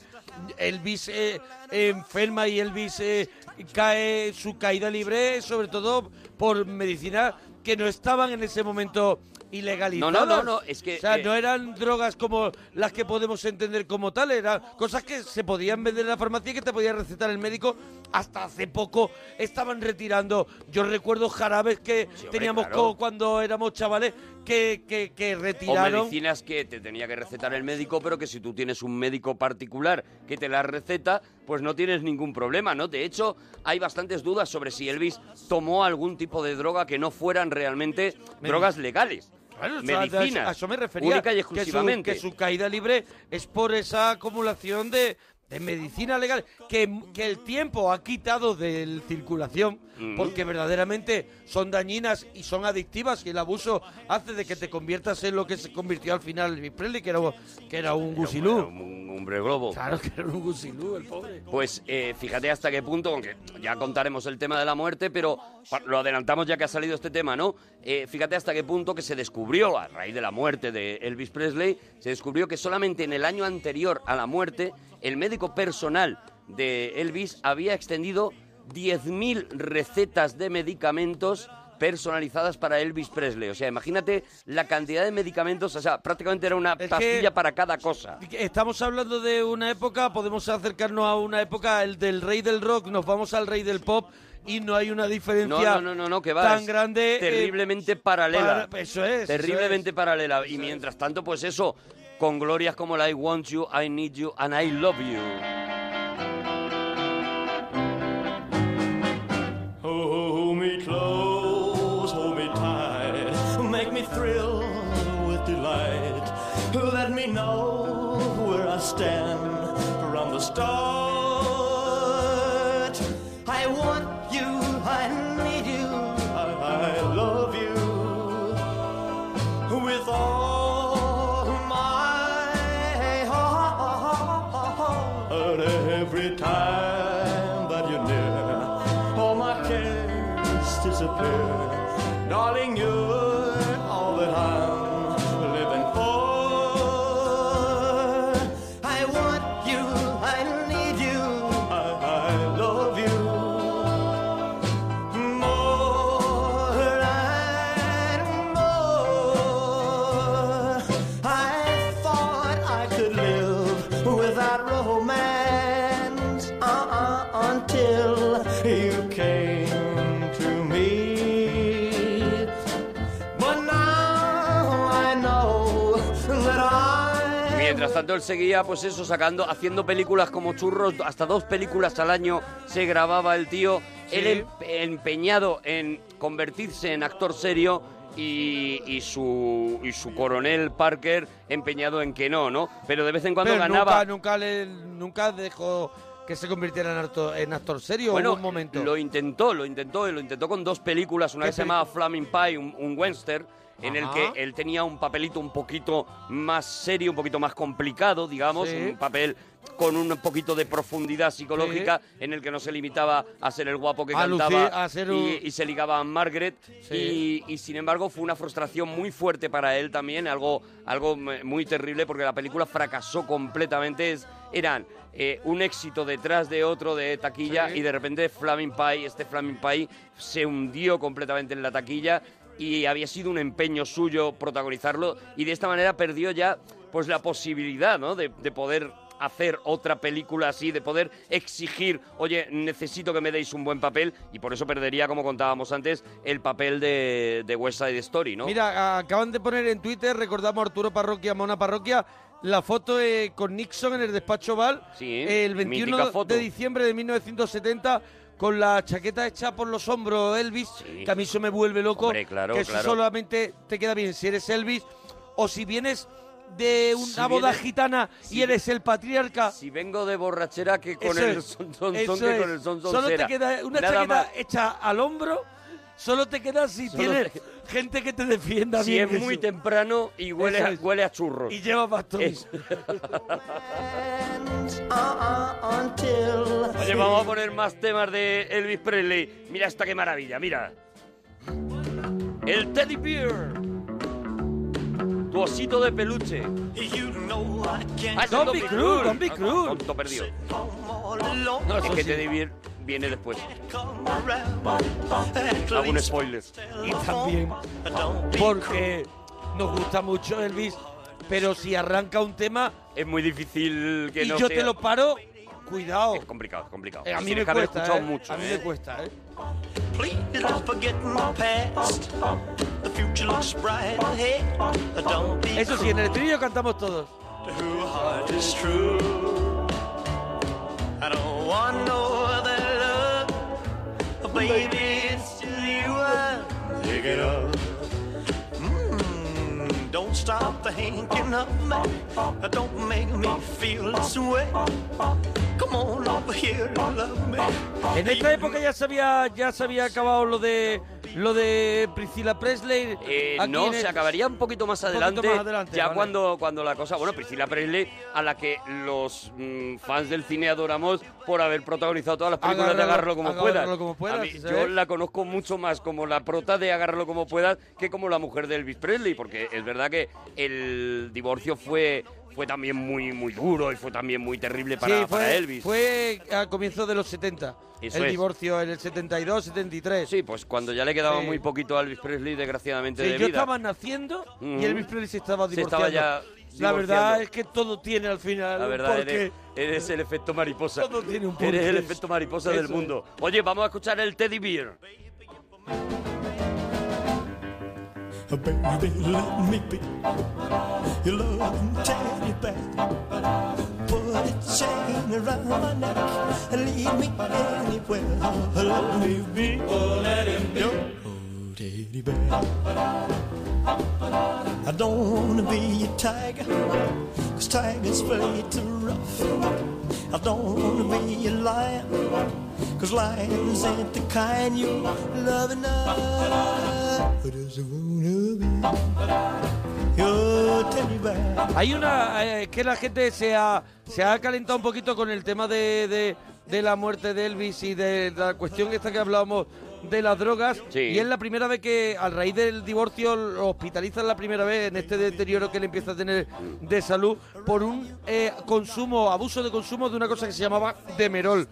Elvis eh, enferma y Elvis eh, cae su caída libre, sobre todo por medicinas que no estaban en ese momento ilegalizadas. No, no, no, no, es que, O sea, eh, no eran drogas como las que podemos entender como tal, eran cosas que se podían vender en la farmacia y que te podía recetar el médico. Hasta hace poco estaban retirando. Yo recuerdo jarabes que teníamos claro. cuando éramos chavales que, que, que O retiraron. medicinas que te tenía que recetar el médico, pero que si tú tienes un médico particular que te las receta, pues no tienes ningún problema, ¿no? De hecho, hay bastantes dudas sobre si Elvis tomó algún tipo de droga que no fueran realmente drogas legales. Claro, medicinas. A eso me refería. Única y que su- exclusivamente. Que su, caída libre es por esa acumulación de, de medicina legal que, que el tiempo ha quitado de circulación Mm. porque verdaderamente son dañinas y son adictivas y el abuso hace de que te conviertas en lo que se convirtió al final Elvis Presley, que era, que era un gusilú. Era un hombre globo. Claro que era un gusilú, el pobre. Pues eh, fíjate hasta qué punto, aunque ya contaremos el tema de la muerte, pero lo adelantamos ya que ha salido este tema, ¿no? Eh, fíjate hasta qué punto que se descubrió, a raíz de la muerte de Elvis Presley, se descubrió que solamente en el año anterior a la muerte, el médico personal de Elvis había extendido 10.000 recetas de medicamentos personalizadas para Elvis Presley. O sea, imagínate la cantidad de medicamentos, o sea, prácticamente era una pastilla para cada cosa. Estamos hablando de una época, podemos acercarnos a una época, el del rey del rock, nos vamos al rey del pop y no hay una No, diferencia no, no, no, no, que va. tan es grande. eh, Terriblemente paralela. para- eso es, eso Terriblemente paralela. Y mientras tanto, pues eso, con glorias como la I Want You, I Need You and I Love You. Hold me close, hold me tight, make me thrill with delight. Let me know where I stand from the start. Él seguía, pues eso, sacando, haciendo películas como churros, hasta dos películas al año se grababa el tío. Él em- empeñado en convertirse en actor serio y, y su, y su coronel Parker empeñado en que no, ¿no? Pero de vez en cuando Pero ganaba. Nunca, nunca, le- nunca dejó que se convirtiera en actor, en actor serio. Bueno, hubo un momento. lo intentó, lo intentó, y lo intentó con dos películas. Una ¿Qué que se llamaba Flaming Pie, un, un western, en el que él tenía un papelito un poquito más serio, un poquito más complicado, digamos, Sí. un papel con un poquito de profundidad psicológica, en el que no se limitaba a ser el guapo que A cantaba a ser y, un- y se ligaba a Margaret. Sí. Y, y, sin embargo fue una frustración muy fuerte para él también, algo, algo muy terrible, porque la película fracasó completamente. Es- eran eh, un éxito detrás de otro de taquilla Sí. y de repente Flaming Pie, este Flaming Pie se hundió completamente en la taquilla y había sido un empeño suyo protagonizarlo y de esta manera perdió ya pues la posibilidad ¿no? de, de poder hacer otra película así, de poder exigir, oye, necesito que me deis un buen papel y por eso perdería, como contábamos antes, el papel de, de West Side Story, ¿no? Mira, acaban de poner en Twitter, recordamos a Arturo Parroquia, Mona Parroquia, la foto eh, con Nixon en el despacho Oval, Sí, el mítica 21 foto. de diciembre de 1970, con la chaqueta hecha por los hombros Elvis, que a mí eso me vuelve loco, Hombre, claro, que eso claro. solamente te queda bien si eres Elvis, o si vienes de una Si boda gitana si- y eres el patriarca. Si vengo de borrachera que con Eso el son, son, son que con el son, son Solo te queda una Nada chaqueta más. hecha al hombro, solo te queda si Solo tienes te- gente que te defienda Si bien. es muy eso. temprano y huele, a, es. huele a churros. Y lleva bastón. Oye, vamos a poner más temas de Elvis Presley. Mira esta qué maravilla, mira. El Teddy Bear. Tu osito de peluche. Ah, es el Don't be cruel, don't be cruel. Tonto perdido. No, es que. Teddy Bear viene después. Hago un spoiler. Y también porque nos gusta mucho Elvis, pero si arranca un tema Es muy difícil que y no yo sea- te lo paro, cuidado. Es complicado, es complicado. Eh, a mí Tienes me que haber cuesta, escuchado eh. mucho. A mí ¿eh? me cuesta, ¿eh? Please don't forget my past. The future looks bright ahead. Don't be Eso sí, en el estribillo cantamos todos. Who heart is true. You. Mm, don't stop thinking of me. Don't make me feel this way. Come on over here and love me. En esta época ya se había, ya se había acabado lo de lo de Priscilla Presley. Eh, no, se acabaría un poquito más poquito adelante. más adelante, ya vale. cuando, cuando la cosa. Bueno, Priscila Presley, a la que los mm, fans del cine adoramos por haber protagonizado todas las películas de Agárralo- como agárralo puedas. como puedas, A mí- sí se yo la conozco mucho más como la prota de Agárralo como puedas que como la mujer de Elvis Presley, porque es verdad que el divorcio fue fue también muy muy duro y fue también muy terrible para, sí, fue, para Elvis. fue a comienzos de los 70. Eso el es. divorcio en el 72, 73. Sí, pues cuando ya le quedaba Sí. muy poquito a Elvis Presley, desgraciadamente, Sí, de yo vida. estaba naciendo Ujú. y Elvis Presley se estaba Se divorciando. estaba ya La verdad es que todo tiene al final La verdad, porqué. eres, eres el efecto mariposa. Todo tiene un Eres el porqué. efecto mariposa Eso del es. mundo. Oye, vamos a escuchar el Teddy Bear. Baby, let me be your loving teddy bear. Put a chain around my neck and lead me anywhere. Let me be, oh, let him be teddy bear. I don't wanna be a tiger, cause tigers play too rough. I don't wanna be a lion, cause lions ain't the kind you love enough. I just wanna be. Hay una. eh, que la gente se ha, se ha calentado un poquito con el tema de, de, de la muerte de Elvis y de la cuestión esta que hablábamos de las drogas. Y es la primera vez que, a raíz del divorcio, lo hospitalizan la primera vez en este deterioro que él empieza a tener de salud por un eh, consumo, abuso de consumo de una cosa que se llamaba demerol.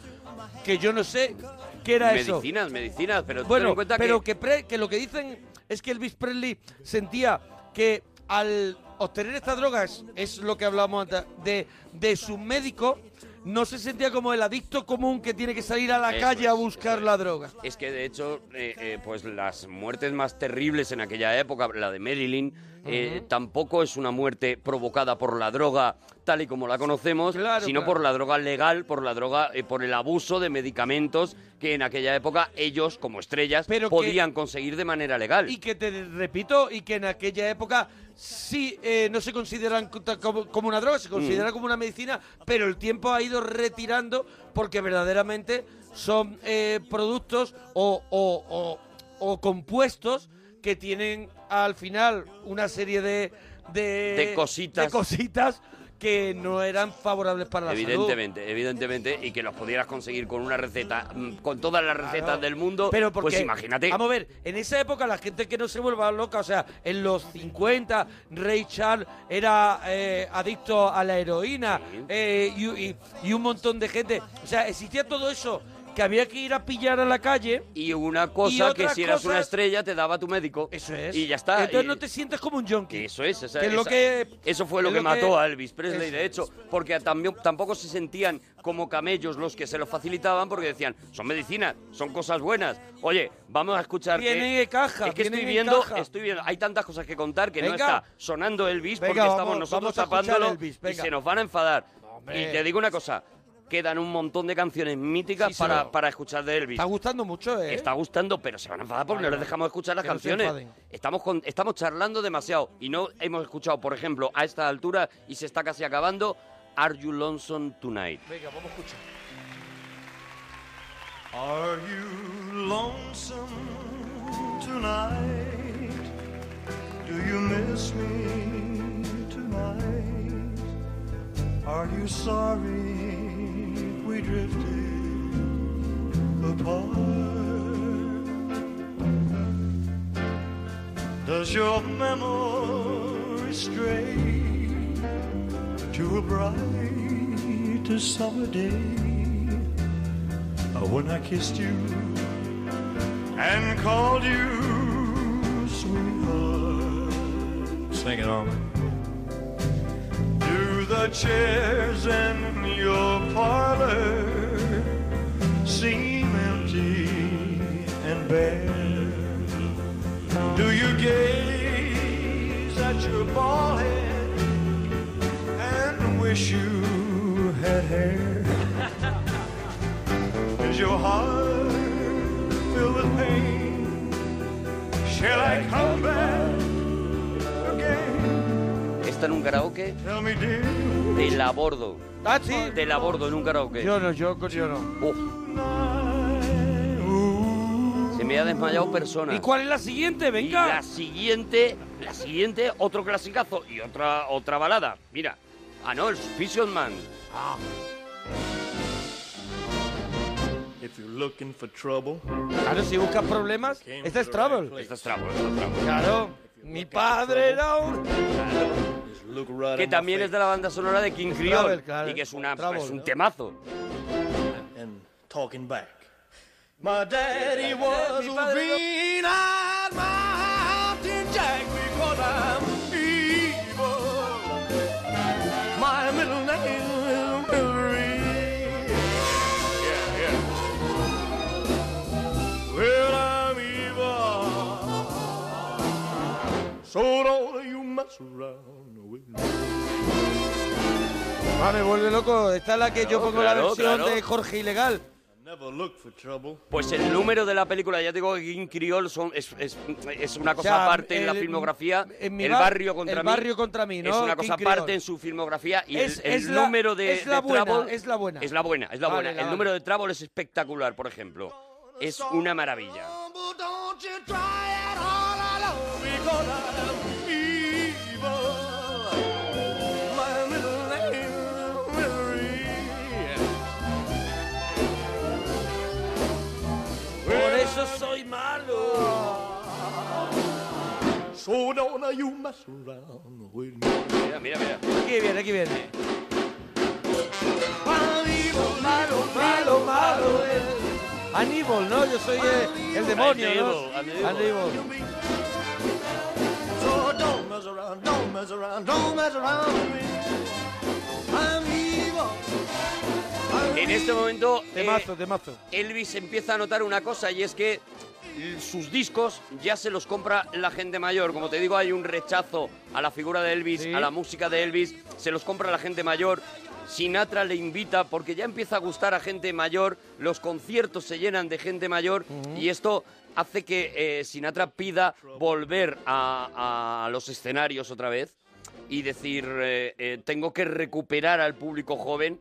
Que yo no sé qué era eso. medicinas, medicinas, pero ten Bueno, en cuenta pero que... que... pre- que lo que dicen es que Elvis Presley sentía que al obtener estas drogas, es lo que hablábamos antes, de, de su médico, no se sentía como el adicto común que tiene que salir a la Eso calle a es, buscar la droga. Es que de hecho, eh, eh, pues las muertes más terribles en aquella época, la de Marilyn, eh, tampoco es una muerte provocada por la droga tal y como la conocemos, sino claro. por la droga legal, por la droga, eh, por el abuso de medicamentos que en aquella época ellos, como estrellas, Pero que- podían conseguir de manera legal. Y que te repito, y que en aquella época sí eh, no se consideran co- como, como una droga, se considera Mm. como una medicina, pero el tiempo ha ido retirando porque verdaderamente son eh, productos o, o- o- o compuestos que tienen al final una serie de, de, De cositas. de cositas que no eran favorables para la salud. Evidentemente, evidentemente, y que los pudieras conseguir con una receta, mm, con todas las recetas Claro. del mundo, Pero porque, pues imagínate. Vamos a ver, en esa época la gente que no se vuelva loca, o sea, en los 50, Ray Charles era eh, adicto a la heroína eh, y, y- y un montón de gente. O sea, existía todo eso que había que ir a pillar a la calle. Y una cosa que si eras una estrella te daba tu médico. Eso es. Y ya está. Entonces y- no te sientes como un junkie. Eso es, esa- Que es lo esa- que- eso fue lo es que lo mató que- a Elvis Presley, eso de hecho, porque también, tampoco se sentían como camellos los que se lo facilitaban, porque decían, son medicinas, son cosas buenas. Oye, vamos a escuchar que- Vienen en caja, es que vienen estoy en viendo, caja. estoy viendo, hay tantas cosas que contar que no Venga. está sonando Elvis Venga, porque vamos- estamos nosotros vamos a escuchar tapándolo Elvis, y venga. se nos van a enfadar. Y te digo una cosa, quedan un montón de canciones míticas Sí, para, para escuchar de Elvis. Está gustando mucho, ¿eh? Está gustando, pero se van a enfadar porque Vale, no les dejamos escuchar las no canciones. estamos, con- estamos charlando demasiado y no hemos escuchado, por ejemplo, a esta altura y se está casi acabando, Are You Lonesome Tonight? Venga, vamos a escuchar. Are you lonesome tonight? Do you miss me tonight? Are you sorry we drifted apart? Does your memory stray to a bright summer day? When I kissed you and called you sweetheart. Sing it. Do the chairs in your parlor seem empty and bare? Do you gaze at your bald head and wish you had hair? Is your heart filled with pain? Shall I come back en un karaoke te la abordo. Ah, sí. Te la abordo en un karaoke. Yo no, yo, yo no. Uf. Se me ha desmayado persona. ¿Y cuál es la siguiente? Y Venga. la siguiente, la siguiente, otro clasicazo y otra otra balada. Mira. Ah, no, el Suspicious Man. Ah. If you're looking for trouble, Claro, si buscas problemas, esta es Trouble. Esta es Trouble, esta es Trouble. Claro. Mi padre era un... Que también es de la banda sonora de King Creole y que es, una, Travel, es un temazo. and talking back. My daddy was a green-eyed mountain jack because I'm So don't you mess around with me. Ah, me vuelve loco. Esta es la que yo Claro, pongo la claro, versión claro. de Jorge Ilegal. Never look for trouble. Pues el número de la película, ya te digo que King Creole son, es, es- es una cosa O sea, aparte en la el- filmografía. en mi el bar- barrio contra el mí. barrio contra mí, ¿no? Es una King cosa Creole. aparte en su filmografía y Es- el, el es la- número de, es la de buena, Trouble es la buena. Es la buena, es la Vale, buena. la el vale. número de Trouble es espectacular, por ejemplo. Es una maravilla. Soy malo. So don't you mess around with me. Mira, mira, mira. Aquí viene, aquí viene. Malo, malo, malo. Aníbal, ¿no? Yo soy eh, el demonio, ¿no? Aníbal, Aníbal. So don't mess around, don't mess around, don't mess around with me. I'm evil. En este momento eh, Temazo. Elvis empieza a notar una cosa y es que sus discos ya se los compra la gente mayor. Como te digo, hay un rechazo a la figura de Elvis, Sí. a la música de Elvis, se los compra la gente mayor. Sinatra le invita porque ya empieza a gustar a gente mayor, los conciertos se llenan de gente mayor y esto hace que eh, Sinatra pida volver a, a los escenarios otra vez y decir, eh, eh, tengo que recuperar al público joven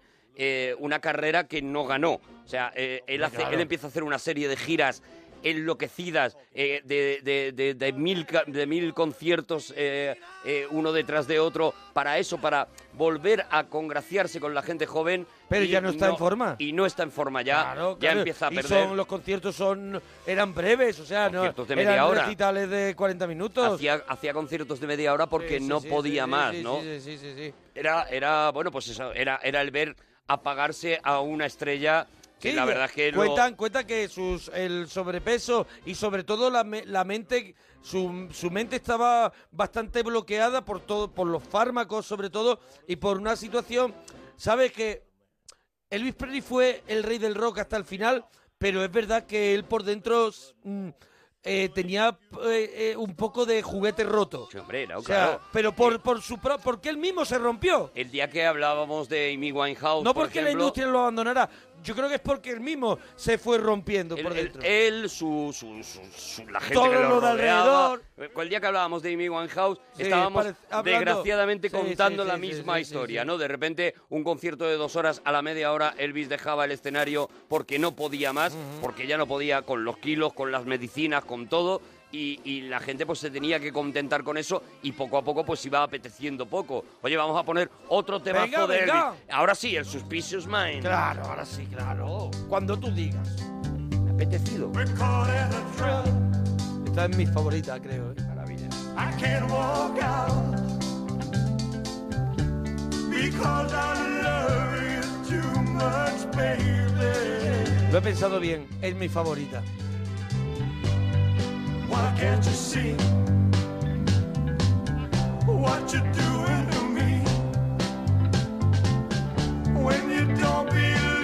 una carrera que no ganó. O sea, él, hace, claro. él empieza a hacer una serie de giras enloquecidas eh, de, de- de- de mil, de mil conciertos eh, eh, uno detrás de otro para eso, para volver a congraciarse con la gente joven. Pero y ya no está en forma. Y no está en forma ya. Claro, ya claro. empieza a Y perder. son, los conciertos son eran breves, o sea, no Conciertos de media eran hora. recitales de 40 minutos. Hacía, hacía conciertos de media hora porque Sí, sí, no sí, podía más, sí, ¿no? Sí, sí, sí, sí. Era, era, bueno, pues eso, era, era el ver apagarse a una estrella Sí, la verdad es que lo- cuentan, cuentan que sus, el sobrepeso y sobre todo la, la mente, su, su mente estaba bastante bloqueada por todo, por los fármacos sobre todo y por una situación, sabes que Elvis Presley fue el rey del rock hasta el final, pero es verdad que él por dentro mm, eh, tenía eh, eh, un poco de juguete roto. hombre, no, O sea, claro. pero por, por su pro- porque él mismo se rompió. El día que hablábamos de Amy Winehouse, No por porque la industria lo abandonara. Yo creo que es porque él mismo se fue rompiendo él, por él- dentro. él, su, su- su- su- la gente Todo que lo, lo de rodeaba. alrededor. El día que hablábamos de Amy Winehouse, Sí, estábamos hablando- desgraciadamente sí, contando sí, la misma historia. ¿no? De repente, un concierto de dos horas, a la media hora, Elvis dejaba el escenario porque no podía más, porque ya no podía con los kilos, con las medicinas, con todo. Y, y la gente pues se tenía que contentar con eso y poco a poco pues iba apeteciendo poco. Oye, vamos a poner otro temazo Venga, de venga. Elvis. Ahora sí, el Suspicious Mind. Claro, ahora sí, claro. Cuando tú digas. Me ha apetecido. Esta es mi favorita, creo. ¿eh? Maravilla. I can't walk out because I love you too much, baby. Lo he pensado bien, es mi favorita. Why can't you see what you're doing to me? When you don't believe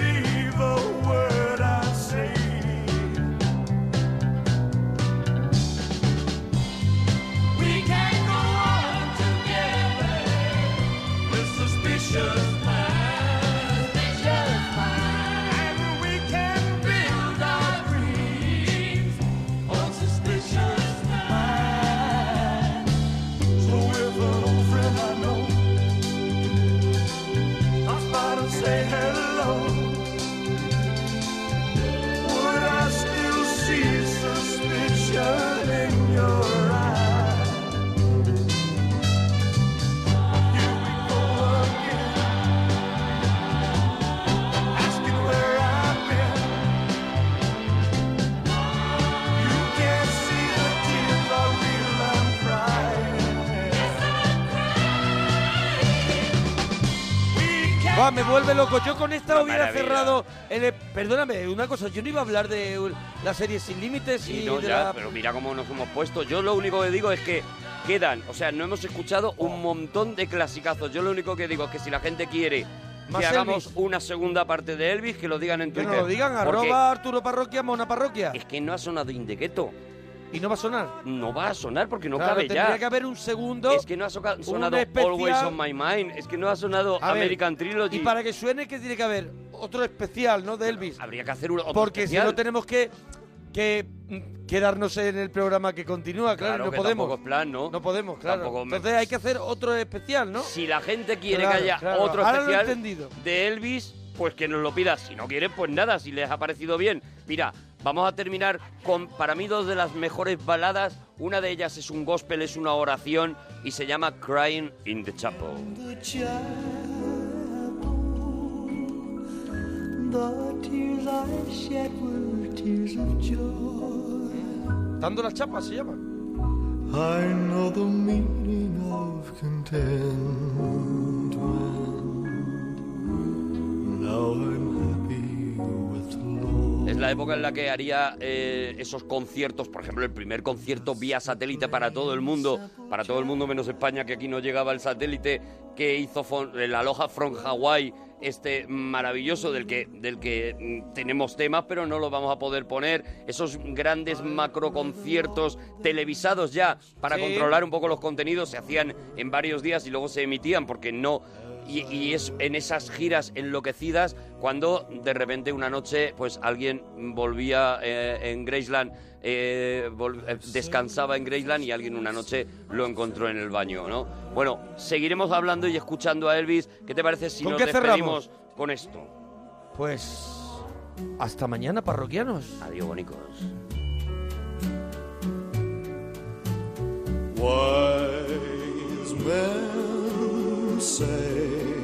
me vuelve loco. Yo con esta Una hubiera maravilla. cerrado. el- perdóname, una cosa. Yo no iba a hablar de uh, la serie Sin Límites Sí, y no, de ya, la... pero mira cómo nos hemos puesto. Yo lo único que digo es que quedan, o sea, no hemos escuchado un montón de clasicazos. Yo lo único que digo es que si la gente quiere Más que hagamos Elvis. una segunda parte de Elvis, que lo digan en Que Twitter. nos lo digan, Porque arroba Arturo Parroquia, Mona Parroquia. Es que no ha sonado Indequeto. ¿Y no va a sonar? No va a sonar porque no Claro, cabe tendría ya. que haber un segundo. Es que no ha soca- sonado especial. Always on My Mind. Es que no ha sonado A ver, American Trilogy. Y para que suene, que tiene que haber otro especial, ¿no? De Elvis. Habría que hacer un otro Porque especial. si no tenemos que, que mm, quedarnos en el programa que continúa, claro, Claro no que podemos. tampoco es plan, ¿no? No podemos, claro. Me- Entonces hay que hacer otro especial, ¿no? Si la gente quiere Claro, que haya claro. otro Ahora especial entendido. de Elvis, pues que nos lo pida. Si no quieren, pues nada, si les ha parecido bien. Mira, vamos a terminar con, para mí, dos de las mejores baladas. Una de ellas es un gospel, es una oración y se llama Crying in the Chapel. The The tears I shed were tears of joy. Dando las chapas se llama. I know the meaning of contentment. Now I'm Es la época en la que haría eh, esos conciertos, por ejemplo, el primer concierto vía satélite para todo el mundo, para todo el mundo menos España, que aquí no llegaba el satélite, que hizo el Aloha from Hawaii, este maravilloso del que, del que mm, tenemos temas, pero no lo vamos a poder poner. Esos grandes macro conciertos televisados ya para Sí. controlar un poco los contenidos se hacían en varios días y luego se emitían porque no y, y es en esas giras enloquecidas cuando de repente una noche pues alguien volvía eh, en Graceland, eh, vol- eh, descansaba en Graceland y alguien una noche lo encontró en el baño, ¿no? Bueno, seguiremos hablando y escuchando a Elvis. ¿Qué te parece si ¿Con nos despedimos cerramos? con esto? Pues hasta mañana, parroquianos. Adiós, bonicos. Wise men say